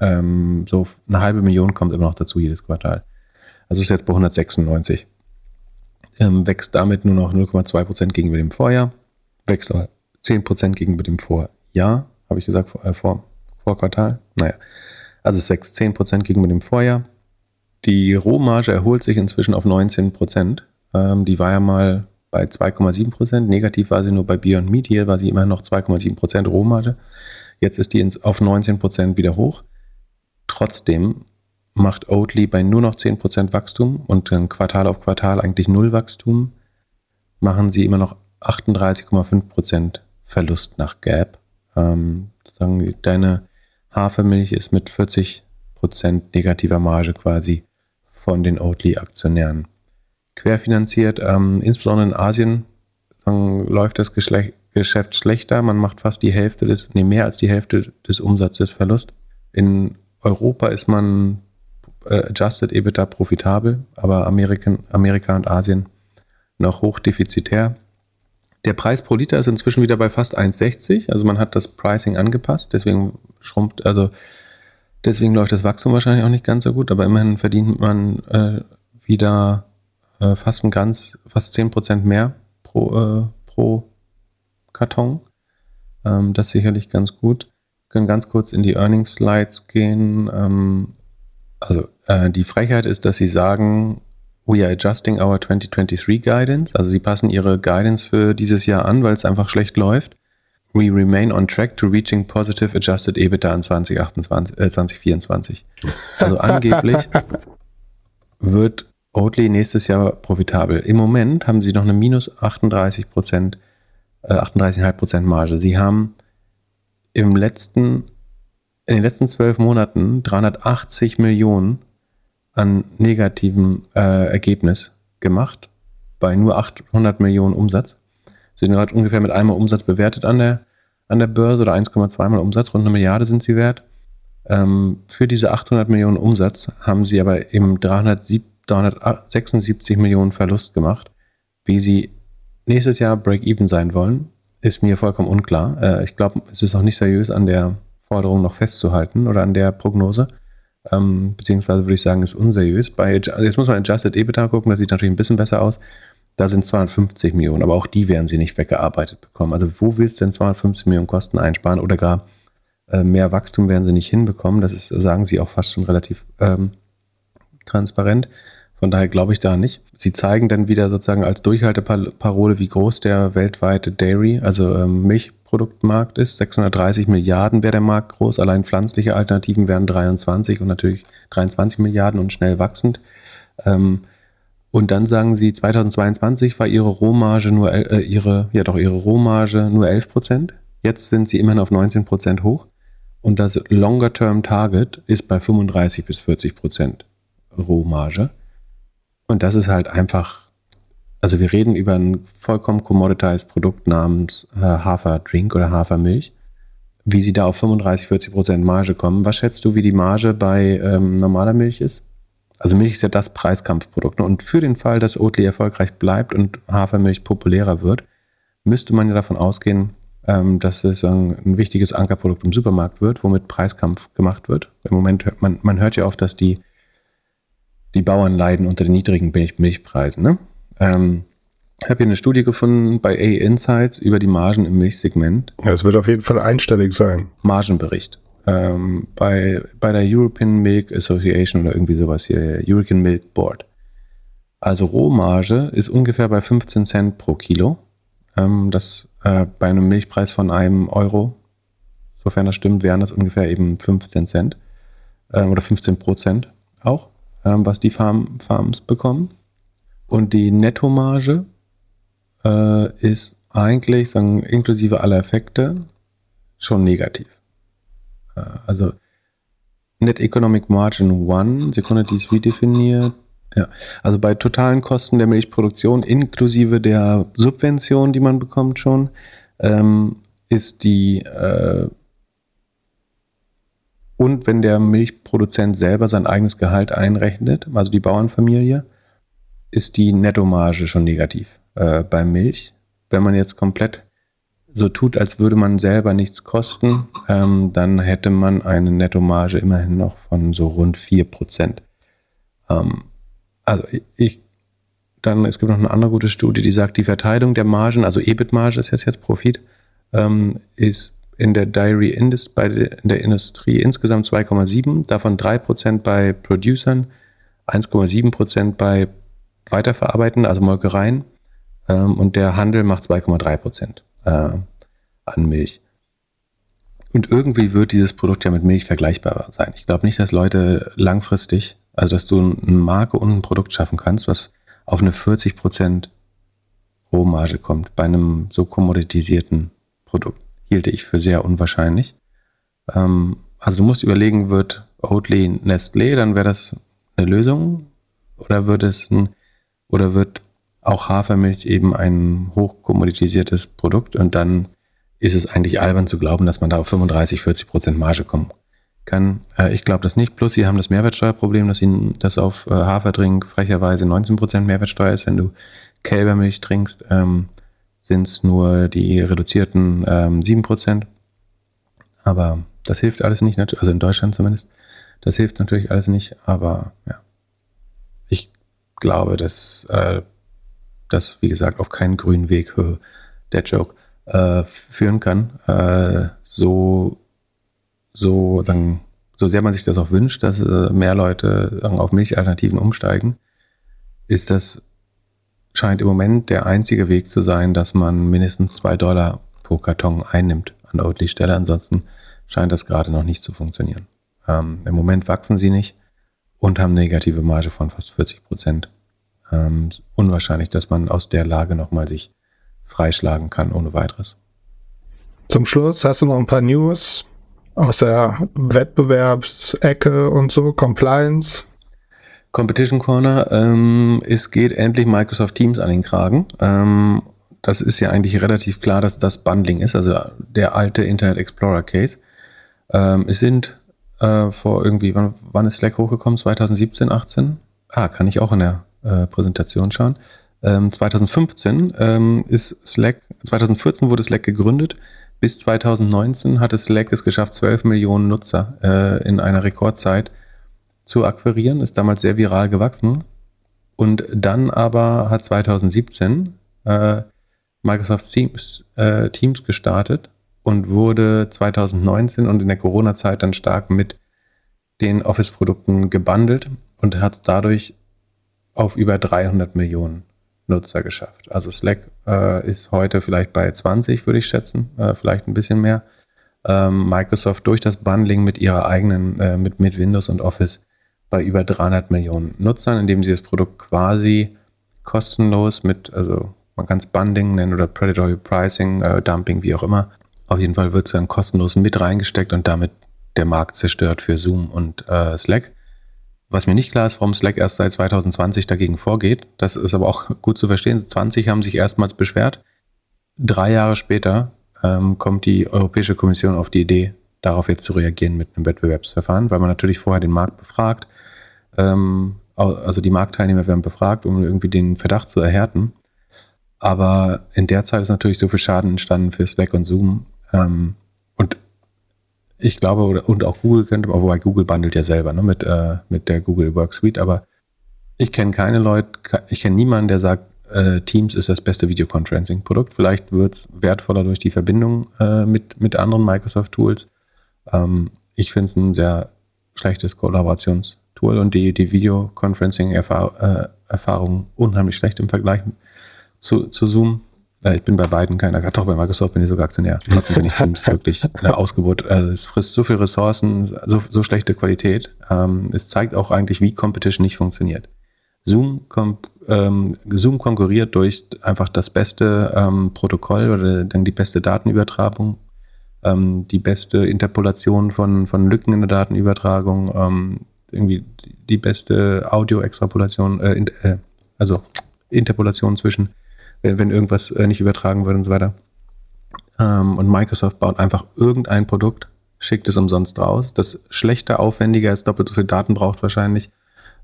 ähm, so eine halbe Million kommt immer noch dazu jedes Quartal. Also ist jetzt bei 196. Ähm, wächst damit nur noch 0,2 Prozent gegenüber dem Vorjahr, wächst 10 Prozent gegenüber dem Vorjahr, habe ich gesagt, vor, äh, vor, vor Quartal. Naja, also es wächst 10 Prozent gegenüber dem Vorjahr. Die Rohmarge erholt sich inzwischen auf 19 Prozent. Ähm, die war ja mal bei 2,7 Prozent. Negativ war sie nur bei Beyond Meat. Hier war sie immer noch 2,7 Prozent Rohmarge. Jetzt ist die auf 19 Prozent wieder hoch. Trotzdem macht Oatly bei nur noch 10 Prozent Wachstum und dann Quartal auf Quartal eigentlich null Wachstum, machen sie immer noch 38,5 Prozent Verlust nach Gap. Ähm, deine Hafermilch ist mit 40 Prozent negativer Marge quasi von den Oatly-Aktionären querfinanziert. Ähm, insbesondere in Asien läuft das Geschle Geschäft schlechter. Man macht fast die Hälfte des, nee, mehr als die Hälfte des Umsatzes Verlust. In Europa ist man äh, Adjusted EBITDA profitabel, aber Amerikan, Amerika und Asien noch hochdefizitär. Der Preis pro Liter ist inzwischen wieder bei fast 1,60. Also man hat das Pricing angepasst, deswegen schrumpft, also deswegen läuft das Wachstum wahrscheinlich auch nicht ganz so gut, aber immerhin verdient man äh, wieder äh, fast ein ganz, fast 10% mehr pro, äh, pro Karton. Ähm, das ist sicherlich ganz gut. Wir können ganz kurz in die Earnings Slides gehen. Ähm, also äh, die Frechheit ist, dass sie sagen, we are adjusting our 2023 guidance. Also sie passen ihre Guidance für dieses Jahr an, weil es einfach schlecht läuft. We remain on track to reaching positive adjusted EBITDA in 2028, äh, 2024. Also angeblich wird Oatly nächstes Jahr profitabel. Im Moment haben sie noch eine minus 38 Prozent, äh, 38,5 Prozent Marge. Sie haben im letzten, in den letzten zwölf Monaten 380 Millionen an negativem äh, Ergebnis gemacht, bei nur 800 Millionen Umsatz. Sie sind gerade ungefähr mit einmal Umsatz bewertet an der, an der Börse oder 1,2 mal Umsatz, rund eine Milliarde sind sie wert. Ähm, für diese 800 Millionen Umsatz haben sie aber im 370 376 Millionen Verlust gemacht. Wie sie nächstes Jahr Break-Even sein wollen, ist mir vollkommen unklar. Äh, ich glaube, es ist auch nicht seriös an der Forderung noch festzuhalten oder an der Prognose. Ähm, beziehungsweise würde ich sagen, ist unseriös. Bei, also jetzt muss man Adjusted EBITDA gucken, das sieht natürlich ein bisschen besser aus. Da sind 250 Millionen, aber auch die werden sie nicht weggearbeitet bekommen. Also wo willst du denn 250 Millionen Kosten einsparen oder gar äh, mehr Wachstum werden sie nicht hinbekommen? Das ist, sagen sie auch fast schon relativ ähm, transparent. Von daher glaube ich da nicht. Sie zeigen dann wieder sozusagen als Durchhalteparole, wie groß der weltweite Dairy, also ähm, Milchproduktmarkt ist. 630 Milliarden wäre der Markt groß. Allein pflanzliche Alternativen wären 23 und natürlich 23 Milliarden und schnell wachsend. Ähm, und dann sagen sie, 2022 war ihre Rohmarge nur, äh, ihre, ja doch, ihre Rohmarge nur 11 Prozent. Jetzt sind sie immerhin auf 19 Prozent hoch. Und das Longer-Term-Target ist bei 35 bis 40 Prozent Rohmarge. Und das ist halt einfach, also wir reden über ein vollkommen commoditized Produkt namens äh, Haferdrink oder Hafermilch. Wie sie da auf 35, 40 Prozent Marge kommen. Was schätzt du, wie die Marge bei ähm, normaler Milch ist? Also Milch ist ja das Preiskampfprodukt. Ne? Und für den Fall, dass Oatly erfolgreich bleibt und Hafermilch populärer wird, müsste man ja davon ausgehen, ähm, dass es ein, ein, wichtiges Ankerprodukt im Supermarkt wird, womit Preiskampf gemacht wird. Im Moment hört man, man hört ja oft, dass die die Bauern leiden unter den niedrigen Milch Milchpreisen. Ne? Ähm, ich habe hier eine Studie gefunden bei A Insights über die Margen im Milchsegment. Ja, es wird auf jeden Fall einstellig sein. Margenbericht. Ähm, bei, bei der European Milk Association oder irgendwie sowas hier, European Milk Board. Also Rohmarge ist ungefähr bei 15 Cent pro Kilo. Ähm, das äh, bei einem Milchpreis von einem Euro, sofern das stimmt, wären das ungefähr eben 15 Cent äh, oder 15 Prozent auch ähm, was die Farm, Farms bekommen. Und die Nettomarge äh, ist eigentlich, sagen, inklusive aller Effekte, schon negativ. Äh, also Net Economic Margin 1, Sekunde, die ist wie definiert? Ja, also bei totalen Kosten der Milchproduktion inklusive der Subvention, die man bekommt schon, ähm, ist die äh, und wenn der Milchproduzent selber sein eigenes Gehalt einrechnet, also die Bauernfamilie, ist die Nettomarge schon negativ äh, bei Milch. Wenn man jetzt komplett so tut, als würde man selber nichts kosten, ähm, dann hätte man eine Nettomarge immerhin noch von so rund 4%. Ähm, also ich, dann, es gibt noch eine andere gute Studie, die sagt, die Verteilung der Margen, also EBIT-Marge ist jetzt, jetzt Profit, ähm, ist in der Dairy Industry, bei der, in der Industrie insgesamt 2,7, davon 3% bei Producern, 1,7% bei Weiterverarbeiten, also Molkereien, ähm, und der Handel macht 2,3% äh, an Milch. Und irgendwie wird dieses Produkt ja mit Milch vergleichbar sein. Ich glaube nicht, dass Leute langfristig, also dass du eine Marke und ein Produkt schaffen kannst, was auf eine 40% Rohmarge kommt bei einem so kommoditisierten Produkt. Hielte ich für sehr unwahrscheinlich. Ähm, also du musst überlegen, wird Oatly Nestlé, dann wäre das eine Lösung? Oder wird es ein, oder wird auch Hafermilch eben ein hochkommoditisiertes Produkt und dann ist es eigentlich albern zu glauben, dass man da auf 35, 40 Prozent Marge kommen kann. Äh, ich glaube das nicht. Plus, sie haben das Mehrwertsteuerproblem, dass ihnen das auf äh, Haferdrink frecherweise 19 Prozent Mehrwertsteuer ist. Wenn du Kälbermilch trinkst, ähm, sind es nur die reduzierten ähm, 7 Prozent. Aber das hilft alles nicht, also in Deutschland zumindest. Das hilft natürlich alles nicht, aber ja. Ich glaube, dass äh, das, wie gesagt, auf keinen grünen Weg der Joke äh, führen kann. Äh, so, so, dann, so sehr man sich das auch wünscht, dass äh, mehr Leute auf Milchalternativen umsteigen, ist das scheint im Moment der einzige Weg zu sein, dass man mindestens zwei Dollar pro Karton einnimmt an der Oatly-Stelle. Ansonsten scheint das gerade noch nicht zu funktionieren. Ähm, Im Moment wachsen sie nicht und haben negative Marge von fast 40 Prozent ähm, unwahrscheinlich, dass man aus der Lage nochmal sich freischlagen kann ohne weiteres. Zum Schluss hast du noch ein paar News aus der Wettbewerbsecke und so, Compliance. Competition Corner, ähm, es geht endlich Microsoft Teams an den Kragen. Ähm, das ist ja eigentlich relativ klar, dass das Bundling ist, also der alte Internet Explorer Case. Ähm, es sind äh, vor irgendwie, wann, wann ist Slack hochgekommen? 2017, 18? Ah, kann ich auch in der äh, Präsentation schauen. Ähm, 2015 ähm, ist Slack, 2014 wurde Slack gegründet. Bis 2019 hatte Slack es geschafft, 12 Millionen Nutzer äh, in einer Rekordzeit zu akquirieren, ist damals sehr viral gewachsen. Und dann aber hat 2017 äh, Microsoft Teams, äh, Teams gestartet und wurde 2019 und in der Corona-Zeit dann stark mit den Office-Produkten gebundelt und hat dadurch auf über 300 Millionen Nutzer geschafft. Also Slack äh, ist heute vielleicht bei 20, würde ich schätzen, äh, vielleicht ein bisschen mehr. Ähm, Microsoft durch das Bundling mit ihrer eigenen, äh, mit, mit Windows und Office bei über 300 Millionen Nutzern, indem sie das Produkt quasi kostenlos mit, also man kann es Bundling nennen oder Predatory Pricing, äh, Dumping, wie auch immer. Auf jeden Fall wird es dann kostenlos mit reingesteckt und damit der Markt zerstört für Zoom und äh, Slack. Was mir nicht klar ist, warum Slack erst seit 2020 dagegen vorgeht. Das ist aber auch gut zu verstehen. 20 haben sich erstmals beschwert. Drei Jahre später ähm, kommt die Europäische Kommission auf die Idee, darauf jetzt zu reagieren mit einem Wettbewerbsverfahren, weil man natürlich vorher den Markt befragt. Ähm, also die Marktteilnehmer werden befragt, um irgendwie den Verdacht zu erhärten. Aber in der Zeit ist natürlich so viel Schaden entstanden für Slack und Zoom. Ähm, und ich glaube, und auch Google könnte, wobei Google bundelt ja selber ne, mit, äh, mit der Google Work Suite, aber ich kenne keine Leute, ich kenne niemanden, der sagt, äh, Teams ist das beste Videoconferencing-Produkt. Vielleicht wird es wertvoller durch die Verbindung äh, mit, mit anderen Microsoft-Tools. Ähm, ich finde es ein sehr schlechtes Kollaborationstool und die, die Videoconferencing-Erfahrung äh, unheimlich schlecht im Vergleich zu, zu Zoom. Ich bin bei beiden keiner, doch bei Microsoft bin ich sogar Aktionär. Trotzdem finde ich Teams wirklich eine Ausgeburt. Also es frisst so viel Ressourcen, so, so schlechte Qualität. Ähm, es zeigt auch eigentlich, wie Competition nicht funktioniert. Zoom, ähm, Zoom konkurriert durch einfach das beste ähm, Protokoll oder dann die beste Datenübertragung, ähm, die beste Interpolation von, von Lücken in der Datenübertragung, ähm, irgendwie die beste Audio-Extrapolation, äh, äh, also Interpolation zwischen, wenn, wenn irgendwas äh, nicht übertragen wird und so weiter. Ähm, und Microsoft baut einfach irgendein Produkt, schickt es umsonst raus, das schlechter, aufwendiger ist, doppelt so viel Daten braucht wahrscheinlich,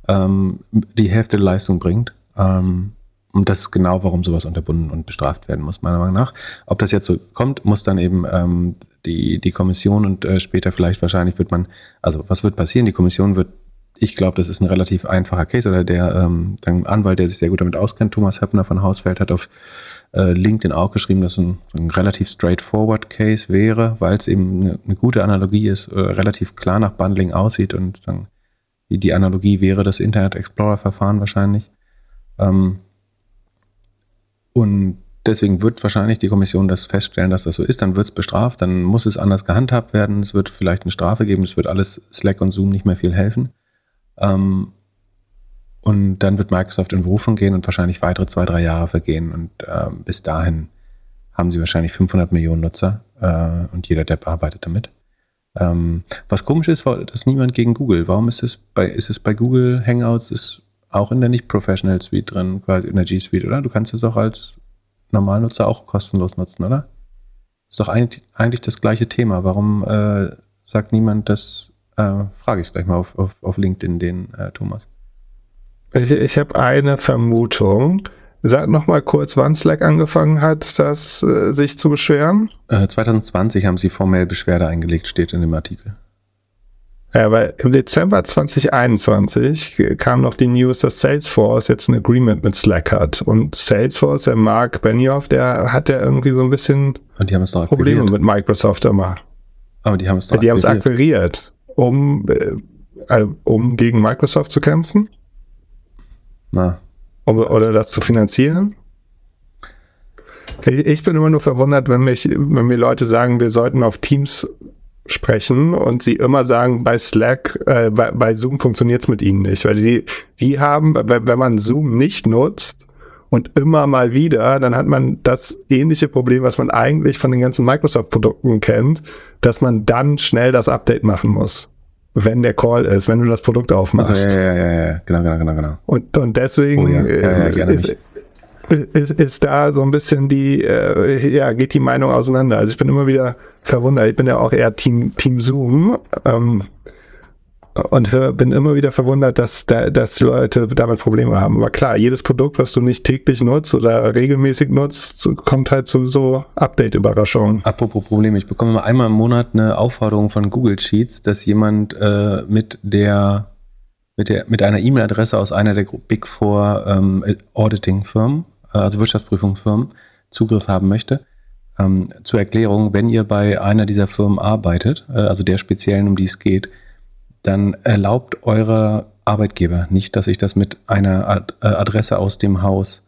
ähm, die Hälfte der Leistung bringt. Ähm, und das ist genau, warum sowas unterbunden und bestraft werden muss, meiner Meinung nach. Ob das jetzt so kommt, muss dann eben ähm, die, die Kommission und äh, später vielleicht wahrscheinlich wird man, also was wird passieren? Die Kommission wird, ich glaube, das ist ein relativ einfacher Case oder der ähm, Anwalt, der sich sehr gut damit auskennt, Thomas Höppner von Hausfeld, hat auf äh, LinkedIn auch geschrieben, dass ein, ein relativ straightforward Case wäre, weil es eben eine, eine, gute Analogie ist, äh, relativ klar nach Bundling aussieht und sagen, die, die Analogie wäre das Internet Explorer Verfahren wahrscheinlich. Ähm, und deswegen wird wahrscheinlich die Kommission das feststellen, dass das so ist. Dann wird es bestraft, dann muss es anders gehandhabt werden. Es wird vielleicht eine Strafe geben. Es wird alles Slack und Zoom nicht mehr viel helfen. Ähm, und dann wird Microsoft in Berufung gehen und wahrscheinlich weitere zwei, drei Jahre vergehen. Und ähm, bis dahin haben sie wahrscheinlich 500 Millionen Nutzer äh, und jeder Depp arbeitet damit. Ähm, was komisch ist, dass niemand gegen Google. Warum ist es bei, ist es bei Google Hangouts, ist auch in der nicht-Professional Suite drin, quasi in der G Suite, oder? Du kannst es auch als Normalnutzer auch kostenlos nutzen, oder? Ist doch eigentlich, eigentlich das gleiche Thema. Warum äh, sagt niemand das? Äh, Frage ich gleich mal auf, auf, auf LinkedIn den äh, Thomas. Ich, ich habe eine Vermutung. Sag noch mal kurz, wann Slack angefangen hat, das äh, sich zu beschweren. 2020 äh, haben sie formell Beschwerde eingelegt, steht in dem Artikel. Ja, weil im Dezember 2021 kam noch die News, dass Salesforce jetzt ein Agreement mit Slack hat. Und Salesforce, der Mark Benioff, der hat ja irgendwie so ein bisschen Probleme mit Microsoft immer. Aber die haben es doch Die haben es akquiriert, um, äh, um gegen Microsoft zu kämpfen. Na. Um, oder das zu finanzieren. Ich, ich bin immer nur verwundert, wenn mich, wenn mir Leute sagen, wir sollten auf Teams sprechen und sie immer sagen, bei Slack, äh, bei, bei Zoom funktioniert es mit ihnen nicht, weil die, die haben, wenn man Zoom nicht nutzt und immer mal wieder, dann hat man das ähnliche Problem, was man eigentlich von den ganzen Microsoft-Produkten kennt, dass man dann schnell das Update machen muss. Wenn der Call ist, wenn du das Produkt aufmachst. Also, ja, ja, ja, ja, genau, genau, genau, genau. Und, und deswegen oh, ja. Ja, ja, ist, ist, ist, da so ein bisschen die, äh, ja, geht die Meinung auseinander. Also ich bin immer wieder verwundert. Ich bin ja auch eher Team, Team Zoom. Ähm, und hör, bin immer wieder verwundert, dass, da, dass Leute damit Probleme haben. Aber klar, jedes Produkt, was du nicht täglich nutzt oder regelmäßig nutzt, kommt halt zu so Update-Überraschungen. Apropos Probleme, ich bekomme mal einmal im Monat eine Aufforderung von Google Sheets, dass jemand äh, mit der mit der mit einer E-Mail-Adresse aus einer der Big Four ähm, Auditing-Firmen, also Wirtschaftsprüfungsfirmen, Zugriff haben möchte. Ähm, zur Erklärung, wenn ihr bei einer dieser Firmen arbeitet, äh, also der speziellen, um die es geht, dann erlaubt eure Arbeitgeber nicht, dass ich das mit einer Ad äh, Adresse aus dem Haus,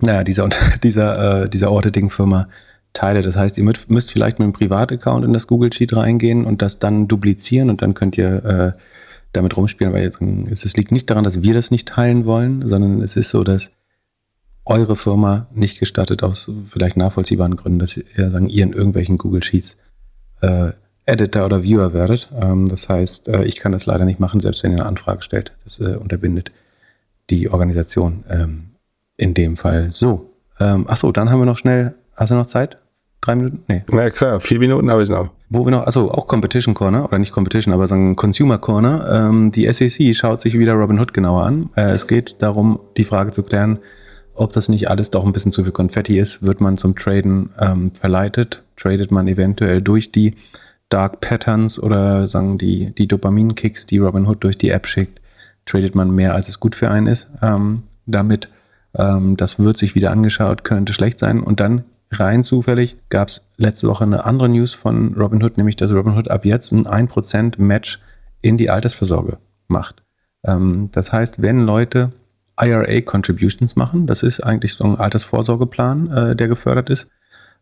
naja, dieser, dieser, äh, dieser Auditing-Firma teile. Das heißt, ihr müsst, vielleicht mit einem Privataccount in das Google Sheet reingehen und das dann duplizieren und dann könnt ihr äh, damit rumspielen, weil es liegt nicht daran, dass wir das nicht teilen wollen, sondern es ist so, dass eure Firma nicht gestattet, aus vielleicht nachvollziehbaren Gründen, dass ihr, sagen, ihr in irgendwelchen Google Sheets äh, Editor oder Viewer werdet. Ähm, das heißt, äh, ich kann das leider nicht machen, selbst wenn ihr eine Anfrage stellt. Das äh, unterbindet die Organisation ähm, in dem Fall. So, ähm, achso, dann haben wir noch schnell, hast du noch Zeit? Drei Minuten? Nee. Na klar, vier Minuten habe ich noch. Wo wir noch, also auch Competition Corner, oder nicht Competition, aber sagen Consumer Corner. Ähm, die SEC schaut sich wieder Robinhood genauer an. Äh, es geht darum, die Frage zu klären, ob das nicht alles doch ein bisschen zu viel Konfetti ist, wird man zum Traden ähm, verleitet, tradet man eventuell durch die Dark Patterns oder sagen die, die Dopamin-Kicks, die Robinhood durch die App schickt, tradet man mehr, als es gut für einen ist. Ähm, damit, ähm, das wird sich wieder angeschaut, könnte schlecht sein. Und dann rein zufällig gab es letzte Woche eine andere News von Robinhood, nämlich dass Robinhood ab jetzt ein 1% Match in die Altersvorsorge macht. Ähm, das heißt, wenn Leute IRA-Contributions machen. Das ist eigentlich so ein Altersvorsorgeplan, äh, der gefördert ist.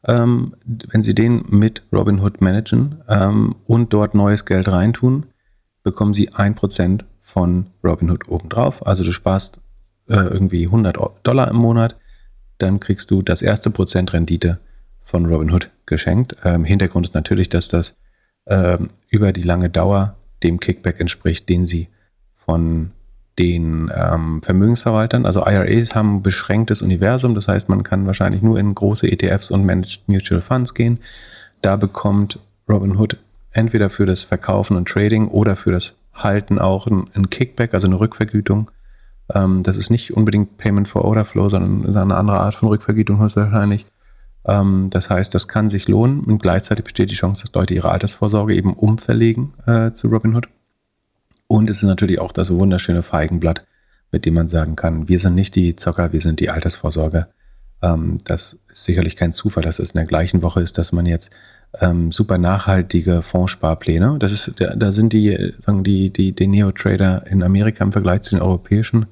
Ähm, wenn Sie den mit Robinhood managen ähm, und dort neues Geld reintun, bekommen Sie ein Prozent von Robinhood obendrauf. Also du sparst äh, irgendwie 100 Dollar im Monat, dann kriegst du das erste Prozent Rendite von Robinhood geschenkt. Ähm, Hintergrund ist natürlich, dass das ähm, über die lange Dauer dem Kickback entspricht, den sie von den ähm, Vermögensverwaltern, also IRAs haben ein beschränktes Universum, das heißt, man kann wahrscheinlich nur in große ETFs und Managed Mutual Funds gehen. Da bekommt Robinhood entweder für das Verkaufen und Trading oder für das Halten auch ein, Kickback, also eine Rückvergütung. Ähm, das ist nicht unbedingt Payment for Order Flow, sondern eine andere Art von Rückvergütung höchstwahrscheinlich. Ähm, das heißt, das kann sich lohnen und gleichzeitig besteht die Chance, dass Leute ihre Altersvorsorge eben umverlegen äh, zu Robinhood. Und es ist natürlich auch das wunderschöne Feigenblatt, mit dem man sagen kann, wir sind nicht die Zocker, wir sind die Altersvorsorge. Ähm, das ist sicherlich kein Zufall, dass es in der gleichen Woche ist, dass man jetzt ähm, super nachhaltige Fondssparpläne, das ist, da, da sind die, sagen die, die, die Neo-Trader in Amerika im Vergleich zu den europäischen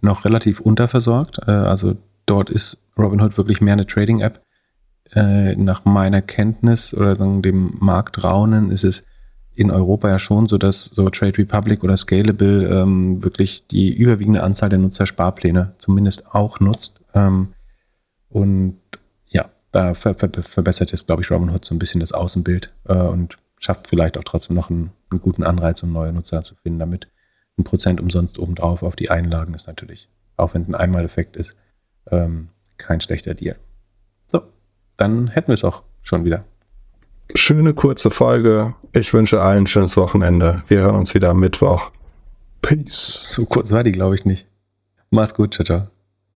noch relativ unterversorgt. Äh, also dort ist Robinhood wirklich mehr eine Trading-App. Äh, nach meiner Kenntnis oder sagen, dem Marktraunen ist es in Europa ja schon so, dass so Trade Republic oder Scalable ähm, wirklich die überwiegende Anzahl der Nutzer Sparpläne zumindest auch nutzt. Ähm, und ja, da ver ver verbessert jetzt, glaube ich, Robinhood so ein bisschen das Außenbild äh, und schafft vielleicht auch trotzdem noch einen, einen, guten Anreiz, um neue Nutzer zu finden, damit ein Prozent umsonst obendrauf auf die Einlagen ist natürlich, auch wenn es ein Einmaleffekt ist, ähm, kein schlechter Deal. So, dann hätten wir es auch schon wieder. Schöne kurze Folge. Ich wünsche allen ein schönes Wochenende. Wir hören uns wieder am Mittwoch. Peace. So kurz war die, glaube ich, nicht. Mach's gut, ciao, ciao.